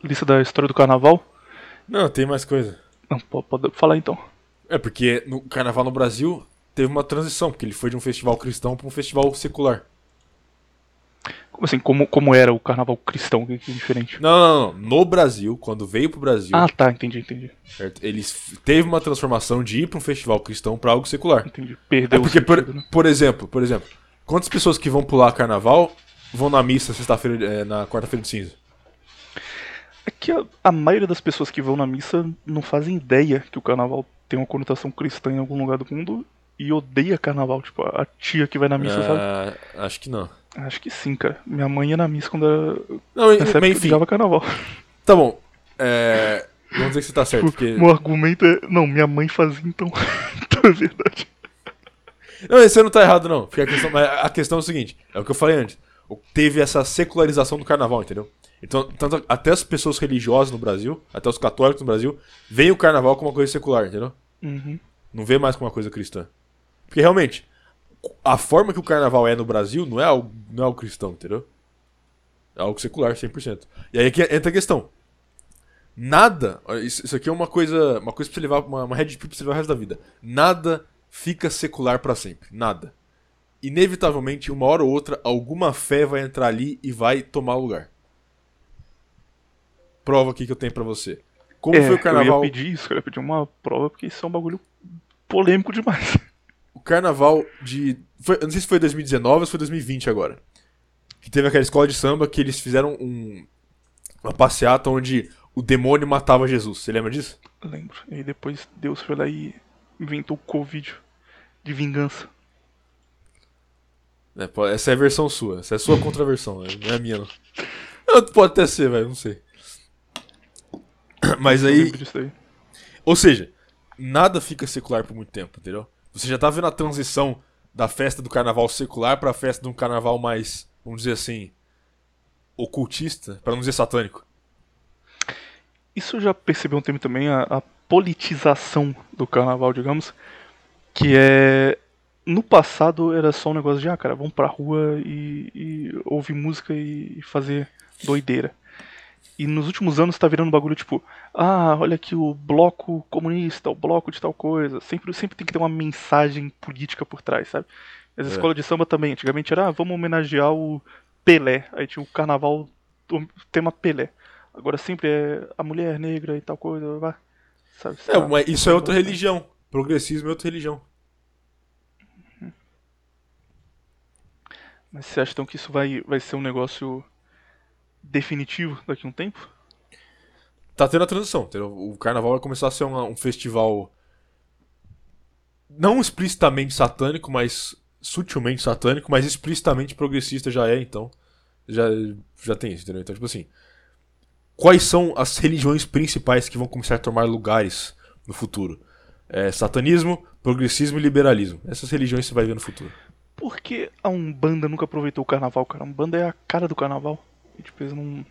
A: lista da história do carnaval.
B: Não, tem mais coisa.
A: Não, pode, pode falar então.
B: É porque no carnaval no Brasil teve uma transição, porque ele foi de um festival cristão pra um festival secular.
A: Como assim? Como, como era o carnaval cristão, que que é diferente?
B: Não, não, não. No Brasil, quando veio pro Brasil,
A: Ah, tá, entendi, entendi.
B: certo? Eles teve uma transformação de ir pra um festival cristão pra algo secular.
A: Entendi. Perdeu
B: É porque,
A: o
B: por,
A: sentido, né?
B: por exemplo, por exemplo, quantas pessoas que vão pular carnaval vão na missa sexta-feira, é, na quarta-feira de cinza?
A: É que a, a maioria das pessoas que vão na missa não fazem ideia que o carnaval tem uma conotação cristã em algum lugar do mundo e odeia carnaval. Tipo, a tia que vai na missa, sabe?
B: Ah, acho que não.
A: Acho que sim, cara. Minha mãe ia na missa quando era.
B: Não,
A: Nessa
B: mas enfim,
A: carnaval.
B: tá bom. É, vamos dizer que você tá certo, porque...
A: O argumento é. Não, minha mãe fazia então. então é verdade.
B: Não, você não tá errado, não. Porque a questão, a questão é o seguinte: é o que eu falei antes. Teve essa secularização do carnaval, entendeu? Então, tanto, até as pessoas religiosas no Brasil, até os católicos no Brasil, veem o carnaval como uma coisa secular, entendeu?
A: Uhum.
B: Não vê mais como uma coisa cristã. Porque realmente, a forma que o carnaval é no Brasil não é algo, não é algo cristão, entendeu? É algo secular, 100%. E aí aqui entra a questão. Nada, isso, isso aqui é uma coisa, uma coisa pra você levar, uma, uma red pill pra você levar o resto da vida. Nada fica secular pra sempre, nada. Inevitavelmente, uma hora ou outra, alguma fé vai entrar ali e vai tomar lugar. Prova aqui que eu tenho pra você. Como
A: é,
B: foi o carnaval?
A: Eu ia pedir isso. Eu ia pedir uma prova porque isso é um bagulho polêmico demais.
B: O carnaval de. Foi, não sei se foi 2019 ou se foi 2020 agora. Que teve aquela escola de samba que eles fizeram um, uma passeata onde o demônio matava Jesus. Você lembra disso?
A: Lembro. E depois Deus foi lá e inventou o Covid de vingança.
B: É, pô, essa é a versão sua. Essa é a sua contraversão, né? não é a minha, não. Não, Pode até ser, velho, não sei. Mas aí.
A: aí.
B: Ou seja, nada fica secular por muito tempo, entendeu? Você já tá vendo a transição da festa do carnaval secular pra festa de um carnaval mais, vamos dizer assim, ocultista, pra não dizer satânico.
A: Isso já percebi um tempo também, a, a politização do carnaval, digamos. Que é. No passado era só um negócio de, ah, cara, vamos pra rua e, e ouvir música e fazer doideira. E nos últimos anos tá virando um bagulho tipo, ah, olha aqui o bloco comunista, o bloco de tal coisa. Sempre, sempre tem que ter uma mensagem política por trás, sabe? As
B: É.
A: escolas de samba também, antigamente era, ah, vamos homenagear o Pelé. Aí tinha o carnaval, o tema Pelé. Agora sempre é a mulher negra e tal coisa, vai. Sabe?
B: É,
A: lá.
B: mas isso é outra religião. Progressismo é outra religião.
A: Mas você acha então que isso vai, vai ser um negócio definitivo daqui a um tempo?
B: Tá tendo a transição? O carnaval vai começar a ser uma- um festival não explicitamente satânico, mas sutilmente satânico, mas explicitamente progressista já é, então. Já, já tem isso, entendeu? Então, tipo assim. Quais são as religiões principais que vão começar a tomar lugares no futuro? É, satanismo, progressismo e liberalismo. Essas religiões você vai ver no futuro.
A: Por que a Umbanda nunca aproveitou o carnaval, cara? A Umbanda é a cara do carnaval. E tipo, eles não.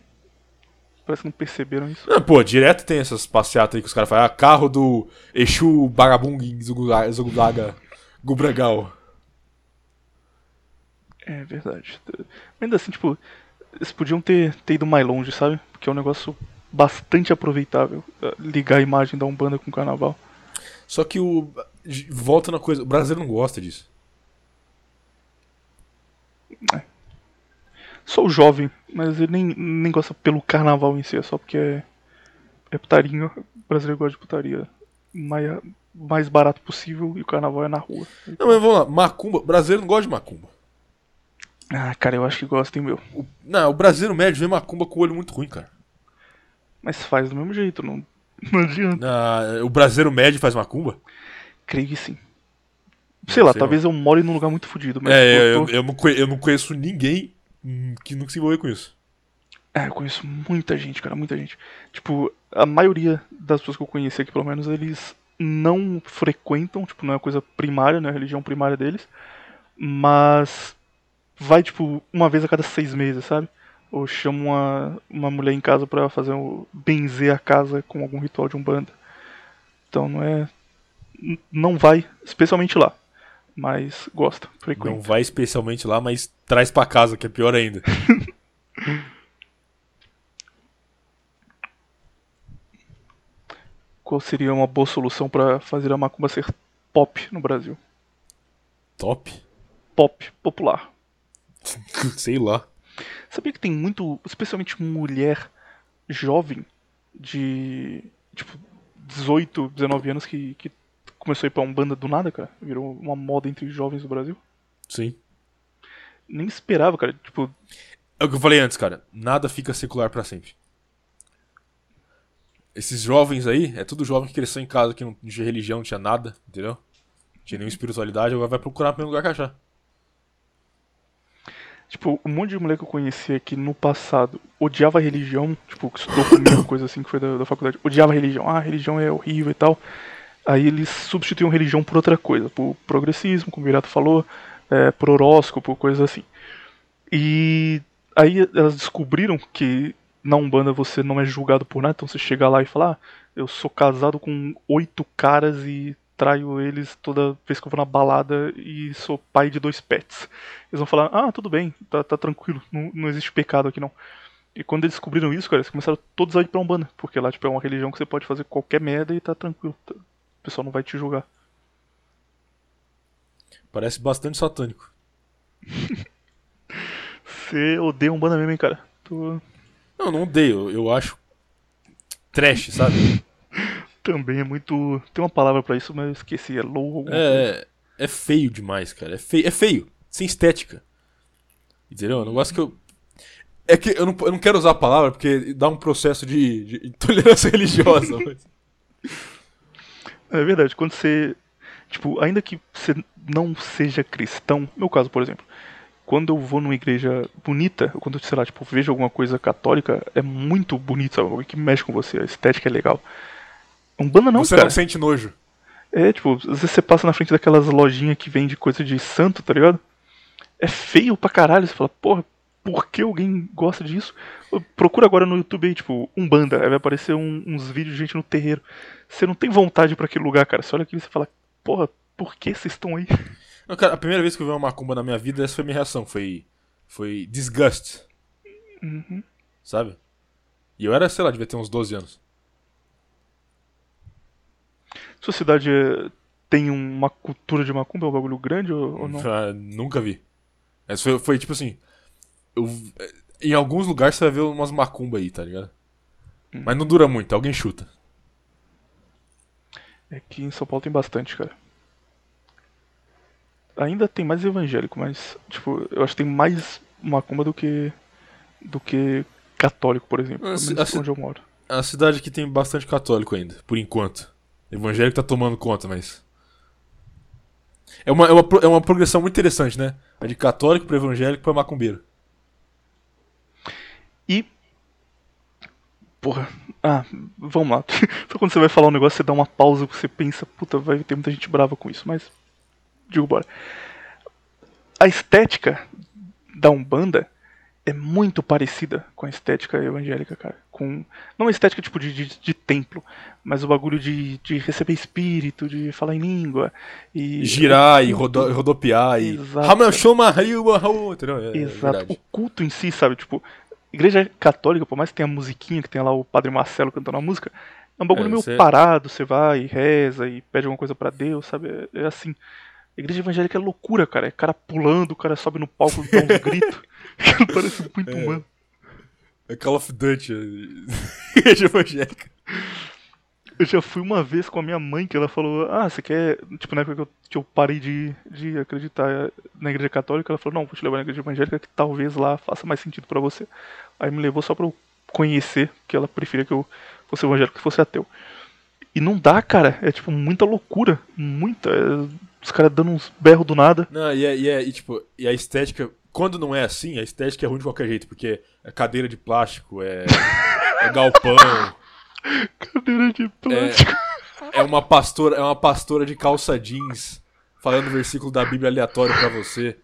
A: Parece que não perceberam isso.
B: Ah, pô, direto tem essas passeatas aí que os caras falam, ah, carro do Exu Bagabung Zugulaga Gubragal.
A: É verdade. Mas ainda assim, tipo, eles podiam ter, ter ido mais longe, sabe? Porque é um negócio bastante aproveitável eh, ligar a imagem da Umbanda com o carnaval.
B: Só que o. Volta na coisa. O brasileiro não gosta disso.
A: Sou jovem, mas ele nem, nem gosta pelo carnaval em si, é só porque é, é putarinho. O brasileiro gosta de putaria mais, mais barato possível e o carnaval é na rua.
B: Não, mas vamos lá. Macumba. Brasileiro não gosta de macumba.
A: Ah, cara, eu acho que gosta, hein, meu.
B: O, não, o brasileiro médio vê macumba com o olho muito ruim, cara.
A: Mas faz do mesmo jeito, não, não adianta.
B: Ah, o brasileiro médio faz macumba?
A: Creio que sim. Sei lá,
B: sei
A: talvez eu more num lugar muito fodido, mas
B: É,
A: eu,
B: eu,
A: tô-
B: eu, não conhe- eu não conheço ninguém que nunca se envolveu com isso.
A: É, eu conheço muita gente, cara, muita gente. Tipo, a maioria das pessoas que eu conheci aqui, pelo menos, eles não frequentam, tipo, não é coisa primária, não é a religião primária deles, mas vai, tipo, uma vez a cada seis meses, sabe? Ou chama uma, uma mulher em casa pra fazer um, benzer a casa com algum ritual de umbanda. Então não é. Não vai, especialmente lá. Mas gosta, frequenta.
B: Não vai especialmente lá, mas traz pra casa, que é pior ainda.
A: Qual seria uma boa solução pra fazer a macumba ser pop no Brasil?
B: Top.
A: Pop, popular.
B: Sei lá.
A: Sabia que tem muito, especialmente mulher jovem, de tipo 18, 19 anos, que, que começou a ir pra Umbanda do nada, cara? Virou uma moda entre jovens do Brasil?
B: Sim.
A: Nem esperava, cara. Tipo,
B: É o que eu falei antes, cara. Nada fica secular pra sempre. Esses jovens aí, é tudo jovem que cresceu em casa que não tinha religião, não tinha nada, entendeu? Não tinha nenhuma espiritualidade, agora vai procurar pelo lugar que achar.
A: Tipo, um monte de mulher que eu conhecia que no passado odiava a religião, tipo, que estudou comigo, coisa assim que foi da, da faculdade, odiava a religião, ah, a religião é horrível e tal. Aí eles substituíam religião por outra coisa, por progressismo, como o Virato falou, é, por horóscopo, coisas assim. E aí elas descobriram que na Umbanda você não é julgado por nada, então você chega lá e fala, ah, eu sou casado com oito caras e traio eles toda vez que eu vou na balada e sou pai de dois pets. Eles vão falar, ah, tudo bem, tá, tá tranquilo, não, não existe pecado aqui não. E quando eles descobriram isso, cara, eles começaram todos a ir pra Umbanda, porque lá tipo, é uma religião que você pode fazer qualquer merda e tá tranquilo. tá- O pessoal não vai te julgar.
B: Parece bastante satânico.
A: Você odeia Umbanda mesmo, hein, cara? Tu
B: Não, não odeio, eu acho trash, sabe?
A: também é muito. Tem uma palavra pra isso, mas eu esqueci, é low.
B: É, é feio demais, cara. É feio, é feio, sem estética. Entendeu? É um negócio que eu. É que eu não, eu não quero usar a palavra porque dá um processo de, de intolerância religiosa. mas-
A: É verdade, quando você. Tipo, ainda que você não seja cristão, meu caso, por exemplo, quando eu vou numa igreja bonita, quando, sei lá, tipo, vejo alguma coisa católica, é muito bonito, sabe? Algo que mexe com você, a estética é legal. Umbanda não,
B: Você
A: cara.
B: não sente nojo.
A: É, tipo, às vezes você passa na frente daquelas lojinhas que vende coisa de santo, tá ligado? É feio pra caralho, você fala, porra, por que alguém gosta disso? Procura agora no YouTube aí, tipo, Umbanda, aí vai aparecer um- uns vídeos de gente no terreiro. Você não tem vontade pra aquele lugar, cara. Você olha aquilo e você fala, porra, por que vocês estão aí?
B: Não, cara, a primeira vez que eu vi uma macumba na minha vida, essa foi a minha reação. Foi. Foi disgust.
A: Uhum.
B: Sabe? E eu era, sei lá, devia ter uns 12 anos.
A: Sua cidade é, tem uma cultura de macumba, é um bagulho grande ou, ou não?
B: Ah, nunca vi. Foi, foi tipo assim. Eu- em alguns lugares você vai ver umas macumba aí, tá ligado? Mas não dura muito, alguém chuta.
A: É que em São Paulo tem bastante, cara. Ainda tem mais evangélico, mas, tipo, eu acho que tem mais macumba do que. do que católico, por exemplo.
B: Se-
A: menos
B: a
A: onde eu moro.
B: É uma cidade que tem bastante católico ainda, por enquanto. Evangélico tá tomando conta, mas. É uma, é uma, pro- é uma progressão muito interessante, né? A de católico pra evangélico pra macumbeiro.
A: E. Porra. Ah, vamos lá. Só quando você vai falar um negócio, você dá uma pausa, você pensa, puta, vai ter muita gente brava com isso, mas. Digo, bora. A estética da Umbanda é muito parecida com a estética evangélica, cara. Com. Não uma estética tipo de, de, de templo, mas o bagulho de, de receber espírito, de falar em língua. E.
B: Girar e rodo, rodopiar e.
A: Exato.
B: É, é
A: Exato. o culto em si, sabe? Tipo, igreja católica, por mais que tenha a musiquinha, que tem lá o Padre Marcelo cantando a música, é um bagulho
B: É,
A: meio
B: você-
A: parado, você vai e reza e pede alguma coisa pra Deus, sabe? É, é assim. A igreja evangélica é loucura, cara. É cara pulando, o cara sobe no palco e dá uns gritos. Parece muito humano.
B: É Call of Duty. é- Igreja evangélica.
A: Eu já fui uma vez com a minha mãe que ela falou, ah, você quer. Tipo, na época que eu, que eu parei de, de acreditar na igreja católica, ela falou, não, vou te levar na igreja evangélica que talvez lá faça mais sentido pra você. Aí me levou só pra eu conhecer, que ela preferia que eu fosse evangélico que fosse ateu. E não dá, cara. É tipo muita loucura. Muita. é, os caras dando uns berros do nada.
B: Não, e, é, e, é- e, tipo, e a estética, quando não é assim, a estética é ruim de qualquer jeito, porque é cadeira de plástico, é, é galpão,
A: Cadeira de plástico.
B: é uma pastora, é uma pastora de calça jeans falando versículo da Bíblia aleatório pra você.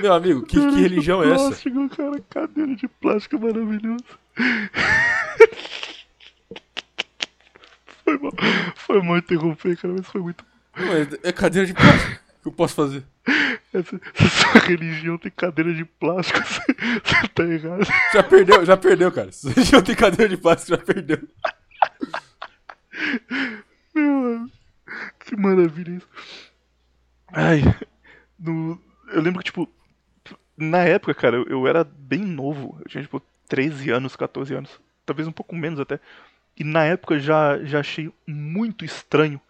B: Meu amigo, que, que religião é essa?
A: Plástico, cara. Cadeira de plástico maravilhoso. Foi mal. Foi mal interromper, cara, mas foi muito.
B: Não, é, é cadeira de plástico. O que eu posso fazer?
A: Essa, se sua religião tem cadeira de plástico, você, tá errado.
B: Já perdeu, já perdeu, cara. Se não tem cadeira de plástico, já perdeu.
A: Meu. Que maravilha isso. Ai, no, eu lembro que, tipo, na época, cara, eu, eu era bem novo. Eu tinha, tipo, 13 anos, 14 anos. Talvez um pouco menos até. E na época já, já achei muito estranho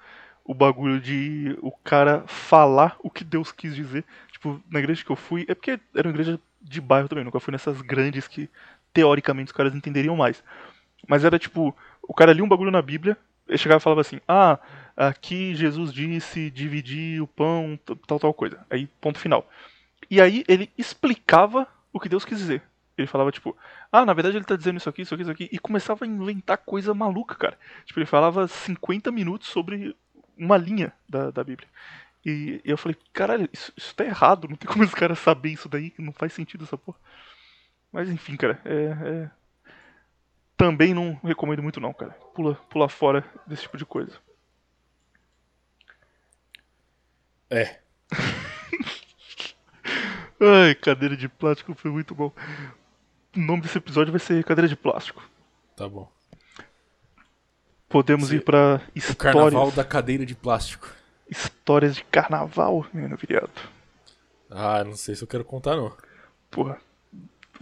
A: o bagulho de o cara falar o que Deus quis dizer. Tipo, na igreja que eu fui, é porque era uma igreja de bairro também, nunca fui nessas grandes que teoricamente os caras entenderiam mais. Mas era tipo, o cara lia um bagulho na Bíblia, ele chegava e falava assim: Ah, aqui Jesus disse dividir o pão, tal, tal coisa. Aí, ponto final. E aí ele explicava o que Deus quis dizer. Ele falava, tipo, ah, na verdade ele tá dizendo isso aqui, isso aqui, isso aqui. E começava a inventar coisa maluca, cara. Tipo, ele falava 50 minutos sobre uma linha da, da Bíblia. E, e eu falei, caralho, isso, isso tá errado, não tem como os caras saberem isso daí, não faz sentido essa porra. Mas enfim, cara, é, é... Também não recomendo muito não, cara. Pula, pula fora desse tipo de coisa.
B: É.
A: Ai, cadeira de plástico foi muito bom. O nome desse episódio vai ser Cadeira de Plástico.
B: Tá bom.
A: Podemos ir pra
B: O
A: histórias.
B: carnaval da cadeira de plástico.
A: Histórias de carnaval, menino viriato.
B: Ah, não sei se eu quero contar, não.
A: Porra.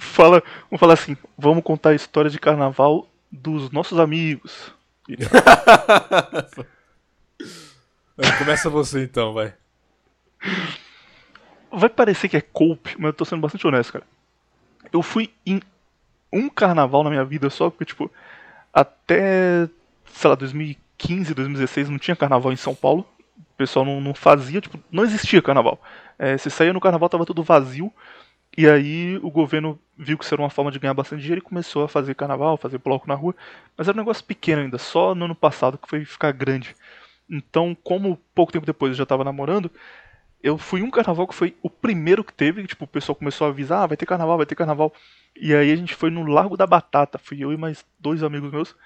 A: Fala, vamos falar assim, vamos contar a história de carnaval dos nossos amigos.
B: Vai, Começa você então, vai.
A: Vai parecer que é cope, mas eu tô sendo bastante honesto, cara. Eu fui em um carnaval na minha vida só, porque, tipo, até, sei lá, 2015, 2016 não tinha carnaval em São Paulo. O pessoal não, não fazia, tipo, não existia carnaval. É, você saía no carnaval, tava tudo vazio. E aí o governo viu que isso era uma forma de ganhar bastante dinheiro e começou a fazer carnaval, fazer bloco na rua. Mas era um negócio pequeno ainda, só no ano passado que foi ficar grande. Então, como pouco tempo depois eu já tava namorando, eu fui um carnaval que foi o primeiro que teve, tipo, o pessoal começou a avisar, ah, vai ter carnaval, vai ter carnaval. E aí a gente foi no Largo da Batata, fui eu e mais dois amigos meus.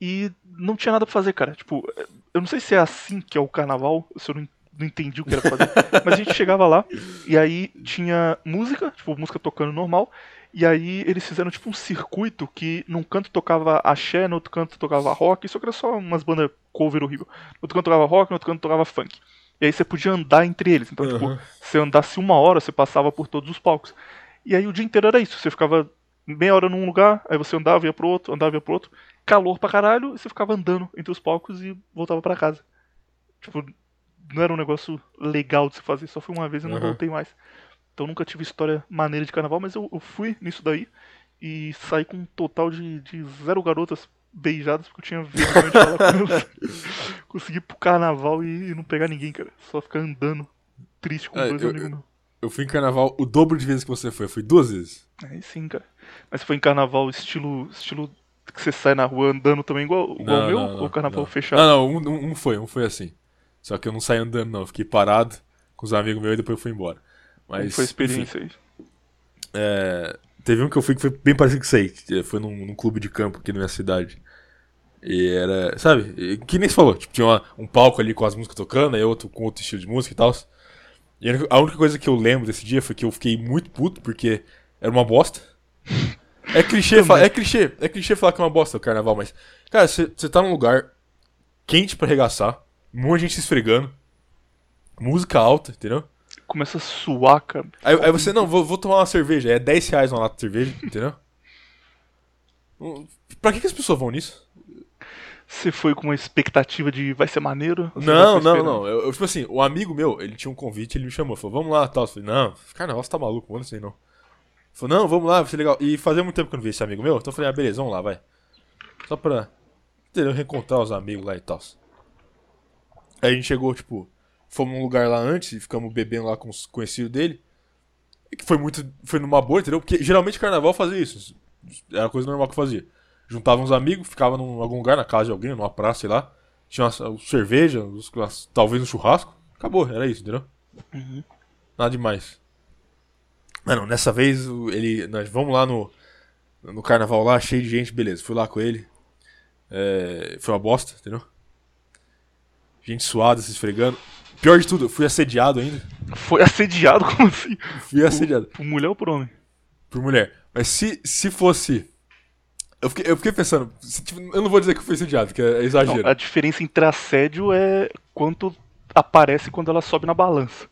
A: E não tinha nada pra fazer, cara. Tipo, eu não sei se é assim que é o carnaval, se eu não, não entendi o que era pra fazer. mas a gente chegava lá e aí tinha música, tipo, música tocando normal. E aí eles fizeram tipo um circuito que num canto tocava axé, no outro canto tocava rock, só que era só umas bandas cover horrível. No outro canto tocava rock, no outro canto tocava funk. E aí você podia andar entre eles. Então, tipo,
B: Uhum.
A: se andasse uma hora, você passava por todos os palcos. E aí o dia inteiro era isso. Você ficava meia hora num lugar, aí você andava, ia pro outro, andava, ia pro outro. Calor pra caralho, e você ficava andando entre os palcos e voltava pra casa. Tipo, não era um negócio legal de se fazer, só fui uma vez e não
B: Uhum.
A: voltei mais. Então nunca tive história maneira de carnaval, mas eu, eu fui nisso daí e saí com um total de, de zero garotas beijadas, porque eu tinha vergonha de falar com elas. Consegui ir pro carnaval e, e não pegar ninguém, cara. Só ficar andando triste com
B: É,
A: dois
B: eu-
A: amigos
B: eu-. Eu fui em carnaval o dobro de vezes que você foi. Fui duas vezes.
A: Aí sim, cara. Mas foi em carnaval estilo. estilo que você sai na rua andando também igual, igual o meu? ou carnaval
B: não.
A: fechado?
B: Não, não, um- um foi, um foi assim. Só que eu não saí andando, não. Eu Fiquei parado com os amigos meus e depois eu fui embora.
A: Como
B: Mas,
A: foi a
B: enfim,
A: experiência aí?
B: é, teve um que eu fui que foi bem parecido com isso aí. que Foi num, num clube de campo aqui na minha cidade. E era, sabe, que nem você falou, tipo, tinha uma- um palco ali com as músicas tocando, aí outro com outro estilo de música e tal. E a única- coisa que eu lembro desse dia foi que eu fiquei muito puto, porque era uma bosta. É clichê, é clichê, é clichê falar que é uma bosta o carnaval, mas, cara, você tá num lugar quente pra arregaçar, um monte de gente se esfregando, música alta, entendeu?
A: Começa a suar, cara.
B: Aí, aí você, não, vou, vou tomar uma cerveja, é 10 reais uma lata de cerveja, entendeu? Pra que, que as pessoas vão nisso?
A: Você foi com uma expectativa de vai ser maneiro?
B: Não, não, não. Eu, eu, tipo assim, o amigo meu, ele tinha um convite, ele me chamou, falou, vamos lá, tal. Eu falei, não, carnaval, você tá maluco, mano, aí não. Falou, não, vamos lá, vai ser legal. E fazia muito tempo que eu não via esse amigo meu, então eu falei, ah, beleza, vamos lá, vai. Só pra, entendeu, reencontrar os amigos lá e tal. Aí a gente chegou, tipo, fomos num lugar lá antes e ficamos bebendo lá com os conhecidos dele. Que foi muito, foi numa boa, entendeu? Porque geralmente carnaval fazia isso. Era a coisa normal que fazia. Juntava uns amigos, ficava num algum lugar, na casa de alguém, numa praça, sei lá. Tinha uma, cerveja, uns- umas- talvez um churrasco. Acabou, era isso, entendeu?
A: Uhum.
B: Nada demais. Mano, nessa vez ele. Nós vamos lá no. No carnaval lá, cheio de gente, beleza. Fui lá com ele. É, foi uma bosta, entendeu? Gente suada, se esfregando. Pior de tudo, eu fui assediado ainda.
A: Foi assediado? Como assim?
B: Fui assediado.
A: Por mulher ou por homem?
B: por mulher. Mas se, se fosse. Eu fiquei, eu fiquei pensando. se, tipo, eu não vou dizer que eu fui assediado, porque é exagero.
A: Não, a diferença entre assédio é quanto aparece quando ela sobe na balança.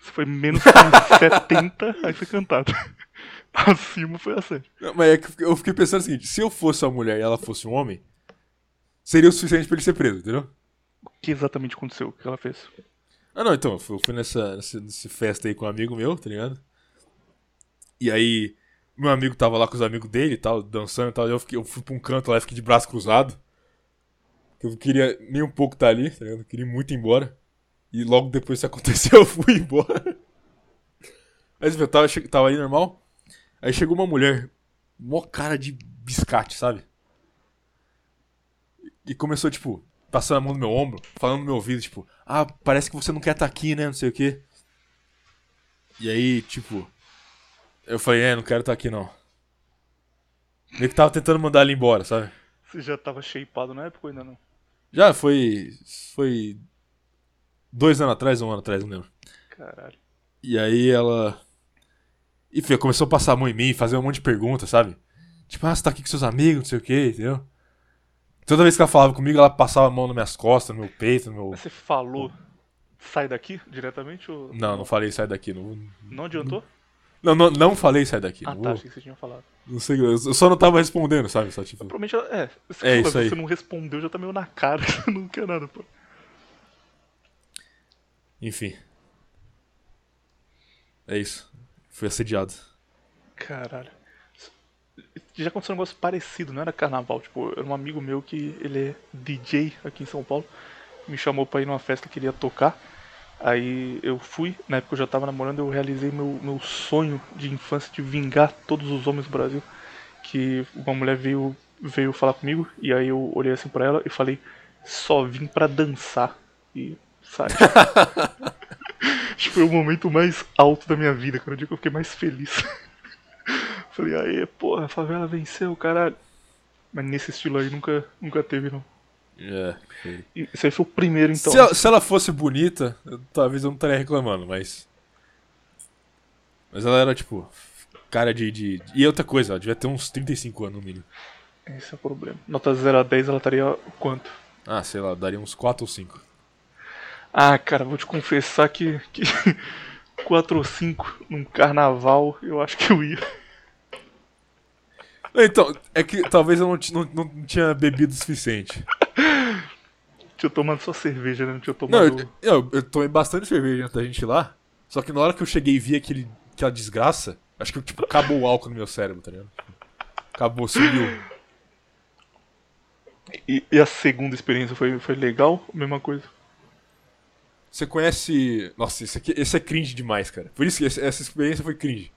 A: Se foi menos que 70, aí foi cantado. Acima foi assédio.
B: Não, mas é que eu fiquei pensando o seguinte: se eu fosse uma mulher e ela fosse um homem, seria o suficiente pra ele ser preso, entendeu?
A: O que exatamente aconteceu? O que ela fez?
B: Ah, não, então, eu fui, nessa, nessa, nessa festa aí com um amigo meu, tá ligado? E aí, meu amigo tava lá com os amigos dele tal, dançando e tal, eu, fiquei, eu fui pra um canto lá e fiquei de braço cruzado. Eu queria nem um pouco estar ali, tá ligado? Eu queria muito ir embora. E logo depois isso aconteceu, eu fui embora. Mas eu tava, tava normal. Aí chegou uma mulher, mó cara de biscate, sabe? E começou, tipo, passando a mão no meu ombro, falando no meu ouvido, tipo, ah, parece que você não quer estar aqui, né? Não sei o quê. E aí, tipo, eu falei, é, não quero estar aqui não. Meio que tava tentando mandar ela embora, sabe?
A: Você já tava shapeado na época ou ainda não?
B: Já foi. Foi. Dois anos atrás, um ano atrás, não lembro.
A: Caralho.
B: E aí ela. Enfim, começou a passar a mão em mim, fazer um monte de perguntas, sabe? Tipo, ah, você tá aqui com seus amigos, não sei o quê, entendeu? Toda vez que ela falava comigo, ela passava a mão nas minhas costas, no meu peito, no meu.
A: Você falou, sai daqui diretamente ou.
B: Não, não falei sai daqui. Não,
A: Não adiantou?
B: não, não, não falei sai daqui.
A: Ah
B: não,
A: tá, achei que você tinha falado.
B: não sei, eu só não tava respondendo, sabe? Só tipo.
A: Provavelmente. É,
B: É isso aí.
A: você não respondeu, já tá meio na cara. Não quer nada, pô.
B: Enfim. É isso. Fui assediado.
A: Caralho. Já aconteceu um negócio parecido, não era carnaval. Tipo, era um amigo meu que ele é DJ aqui em São Paulo. Me chamou pra ir numa festa que queria tocar. Aí eu fui, na época eu já tava namorando, eu realizei meu, meu sonho de infância de vingar todos os homens do Brasil. Que uma mulher veio, veio falar comigo, e aí eu olhei assim pra ela e falei, só vim pra dançar. E sai. Acho que foi o momento mais alto da minha vida, cara. O dia que eu fiquei mais feliz. Falei, aí, porra, a favela venceu, caralho. Mas nesse estilo aí nunca, nunca teve, não.
B: É.
A: E Esse aí foi o primeiro, então.
B: se, ela, se ela fosse bonita, eu- talvez eu não estaria reclamando, mas. Mas ela era, tipo, cara de, de. E outra coisa, ela devia ter uns 35 anos no mínimo.
A: Esse é o problema. Nota 0 a 10, ela estaria quanto?
B: Ah, sei lá, daria uns 4 ou 5.
A: Ah, cara, vou te confessar que, que 4 ou 5 num carnaval, eu acho que eu ia.
B: Então, é que talvez eu não, não, não tinha bebido o suficiente.
A: Tinha tomado só cerveja, né? Não tinha
B: Não,
A: tomado.
B: eu, eu, eu tomei bastante cerveja antes da gente ir lá. Só que na hora que eu cheguei e vi aquele, aquela desgraça, acho que tipo, acabou o álcool no meu cérebro, tá ligado? Acabou, sumiu.
A: E, e a segunda experiência foi, foi legal? Mesma coisa.
B: Você conhece. Nossa, esse, aqui, esse é cringe demais, cara. Por isso que essa experiência foi cringe.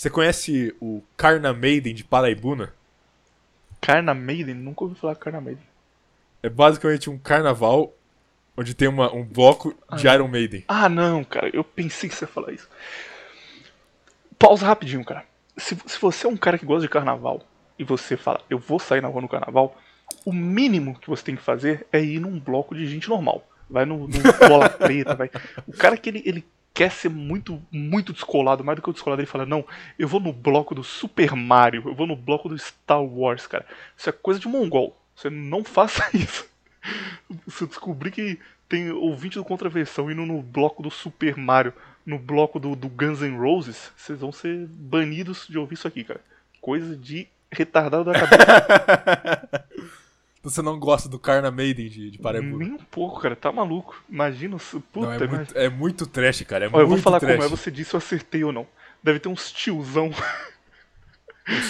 B: Você conhece o Karna Maiden de Paraibuna?
A: Carna Maiden? Nunca ouvi falar Carna Maiden.
B: É basicamente um carnaval onde tem uma, um bloco de Iron Maiden.
A: Ah, não, cara, eu pensei que você ia falar isso. Pausa rapidinho, cara. Se, se você é um cara que gosta de carnaval e você fala, eu vou sair na rua no carnaval, o mínimo que você tem que fazer é ir num bloco de gente normal. Vai no, no bola preta, vai. O cara que ele, ele quer ser muito, muito descolado, mais do que o descolado, ele fala, não, eu vou no bloco do Super Mario, eu vou no bloco do Star Wars, cara. Isso é coisa de mongol. Você não faça isso. Se eu descobrir que tem ouvinte do Contraversão indo no bloco do Super Mario, no bloco do, do Guns N' Roses, vocês vão ser banidos de ouvir isso aqui, cara. Coisa de retardado da cabeça.
B: Você não gosta do Karna Maiden de, de Paraibuna?
A: Nem um pouco, cara. Tá maluco. Imagina. Puta,
B: Não, é,
A: imagina.
B: muito, é muito trash, cara. É
A: Olha, eu
B: muito
A: vou falar
B: trash.
A: como é, você disse se eu acertei ou não. Deve ter uns tiozão.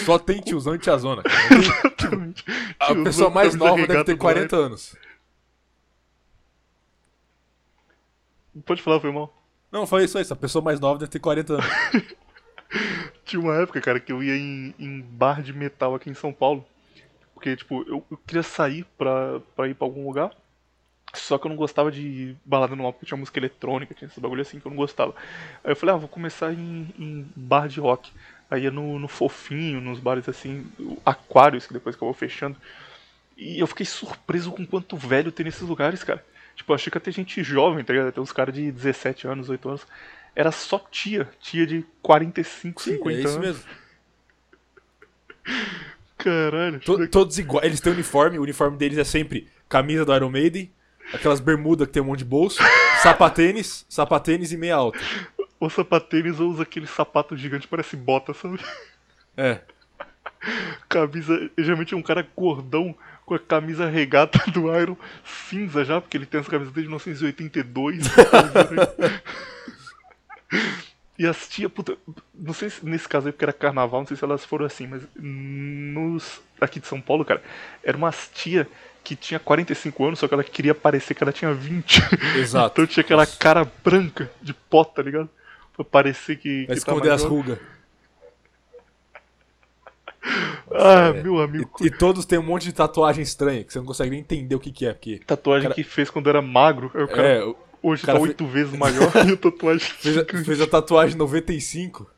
B: Só tem tiozão e tiazona. cara.
A: Exatamente.
B: A
A: Tiozão
B: pessoa mais nova deve ter
A: do
B: 40 anos.
A: Pode falar, foi mal.
B: Não, foi isso aí. A pessoa mais nova deve ter 40 anos.
A: Tinha uma época, cara, que eu ia em, em bar de metal aqui em São Paulo. Porque, tipo, eu, eu queria sair pra, pra ir pra algum lugar. Só que eu não gostava de balada normal, porque tinha música eletrônica, tinha esse bagulho assim que eu não gostava. Aí eu falei, ah, vou começar em, em bar de rock. Aí ia no, no Fofinho, nos bares assim, Aquários, que depois acabou fechando. E eu fiquei surpreso com quanto velho tem nesses lugares, cara. Tipo, eu achei que ter gente jovem, tá ligado? Ter uns caras de 17 anos, 8 anos. Era só tia, tia de 45,
B: Sim,
A: 50
B: é isso
A: anos.
B: mesmo.
A: Caralho.
B: To- todos iguais. Eles têm uniforme. O uniforme deles é sempre camisa do Iron Maiden, aquelas bermudas que tem um monte de bolso, sapatênis, sapatênis e meia alta.
A: O sapatênis usa aquele sapato gigante, parece bota, sabe?
B: É.
A: Camisa. Geralmente é um cara gordão com a camisa regata do Iron cinza já, porque ele tem essa camisa desde 1982. e as tia, puta, não sei se nesse caso aí porque era carnaval, não sei se elas foram assim, mas nos aqui de São Paulo, cara, era umas tia que tinha 45 anos, só que ela queria parecer que ela tinha 20.
B: Exato.
A: então tinha aquela cara branca de pó, tá ligado? Pra parecer que.
B: Pra
A: tá
B: esconder as rugas.
A: Ah,
B: É.
A: meu amigo.
B: E, e todos têm um monte de tatuagem estranha, que você não consegue nem entender o que, que é, porque.
A: Tatuagem
B: cara-
A: que fez quando era magro. Cara
B: É, o-
A: hoje tá oito vezes maior e a tatuagem.
B: fez, a, fez a tatuagem 95.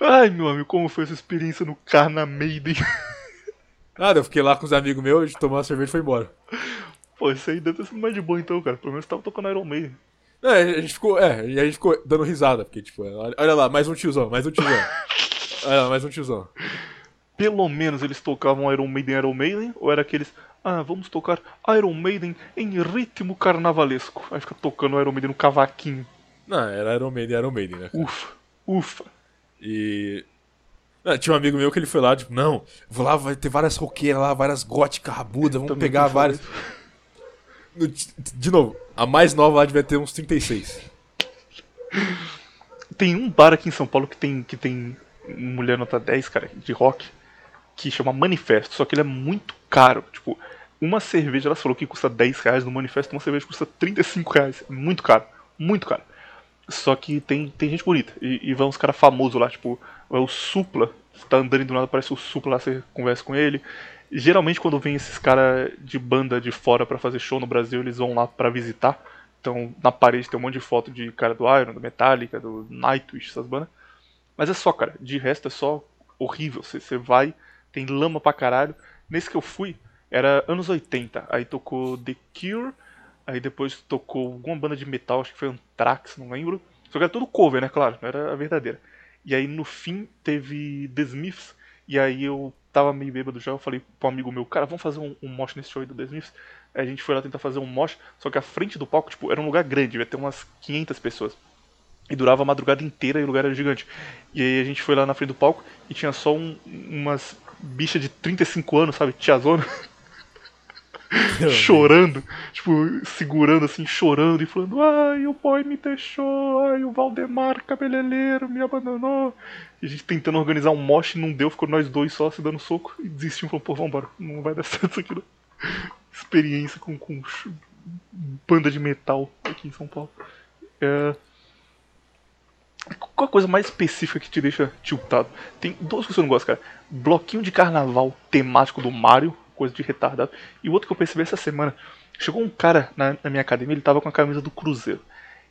A: Ai, meu amigo, como foi essa experiência no Carna Maiden?
B: Nada, eu fiquei lá com os amigos meus, a gente tomou uma cerveja e foi embora.
A: Pô, isso aí deve ter sido mais de boa então, cara. Pelo menos tava tocando Iron Maiden.
B: É, a gente ficou, é, e a gente ficou dando risada, porque, tipo, olha lá, mais um tiozão, mais um tiozão. Olha lá, mais um tiozão.
A: Pelo menos eles tocavam Iron Maiden Iron Maiden, ou era aqueles. Ah, vamos tocar Iron Maiden em ritmo carnavalesco. Aí fica tocando Iron Maiden no cavaquinho.
B: Não, era Iron Maiden, Iron Maiden, né?
A: Ufa, ufa.
B: E. Ah, tinha um amigo meu que ele foi lá, tipo, não, vou lá, vai ter várias roqueiras lá, várias góticas rabudas, vamos
A: Também
B: pegar várias. No- De novo, a mais nova lá devia ter uns 36.
A: Tem um bar aqui em São Paulo que tem, que tem mulher nota 10, cara, de rock, que chama Manifesto, só que ele é muito caro. Tipo, uma cerveja, ela falou que custa 10 reais no Manifesto, uma cerveja custa 35 reais. Muito caro, muito caro. Só que tem, tem gente bonita, e, e vai uns caras famosos lá, tipo, é o Supla, você tá andando do nada aparece o Supla lá, você conversa com ele. Geralmente quando vem esses caras de banda de fora pra fazer show no Brasil, eles vão lá pra visitar. Então na parede tem um monte de foto de cara do Iron, do Metallica, do Nightwish, essas bandas. Mas é só, cara. De resto é só horrível. Você vai, tem lama pra caralho. Nesse que eu fui, era anos 80. Aí tocou The Cure, aí depois tocou alguma banda de metal, acho que foi Anthrax, não lembro. Só que era tudo cover, né? Claro, não era a verdadeira. E aí no fim teve The Smiths, e aí eu tava meio bêbado já, eu falei pro amigo meu, cara, vamos fazer um, um mosh nesse show aí do The Smiths? Aí a gente foi lá tentar fazer um mosh, só que a frente do palco, tipo, era um lugar grande, devia ter umas 500 pessoas. E durava a madrugada inteira e o lugar era gigante. E aí a gente foi lá na frente do palco e tinha só um- umas bichas de 35 anos, sabe? Tiazona. chorando. Tipo, segurando assim, chorando e falando: Ai, o boy me deixou. Ai, o Valdemar cabeleireiro me abandonou. E a gente tentando organizar um mosh, não deu, ficou nós dois só se dando soco. E desistimos, falou: Pô, vambora, não vai dar certo isso aqui não. Experiência com, com banda de metal aqui em São Paulo. É. Qual a coisa mais específica que te deixa tiltado? Tem duas coisas que eu não gosto, cara. Bloquinho de carnaval temático do Mario, coisa de retardado. E o outro que eu percebi essa semana, chegou um cara na, na minha academia, ele tava com a camisa do Cruzeiro.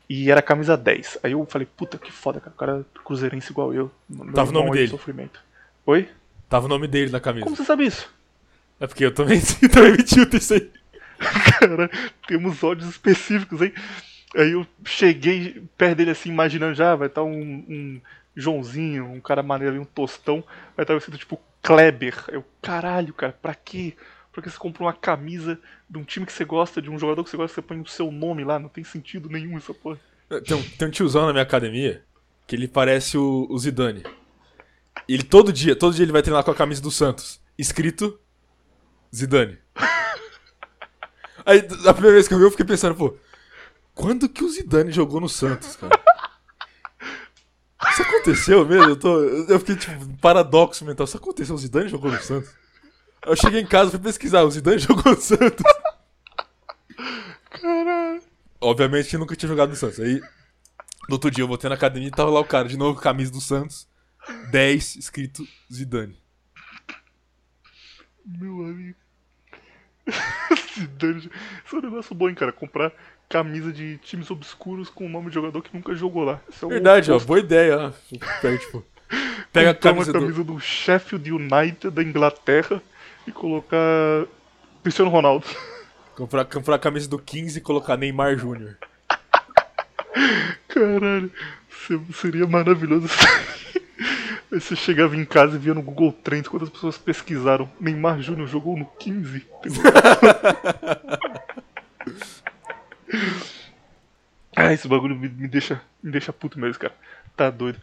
A: E era a camisa 10. Aí eu falei, puta que foda, cara. O cara é cruzeirense igual eu.
B: Tava o nome
A: de
B: dele.
A: Sofrimento. Oi?
B: Tava o nome dele na camisa.
A: Como você sabe isso?
B: É porque eu também, também me tilto isso aí.
A: cara, temos ódios específicos, hein? Aí eu cheguei perto dele assim, imaginando já, vai estar um, um Joãozinho, um cara maneiro ali, um tostão, vai estar escrito tipo Kleber. Eu, caralho, cara, pra quê? Porque você comprou uma camisa de um time que você gosta, de um jogador que você gosta, você põe o seu nome lá, não tem sentido nenhum essa porra.
B: Tem um, tem um tiozão na minha academia que ele parece o, o Zidane. Ele todo dia, todo dia ele vai treinar com a camisa do Santos, escrito Zidane. Aí, a primeira vez que eu vi, eu fiquei pensando, pô, quando que o Zidane jogou no Santos, cara? Isso aconteceu mesmo? Eu, tô, eu fiquei tipo, paradoxo mental. Isso aconteceu, o Zidane jogou no Santos? Eu cheguei em casa, fui pesquisar, o Zidane jogou no Santos.
A: Caralho.
B: Obviamente que nunca tinha jogado no Santos. Aí, no outro dia eu voltei na academia e tava lá o cara, de novo, camisa do Santos, 10, escrito Zidane.
A: Meu amigo. Isso é um negócio bom, hein, cara. Comprar camisa de times obscuros com o nome de jogador que nunca jogou lá. É
B: Verdade, ó, boa ideia, ó. Pega, tipo, pega a camisa
A: uma
B: do...
A: camisa do Sheffield United da Inglaterra e colocar Cristiano Ronaldo.
B: Comprar, comprar a camisa do 15 e colocar Neymar Júnior.
A: Caralho, se- seria maravilhoso. Você chegava em casa e via no Google Trends quantas pessoas pesquisaram. Neymar Júnior jogou no 15. Ah, esse bagulho me, me deixa, me deixa puto mesmo, cara. Tá doido.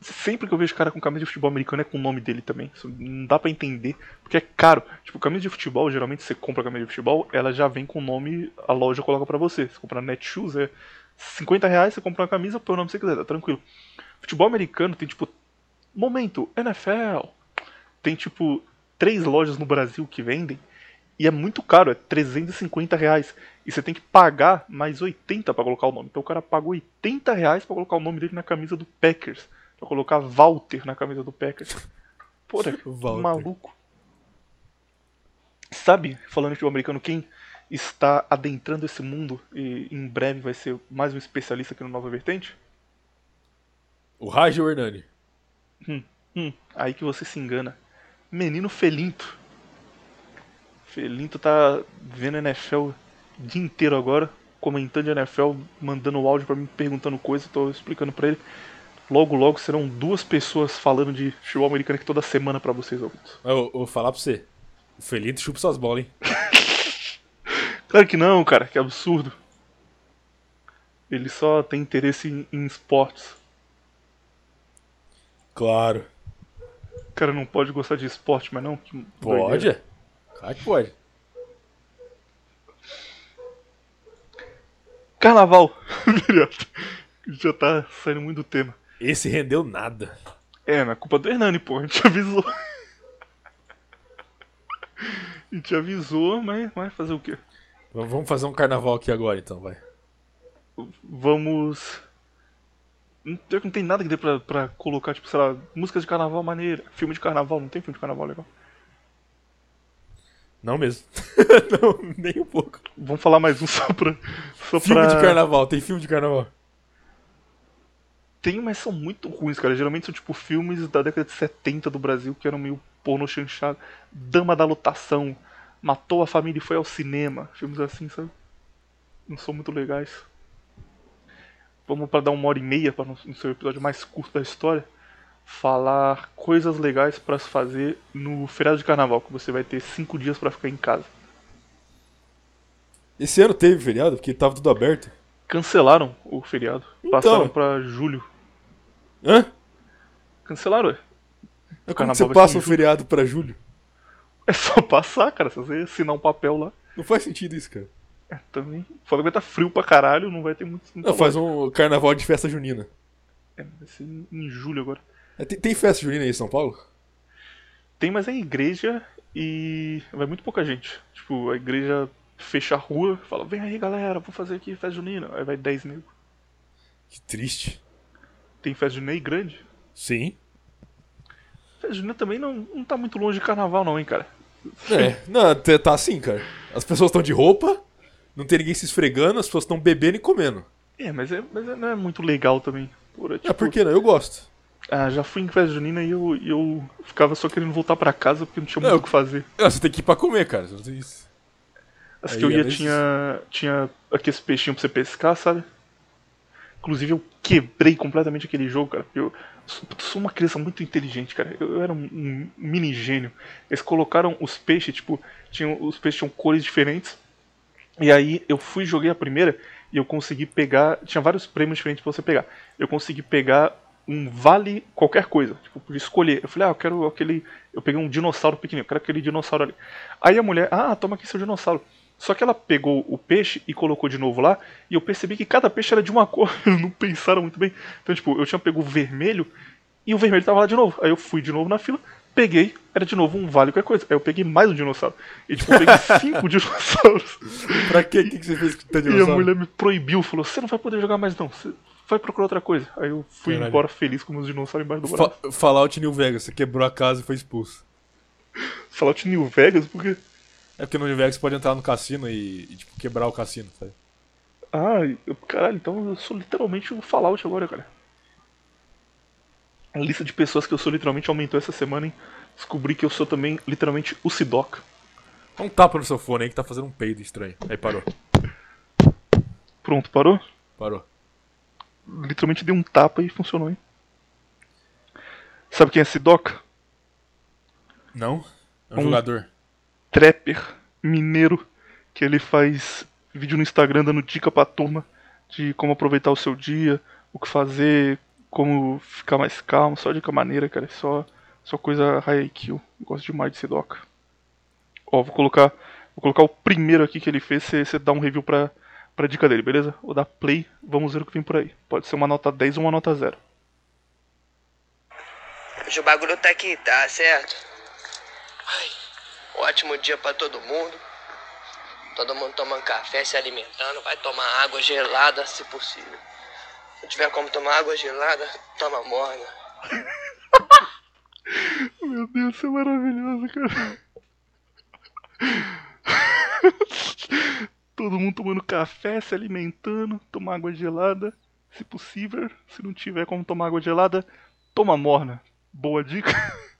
A: Sempre que eu vejo cara com camisa de futebol americano é com o nome dele também. Isso não dá pra entender. Porque é caro. Tipo, camisa de futebol, geralmente você compra camisa de futebol, ela já vem com o nome, a loja coloca pra você. Você compra na Netshoes, é 50 reais, você compra uma camisa, põe o nome que você quiser, tá tranquilo. Futebol americano tem tipo. Momento, NFL. Tem tipo três lojas no Brasil que vendem. E é muito caro, é 350 reais. E você tem que pagar mais 80 pra colocar o nome. Então o cara pagou 80 reais pra colocar o nome dele na camisa do Packers. Pra colocar Walter na camisa do Packers. Porra,
B: Walter.
A: maluco. Sabe, falando de futebol americano, quem está adentrando esse mundo e em breve vai ser mais um especialista aqui no Nova Vertente?
B: O Raj ou o Hernani?
A: Hum, aí que você se engana. Menino Felinto. Felinto tá vendo NFL o dia inteiro agora, comentando de NFL, mandando áudio pra mim, perguntando coisa, tô explicando pra ele. Logo, logo serão duas pessoas falando de futebol americano aqui toda semana pra vocês, ouvintes.
B: Eu, eu vou falar pra você. O Felito chupa suas bolas, hein?
A: Claro que não, cara, que absurdo. Ele só tem interesse em, em esportes.
B: Claro.
A: O cara não pode gostar de esporte, mas não?
B: Pode?
A: doideira.
B: Claro que pode.
A: Carnaval. Já tá saindo muito do tema.
B: Esse rendeu nada.
A: É, na culpa do Hernani, pô. A gente avisou. A gente avisou, mas vai fazer o quê?
B: Vamos fazer um carnaval aqui agora, então, vai.
A: Vamos. Não tem- não tem nada que dê pra, pra colocar, tipo, sei lá, músicas de carnaval maneira, filme de carnaval, não tem filme de carnaval legal.
B: Não mesmo. não, nem um pouco.
A: Vamos falar mais um só pra. Só
B: Filme
A: pra...
B: de carnaval, tem filme de carnaval.
A: Tem, mas são muito ruins, cara. Geralmente são tipo filmes da década de 70 do Brasil que eram meio porno chanchado. Dama da Lotação, Matou a Família e Foi ao Cinema. Filmes assim, sabe? Não são muito legais. Vamos para dar uma hora e meia para não ser o episódio mais curto da história. Falar coisas legais para se fazer no feriado de carnaval, que você vai ter cinco dias para ficar em casa.
B: Esse ano teve feriado, porque tava tudo aberto.
A: Cancelaram o feriado.
B: Então.
A: Passaram pra julho.
B: Hã?
A: Cancelaram, ué.
B: Como
A: carnaval
B: você passa
A: julho.
B: feriado pra julho?
A: É só passar, cara. Se você assinar um papel lá.
B: Não faz sentido isso, cara.
A: É, também. Foda que vai estar frio pra caralho, não vai ter muito.
B: Não, faz um carnaval de festa junina.
A: É, vai ser em- em julho agora.
B: É, Tem, tem festa junina aí em São Paulo?
A: Tem, mas é igreja e. vai muito pouca gente. Tipo, a igreja fecha a rua, fala, vem aí galera, vou fazer aqui festa junina. Aí vai 10 mil.
B: Que triste.
A: Tem festa junina aí grande.
B: Sim.
A: Festa junina também não, não tá muito longe de carnaval, não, hein, cara.
B: É, não, tá tá assim, cara. As pessoas estão de roupa, não tem ninguém se esfregando, as pessoas estão bebendo e comendo.
A: É, mas, é, mas é- não é muito legal também. Porra, tipo,
B: Ah, por que não? Eu gosto.
A: ah, já fui em festa junina e eu, eu ficava só querendo voltar pra casa porque não tinha muito
B: Não.
A: o que fazer.
B: Ah, você tem que ir pra comer, cara. Você não tem isso.
A: As
B: Aí
A: que eu ia
B: isso.
A: tinha, tinha aqueles peixinhos pra você pescar, sabe? Inclusive eu quebrei completamente aquele jogo, cara. Eu sou, sou uma criança muito inteligente, cara. Eu, eu era um, um mini gênio. Eles colocaram os peixes, tipo, tinham, os peixes tinham cores diferentes. E aí eu fui joguei a primeira e eu consegui pegar. Tinha vários prêmios diferentes pra você pegar. Eu consegui pegar um vale qualquer coisa. Tipo, escolher. Eu falei, ah, eu quero aquele. Eu peguei um dinossauro pequenininho, eu quero aquele dinossauro ali. Aí a mulher, ah, toma aqui seu dinossauro. Só que ela pegou o peixe e colocou de novo lá, e eu percebi que cada peixe era de uma cor. Não pensaram muito bem. Então, tipo, eu tinha pego o vermelho e o vermelho tava lá de novo. Aí eu fui de novo na fila, peguei, era de novo um vale qualquer coisa. Aí eu peguei mais um dinossauro. E tipo, eu peguei cinco dinossauros.
B: Pra quê? O que, que você fez com o teu
A: E a
B: dinossauro?
A: mulher me proibiu, falou: Você não vai poder jogar mais não, você vai procurar outra coisa. Aí eu fui
B: Caralho.
A: embora feliz com meus dinossauros embaixo do braço.
B: Fa Fallout New Vegas, você quebrou a casa e foi expulso.
A: Fallout New Vegas, porque.
B: É porque no New Vegas você pode entrar no cassino e, e, tipo, quebrar o cassino, sabe?
A: Ah, eu, caralho, então eu sou literalmente um Fallout agora, cara. A lista de pessoas que eu sou literalmente aumentou essa semana, hein? Descobri que eu sou também literalmente o Sidoc.
B: Dá um tapa no seu fone aí que tá fazendo um peido estranho. Aí parou.
A: Pronto, parou?
B: Parou.
A: Literalmente dei um tapa e funcionou, hein? Sabe quem é Sidoc?
B: Não? É um
A: Um-
B: jogador.
A: Trapper mineiro que ele faz vídeo no Instagram dando dica pra turma de como aproveitar o seu dia, o que fazer, como ficar mais calmo, só dica maneira, cara. Só, só coisa high IQ. Gosto demais de Sidoca. Ó, vou colocar, vou colocar o primeiro aqui que ele fez, você dá um review pra, pra dica dele, beleza? Vou dar play, vamos ver o que vem por aí. Pode ser uma nota 10 ou uma nota 0.
D: Hoje o bagulho tá aqui, tá certo? Ai, ótimo dia pra todo mundo. Todo mundo tomando café, se alimentando. Vai tomar água gelada se possível. Se tiver como tomar água gelada, toma morna.
A: Meu Deus, isso é maravilhoso, cara. Todo mundo tomando café, se alimentando, tomar água gelada, se possível. Se não tiver como tomar água gelada, toma morna. Boa dica.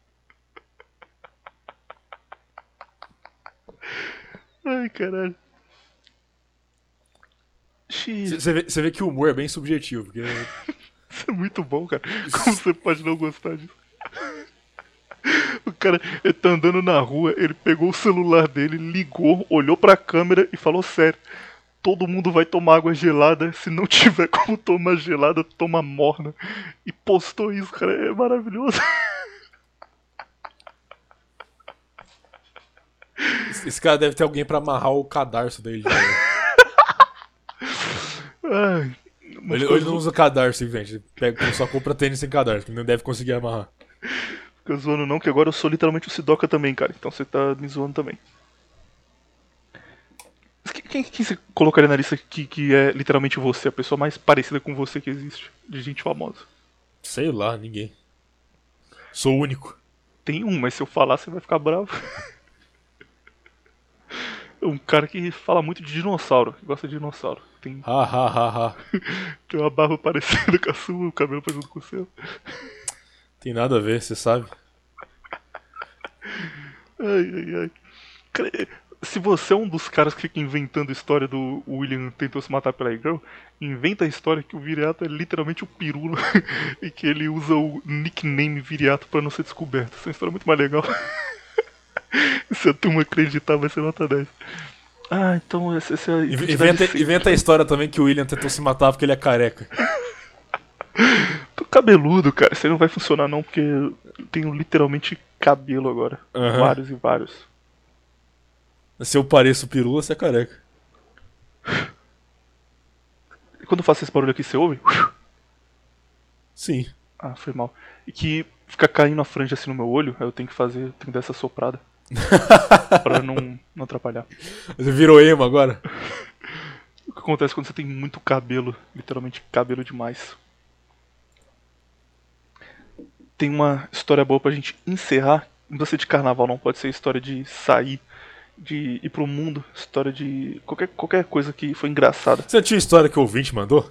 A: Ai, caralho.
B: Você vê, vê que o humor é bem subjetivo, porque
A: Isso é muito bom, cara. Como você pode não gostar disso? O cara, ele tá andando na rua, ele pegou o celular dele, ligou, olhou pra câmera e falou sério. Todo mundo vai tomar água gelada, se não tiver como tomar gelada, toma morna. E postou isso, cara, é maravilhoso.
B: esse cara deve ter alguém pra amarrar o cadarço dele. né?
A: Ai,
B: Ele,
A: coisa-
B: ele não usa cadarço, gente. Ele pega, só compra tênis sem cadarço, ele não deve conseguir amarrar.
A: Fica zoando não, que agora eu sou literalmente o Sidoca também, cara. Então você tá me zoando também. Quem, quem, você colocaria na lista que, que é literalmente você, a pessoa mais parecida com você que existe, de gente famosa?
B: Sei lá, ninguém. Sou o único.
A: Tem um, mas se eu falar você vai ficar bravo. um cara que fala muito de dinossauro, que gosta de dinossauro. Tem,
B: Ha ha ha ha.
A: tem uma barba parecida com a sua, o cabelo parecido com o seu.
B: Tem nada a ver, você sabe.
A: Ai, ai, ai. Cara, se você é um dos caras que fica inventando a história do William tentou se matar pela girl, inventa a história que o Viriato é literalmente o Pirulo e que ele usa o nickname Viriato pra não ser descoberto. Essa é uma história muito mais legal. se a turma acreditar, vai ser nota 10. Ah, então essa, essa é identidade
B: Inventa, inventa a história também que o William tentou se matar porque ele é careca.
A: Tô cabeludo, cara. Isso aí não vai funcionar não, porque eu tenho literalmente cabelo agora.
B: Aham.
A: Vários e vários.
B: Se eu pareço pirula, você é careca.
A: E quando eu faço esse barulho aqui, você ouve?
B: Sim.
A: Ah, foi mal. E que fica caindo a franja assim no meu olho, aí eu tenho que fazer, tenho que dar essa soprada. pra não, não atrapalhar.
B: Você virou emo agora?
A: O que acontece quando você tem muito cabelo, literalmente cabelo demais. Tem uma história boa pra gente encerrar. Não precisa ser de carnaval, não pode ser história de sair, de ir pro mundo, história de qualquer, qualquer coisa que foi engraçada.
B: Você tinha história que o ouvinte mandou?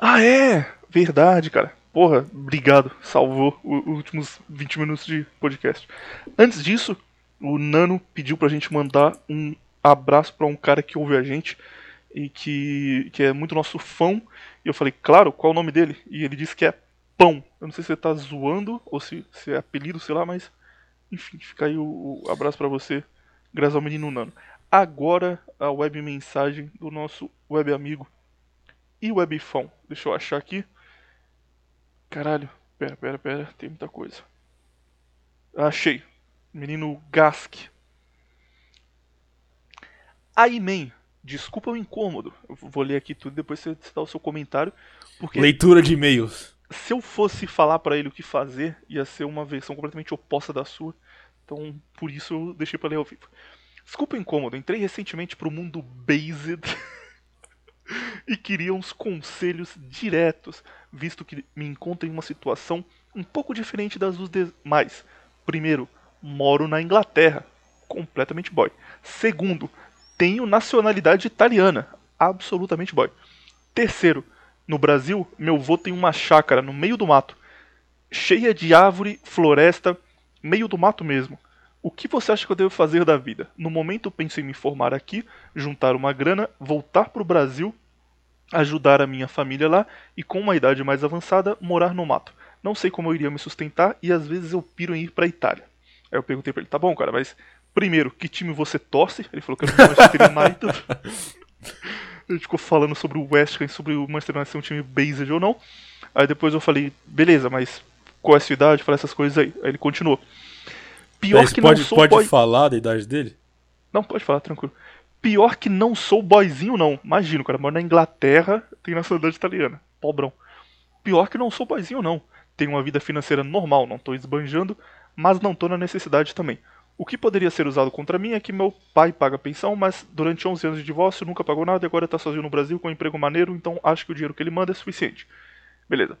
A: Ah, é! Verdade, cara. Porra, obrigado. Salvou os últimos 20 minutos de podcast. Antes disso, o Nano pediu pra gente mandar um abraço pra um cara que ouve a gente e que, que é muito nosso fã. E eu falei, claro, qual é o nome dele? E ele disse que é Pão. Eu não sei se você tá zoando ou se, se é apelido, sei lá, mas. Enfim, fica aí o, o abraço pra você, graças ao menino Nano. Agora a web mensagem do nosso web amigo e webfão. Deixa eu achar aqui. Caralho, pera, pera, pera, tem muita coisa. Achei. Menino Gask. Aí, man, desculpa o incômodo. Eu vou ler aqui tudo depois você dá o seu comentário. Porque
B: Leitura de e-mails.
A: se eu fosse falar pra ele o que fazer, ia ser uma versão completamente oposta da sua. Então, por isso eu deixei pra ler ao vivo. Desculpa o incômodo, entrei recentemente pro mundo Based e queria uns conselhos diretos, visto que me encontro em uma situação um pouco diferente das dos demais. Primeiro, moro na Inglaterra, completamente boy. Segundo, tenho nacionalidade italiana, absolutamente boy. Terceiro, no Brasil, meu vô tem uma chácara no meio do mato, cheia de árvore, floresta, meio do mato mesmo. O que você acha que eu devo fazer da vida? No momento penso em me formar aqui, juntar uma grana, voltar pro Brasil, ajudar a minha família lá e com uma idade mais avançada morar no mato. Não sei como eu iria me sustentar e às vezes eu piro em ir pra Itália. Aí eu perguntei pra ele, tá bom, cara, mas primeiro, que time você torce? Ele falou que era o Manchester United. Gente ficou falando sobre o West Ham, sobre o Manchester United ser um time based ou não. Aí depois eu falei, beleza, mas qual é a sua idade? Fala essas coisas aí. Aí ele continuou. Pior
B: Mas
A: que
B: pode,
A: não sou
B: pode
A: boy...
B: falar da idade dele?
A: Não, pode falar, tranquilo. Pior que não sou boyzinho, não. Imagina, o cara mora na Inglaterra, tem nacionalidade italiana. Pobrão. Pior que não sou boyzinho, não. Tenho uma vida financeira normal, não tô esbanjando, mas não tô na necessidade também. O que poderia ser usado contra mim é que meu pai paga pensão, mas durante 11 anos de divórcio nunca pagou nada e agora tá sozinho no Brasil com um emprego maneiro, então acho que o dinheiro que ele manda é suficiente. Beleza.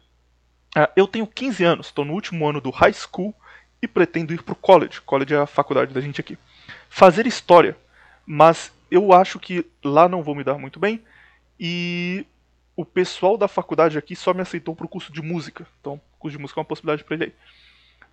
A: Ah, eu tenho 15 anos, estou no último ano do high school e pretendo ir pro college. College é a faculdade da gente aqui. Fazer história, mas eu acho que lá não vou me dar muito bem e o pessoal da faculdade aqui só me aceitou pro curso de música. Então, curso de música é uma possibilidade para ele aí.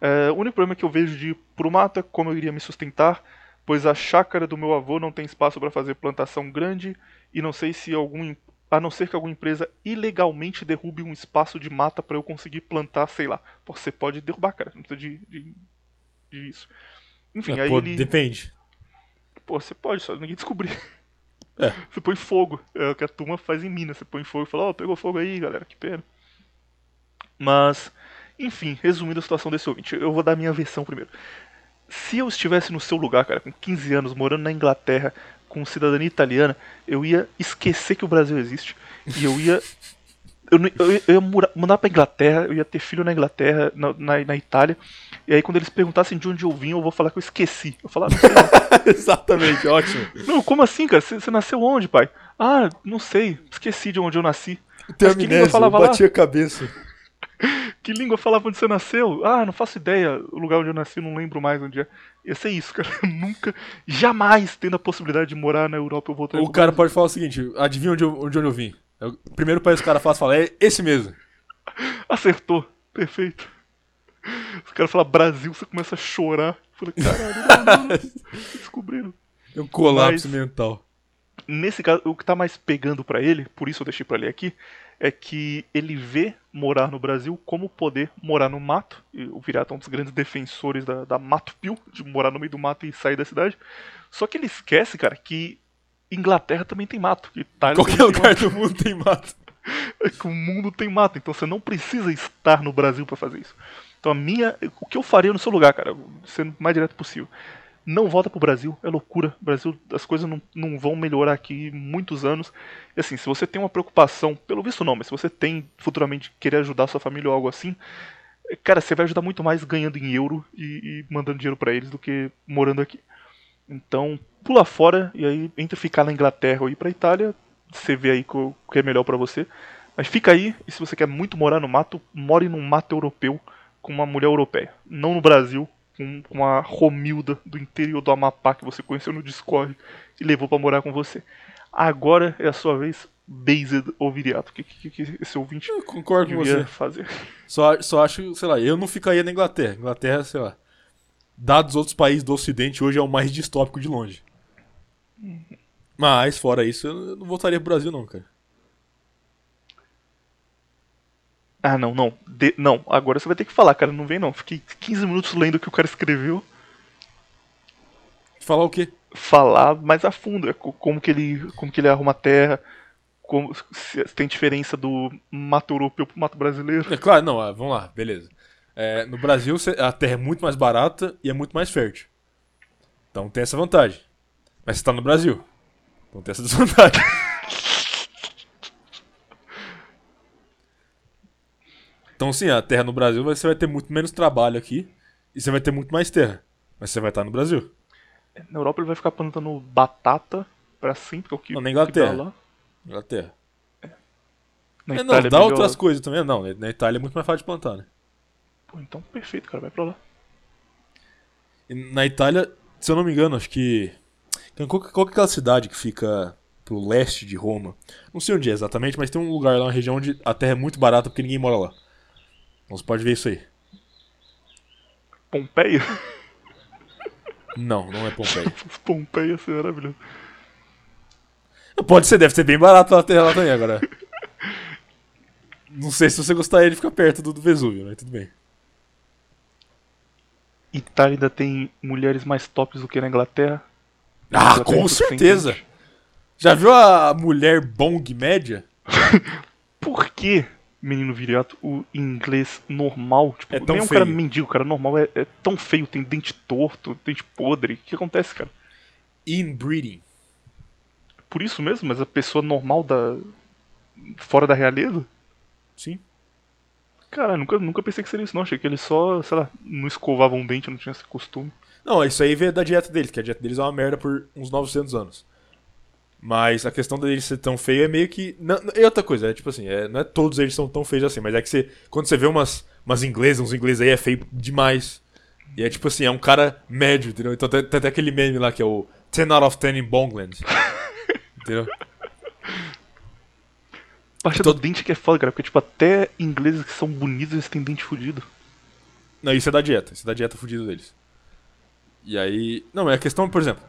A: É, o único problema que eu vejo de ir pro mato é como eu iria me sustentar, pois a chácara do meu avô não tem espaço para fazer plantação grande e não sei se algum a não ser que alguma empresa ilegalmente derrube um espaço de mata para eu conseguir plantar, sei lá. Pô, você pode derrubar, cara, não precisa de, de, de isso. Enfim,
B: É,
A: aí
B: pô,
A: ele.
B: Depende.
A: Pô, você pode, só ninguém descobrir.
B: É.
A: Você põe fogo, é o que a turma faz em Minas. Você põe fogo e fala, ó, pegou fogo aí, galera, que pena. Mas, enfim, resumindo a situação desse ouvinte, eu vou dar a minha versão primeiro. Se eu estivesse no seu lugar, cara, com 15 anos, morando na Inglaterra, com cidadania italiana, eu ia esquecer que o Brasil existe. E eu ia. Eu, eu ia- eu ia mudar pra Inglaterra, eu ia ter filho na Inglaterra, na, na, na Itália. E aí, quando eles perguntassem de onde eu vim, eu vou falar que eu esqueci. Eu sei, não.
B: Exatamente, ótimo.
A: Não, como assim, cara? Você nasceu onde, pai? Ah, não sei. Esqueci de onde eu nasci.
B: Amnésia, eu
A: falava lá?
B: bati a cabeça.
A: Que língua falava onde você nasceu? Ah, não faço ideia. O lugar onde eu nasci, não lembro mais onde é. Ia ser isso, cara. Nunca, jamais tendo a possibilidade de morar na Europa, eu voltaria
B: O cara pode falar o seguinte: adivinha onde eu, onde eu vim? É o primeiro país que o cara faz fala, é esse mesmo.
A: Acertou. Perfeito. Os caras falam Brasil, você começa a chorar. Fala, caralho, não, não, não. descobriram.
B: É um colapso
A: Mas-
B: mental.
A: Nesse caso, o que tá mais pegando pra ele, por isso eu deixei pra ler aqui, é que ele vê morar no Brasil como poder morar no mato. E o Viriato é um dos grandes defensores da, da Mato Pio, de morar no meio do mato e sair da cidade. Só que ele esquece, cara, que Inglaterra também tem mato. Que Itália
B: Qualquer lugar do mundo tem mato.
A: é que o mundo tem mato, então você não precisa estar no Brasil pra fazer isso. Então a minha, o que eu faria no seu lugar, cara, sendo o mais direto possível, não volta pro Brasil, é loucura. Brasil, as coisas não, não vão melhorar aqui muitos anos. E assim, se você tem uma preocupação, pelo visto não, mas se você tem futuramente querer ajudar sua família ou algo assim, cara, você vai ajudar muito mais ganhando em euro e, e mandando dinheiro pra eles do que morando aqui. Então, pula fora e aí entre ficar na Inglaterra ou ir pra Itália, você vê aí o que é melhor pra você. Mas fica aí, e se você quer muito morar no mato, more num mato europeu com uma mulher europeia. Não no Brasil, com uma Romilda do interior do Amapá que você conheceu no Discord e levou pra morar com você. Agora é a sua vez, Based ou Viriato. O que, que, que esse ouvinte
B: Eu concordo com você.
A: fazer?
B: Só, só acho, sei lá, eu não ficaria na Inglaterra. Inglaterra, sei lá. Dados outros países do Ocidente, hoje é o mais distópico de longe. Mas, fora isso, eu não voltaria pro Brasil, não, cara.
A: Ah, não, não. De- não, agora você vai ter que falar, cara. Não vem não. Fiquei 15 minutos lendo o que o cara escreveu.
B: Falar o quê?
A: falar mais a fundo, é co- como que ele, como que ele arruma a terra, como se tem diferença do mato europeu pro mato brasileiro.
B: É claro, não, ah, vamos lá, beleza. É, no Brasil, a terra é muito mais barata e é muito mais fértil. Então tem essa vantagem. Mas você tá no Brasil. Então tem essa desvantagem. Então sim, a terra no Brasil você vai ter muito menos trabalho aqui e você vai ter muito mais terra. Mas você vai estar no Brasil.
A: Na Europa ele vai ficar plantando batata pra sempre, é o que,
B: Não, na Inglaterra.
A: lá.
B: Inglaterra.
A: Na
B: É, não,
A: é
B: dá
A: melhor.
B: outras coisas também. Não, na Itália é muito mais fácil de plantar, né?
A: Pô, então perfeito, cara, vai pra lá.
B: E na Itália, se eu não me engano, acho que. Qual, qual que é aquela cidade que fica pro leste de Roma? Não sei onde é exatamente, mas tem um lugar lá, uma região onde a terra é muito barata porque ninguém mora lá. Você pode ver isso aí.
A: Pompeia?
B: Não, não é Pompeia.
A: Pompeia ia ser maravilhoso.
B: pode ser, deve ser bem barato terra lá também agora. Não sei se você gostaria de ficar perto do, do Vesúvio, mas tudo bem.
A: Itália ainda tem mulheres mais tops do que na Inglaterra.
B: Ah,
A: Inglaterra
B: com certeza! Já viu a mulher bong média?
A: Por que, menino viriato, o inglês normal, tipo,
B: É tão
A: nem um cara
B: feio.
A: mendigo, cara normal é, é tão feio, tem dente torto, dente podre. O que acontece, cara?
B: Inbreeding.
A: Por isso mesmo, mas a pessoa normal da. fora da realeza?
B: Sim.
A: Cara, nunca, nunca pensei que seria isso, não. Achei que eles só, sei lá, não escovavam um dente, não tinha esse costume.
B: Não, isso aí veio da dieta deles, que a dieta deles é uma merda por uns 900 anos. Mas a questão deles ser tão feio é meio que. Não, é outra coisa, é tipo assim, é, não é todos eles são tão feios assim, mas é que você. Quando você vê umas, umas inglesas, uns ingleses aí é feio demais. E é tipo assim, é um cara médio, entendeu? Então tem, tem até aquele meme lá que é o 10 out of 10 in Bongland. entendeu?
A: Parte do dente que é foda, cara, porque, tipo, até ingleses que são bonitos, eles têm dente fudido.
B: Não, isso é da dieta, isso é da dieta fudida deles. E aí. Não, mas a questão, por exemplo,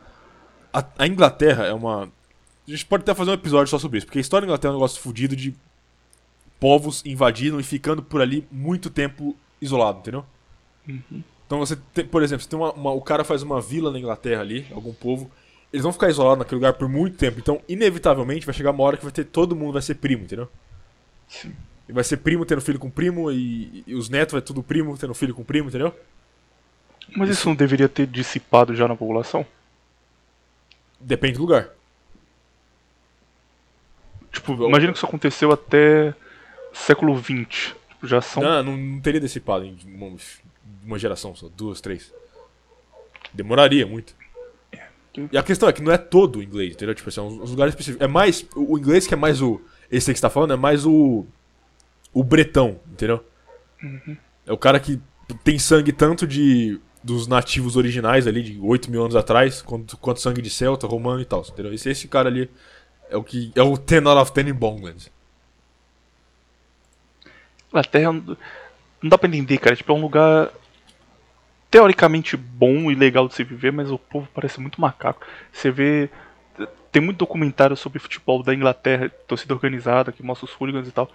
B: a, a Inglaterra é uma. A gente pode até fazer um episódio só sobre isso, porque a história da Inglaterra é um negócio fudido de povos invadindo e ficando por ali muito tempo isolado, entendeu? Então você tem, por exemplo, você tem uma, uma- o cara faz uma vila na Inglaterra ali, algum povo, eles vão ficar isolados naquele lugar por muito tempo, então inevitavelmente vai chegar uma hora que vai ter todo mundo vai ser primo, entendeu?
A: Sim.
B: E vai ser primo tendo filho com primo e, e os netos vai tudo primo tendo filho com primo, entendeu?
A: Mas isso não deveria ter dissipado já na população?
B: Depende do lugar.
A: Tipo, imagina que isso aconteceu até século XX. Tipo, já são.
B: Não, não, não teria dissipado em uma, uma geração só, duas, três. Demoraria muito. E a questão é que não é todo o inglês, entendeu? Tipo, assim, é uns, lugares específicos. É mais. O inglês que é mais o. Esse aí que você tá falando é mais o. O bretão, entendeu? É o cara que tem sangue tanto de. Dos nativos originais ali, de 8 mil anos atrás, quanto, quanto sangue de celta, romano e tal, entendeu? Esse, esse cara ali é o que. É o 10 out of 10 in Bongland.
A: Inglaterra não dá pra entender, cara. Tipo, é um lugar teoricamente bom e legal de se viver, mas o povo parece muito macaco. Você vê. Tem muito documentário sobre futebol da Inglaterra, torcida organizada, que mostra os hooligans e tal.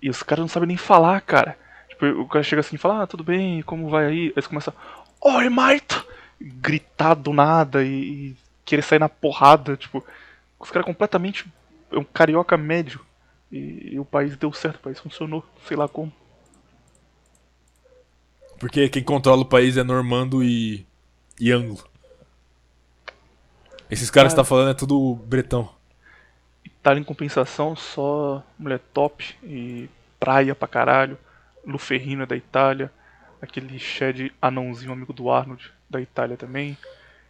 A: E os caras não sabem nem falar, cara. Tipo, o cara chega assim e fala, ah, tudo bem, como vai aí? Aí eles começam, oi, mate! Gritar do nada e, e querer sair na porrada, tipo. Os caras completamente. É um carioca médio. E, e o país deu certo, o país funcionou, sei lá como.
B: Porque quem controla o país é normando e. e anglo. Esses caras que tá falando é tudo bretão.
A: Itália em compensação, só mulher top e praia pra caralho. Luferrino é da Itália. Aquele Shed anãozinho, amigo do Arnold, da Itália também.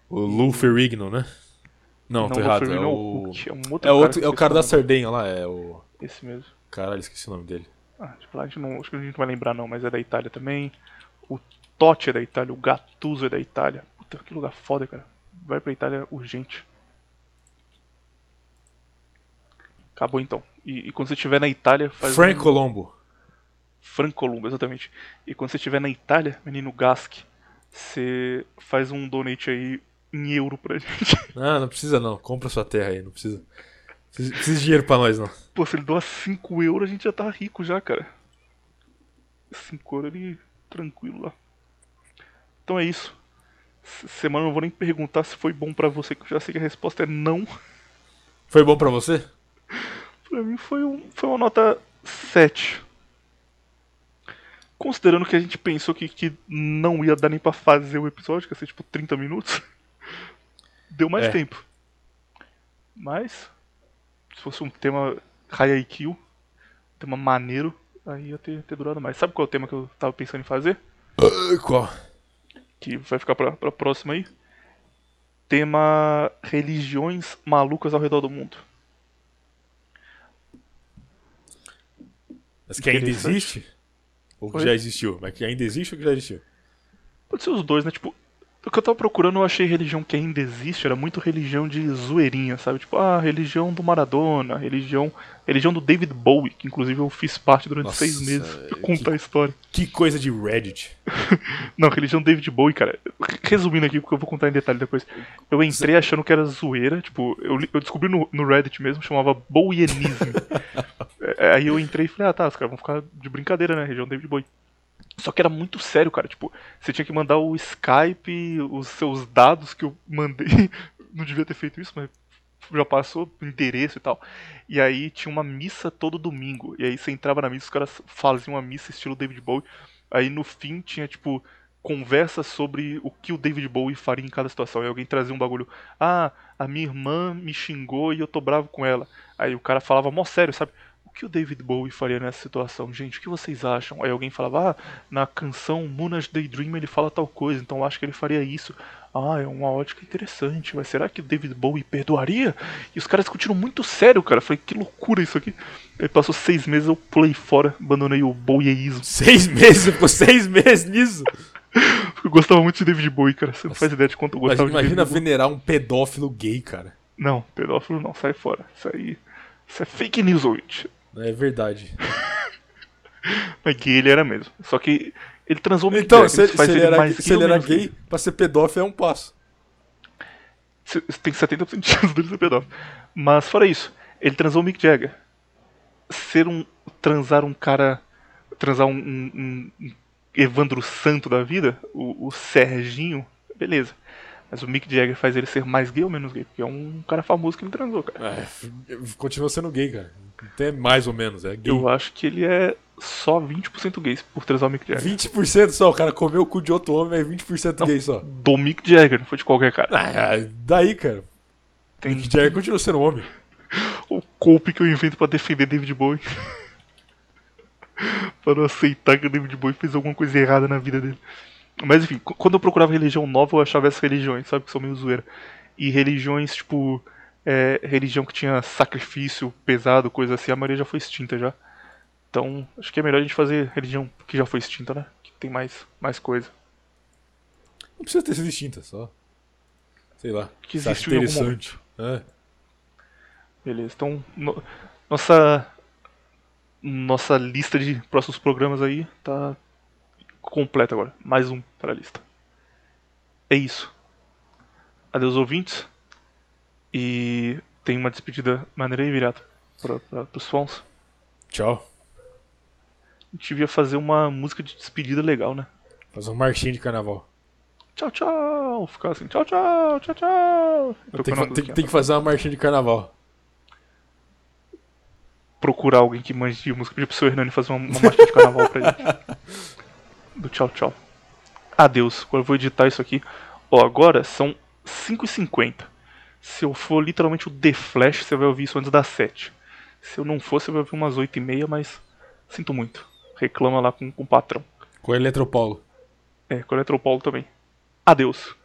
B: O Lou Ferrigno, né? Não, tô errado. É
A: é
B: o.
A: Hulk, é um outro
B: É, o
A: cara
B: outro,
A: que
B: é o cara da. Sardenha lá, é o.
A: Esse mesmo.
B: Caralho, esqueci o nome dele.
A: Ah, tipo, lá a gente não, acho que a gente não vai lembrar não, mas é da Itália também. O Totti é da Itália, o Gattuso é da Itália. Puta, que lugar foda, cara. Vai pra Itália urgente. Acabou então. E, e quando você estiver na Itália, faz
B: Frank
A: um...
B: Colombo.
A: Frank Columbo, exatamente. E quando você estiver na Itália, menino Gask, você faz um donate aí em euro pra gente.
B: Ah, não precisa não. Compra sua terra aí, não precisa. Precisa, precisa de dinheiro pra nós, não.
A: Pô, se ele doar 5 euros, a gente já tá rico já, cara. 5 euros ali, tranquilo lá. Então é isso. Semana eu não vou nem perguntar se foi bom pra você, que eu já sei que a resposta é não.
B: Foi bom pra você?
A: Pra mim foi, um, foi uma nota 7. Considerando que a gente pensou que, que não ia dar nem pra fazer o episódio, que ia ser tipo 30 minutos. Deu mais
B: É.
A: tempo. Mas, se fosse um tema high IQ, um tema maneiro, aí ia ter, ter durado mais. Sabe qual é o tema que eu tava pensando em fazer?
B: Qual?
A: Que vai ficar pra, pra próxima aí? Tema religiões malucas ao redor do mundo.
B: Mas que ainda existe? Ou que
A: Oi?
B: já existiu? Mas que ainda existe ou que já existiu?
A: Pode ser os dois, né? Tipo, o que eu tava procurando, eu achei religião que ainda existe, era muito religião de zoeirinha, sabe? Tipo, ah, religião do Maradona, religião. Religião do David Bowie, que inclusive eu fiz parte durante
B: Nossa,
A: seis meses pra
B: que-
A: contar a história.
B: Que coisa de Reddit.
A: Não, religião do David Bowie, cara. Resumindo aqui, porque eu vou contar em detalhe depois. Eu entrei achando que era zoeira, tipo, eu, eu descobri no, no Reddit mesmo, chamava Bowienismo. É, Aí eu entrei e falei, ah tá, os caras vão ficar de brincadeira, né? Região David Bowie. Só que era muito sério, cara. Tipo, você tinha que mandar o Skype, os seus dados que eu mandei. Não devia ter feito isso, mas já passou endereço e tal. E aí tinha uma missa todo domingo. E aí você entrava na missa, os caras faziam uma missa estilo David Bowie. Aí no fim tinha, tipo, conversa sobre o que o David Bowie faria em cada situação. Aí alguém trazia um bagulho. Ah, a minha irmã me xingou e eu tô bravo com ela. Aí o cara falava mó sério, sabe? O que o David Bowie faria nessa situação? Gente, o que vocês acham? Aí alguém falava, ah, na canção Moonage Daydream ele fala tal coisa, então eu acho que ele faria isso. Ah, é uma ótica interessante, mas será que o David Bowie perdoaria? E os caras discutiram muito sério, cara. Eu falei, que loucura isso aqui. Aí passou seis meses, eu pulei fora, abandonei o Bowieísmo.
B: Seis meses? Ficou seis meses nisso?
A: Eu gostava muito de David Bowie, cara. Você não faz ideia de quanto eu
B: Imagina,
A: gostava de
B: imagina
A: David Bowie.
B: venerar um pedófilo gay, cara.
A: Não, pedófilo não, sai fora. Isso aí. Isso é fake news, ouvinte.
B: É verdade.
A: Mas gay ele era mesmo. Só que ele transou muito
B: Então,
A: Jagger,
B: se, se ele era,
A: mais
B: se ele era gay, pra ser pedófilo é um passo.
A: Tem 70% de chance dele ser pedófilo. Mas fora isso, ele transou o Mick Jagger. Ser um. transar um cara. transar um, um- um- um Evandro Santo da vida, o, o Serginho, beleza. Mas o Mick Jagger faz ele ser mais gay ou menos gay? Porque é um cara famoso que ele transou, cara.
B: É, continua sendo gay, cara. Até mais ou menos, é gay.
A: Eu acho que ele é só 20% gay por transar o Mick Jagger.
B: 20% só, o cara comeu o cu de outro homem, é 20% gay só.
A: Do Mick Jagger, não foi de qualquer cara.
B: Ah, daí, cara.
A: Tem
B: Mick Jagger continua sendo homem.
A: o cope que eu invento pra defender David Bowie. pra não aceitar que o David Bowie fez alguma coisa errada na vida dele. Mas enfim, qu- quando eu procurava religião nova, eu achava essas religiões, sabe, que são meio zoeira. E religiões, tipo, é, religião que tinha sacrifício pesado, coisa assim, a maioria já foi extinta já. Então, acho que é melhor a gente fazer religião que já foi extinta, né? Que tem mais, mais coisa.
B: Não precisa ter sido extinta, só. Sei lá.
A: Que existiu
B: interessante. É.
A: Beleza, então no- nossa nossa lista de próximos programas aí tá completa agora. Mais um para a lista. É isso. Adeus ouvintes. E tem uma despedida maneira aí, virada para os fãs.
B: Tchau.
A: A gente devia fazer uma música de despedida legal, né?
B: Fazer um marchinho de carnaval.
A: Tchau, tchau. Ficar assim, tchau, tchau, tchau, tchau.
B: Tem que, tem, tem que fazer uma marchinha de carnaval.
A: procurar alguém que manje de música, pedir pro seu Hernani fazer uma, uma marcha de carnaval pra gente. Do tchau, tchau. Adeus. Agora eu vou editar isso aqui. Ó, agora são 5h50. Se eu for literalmente o The Flash, você vai ouvir isso antes das 7. Se eu não for, você vai ouvir umas 8h30, mas sinto muito. Reclama lá com, com o patrão.
B: Com o Eletropaulo.
A: É, com o Eletropaulo também. Adeus.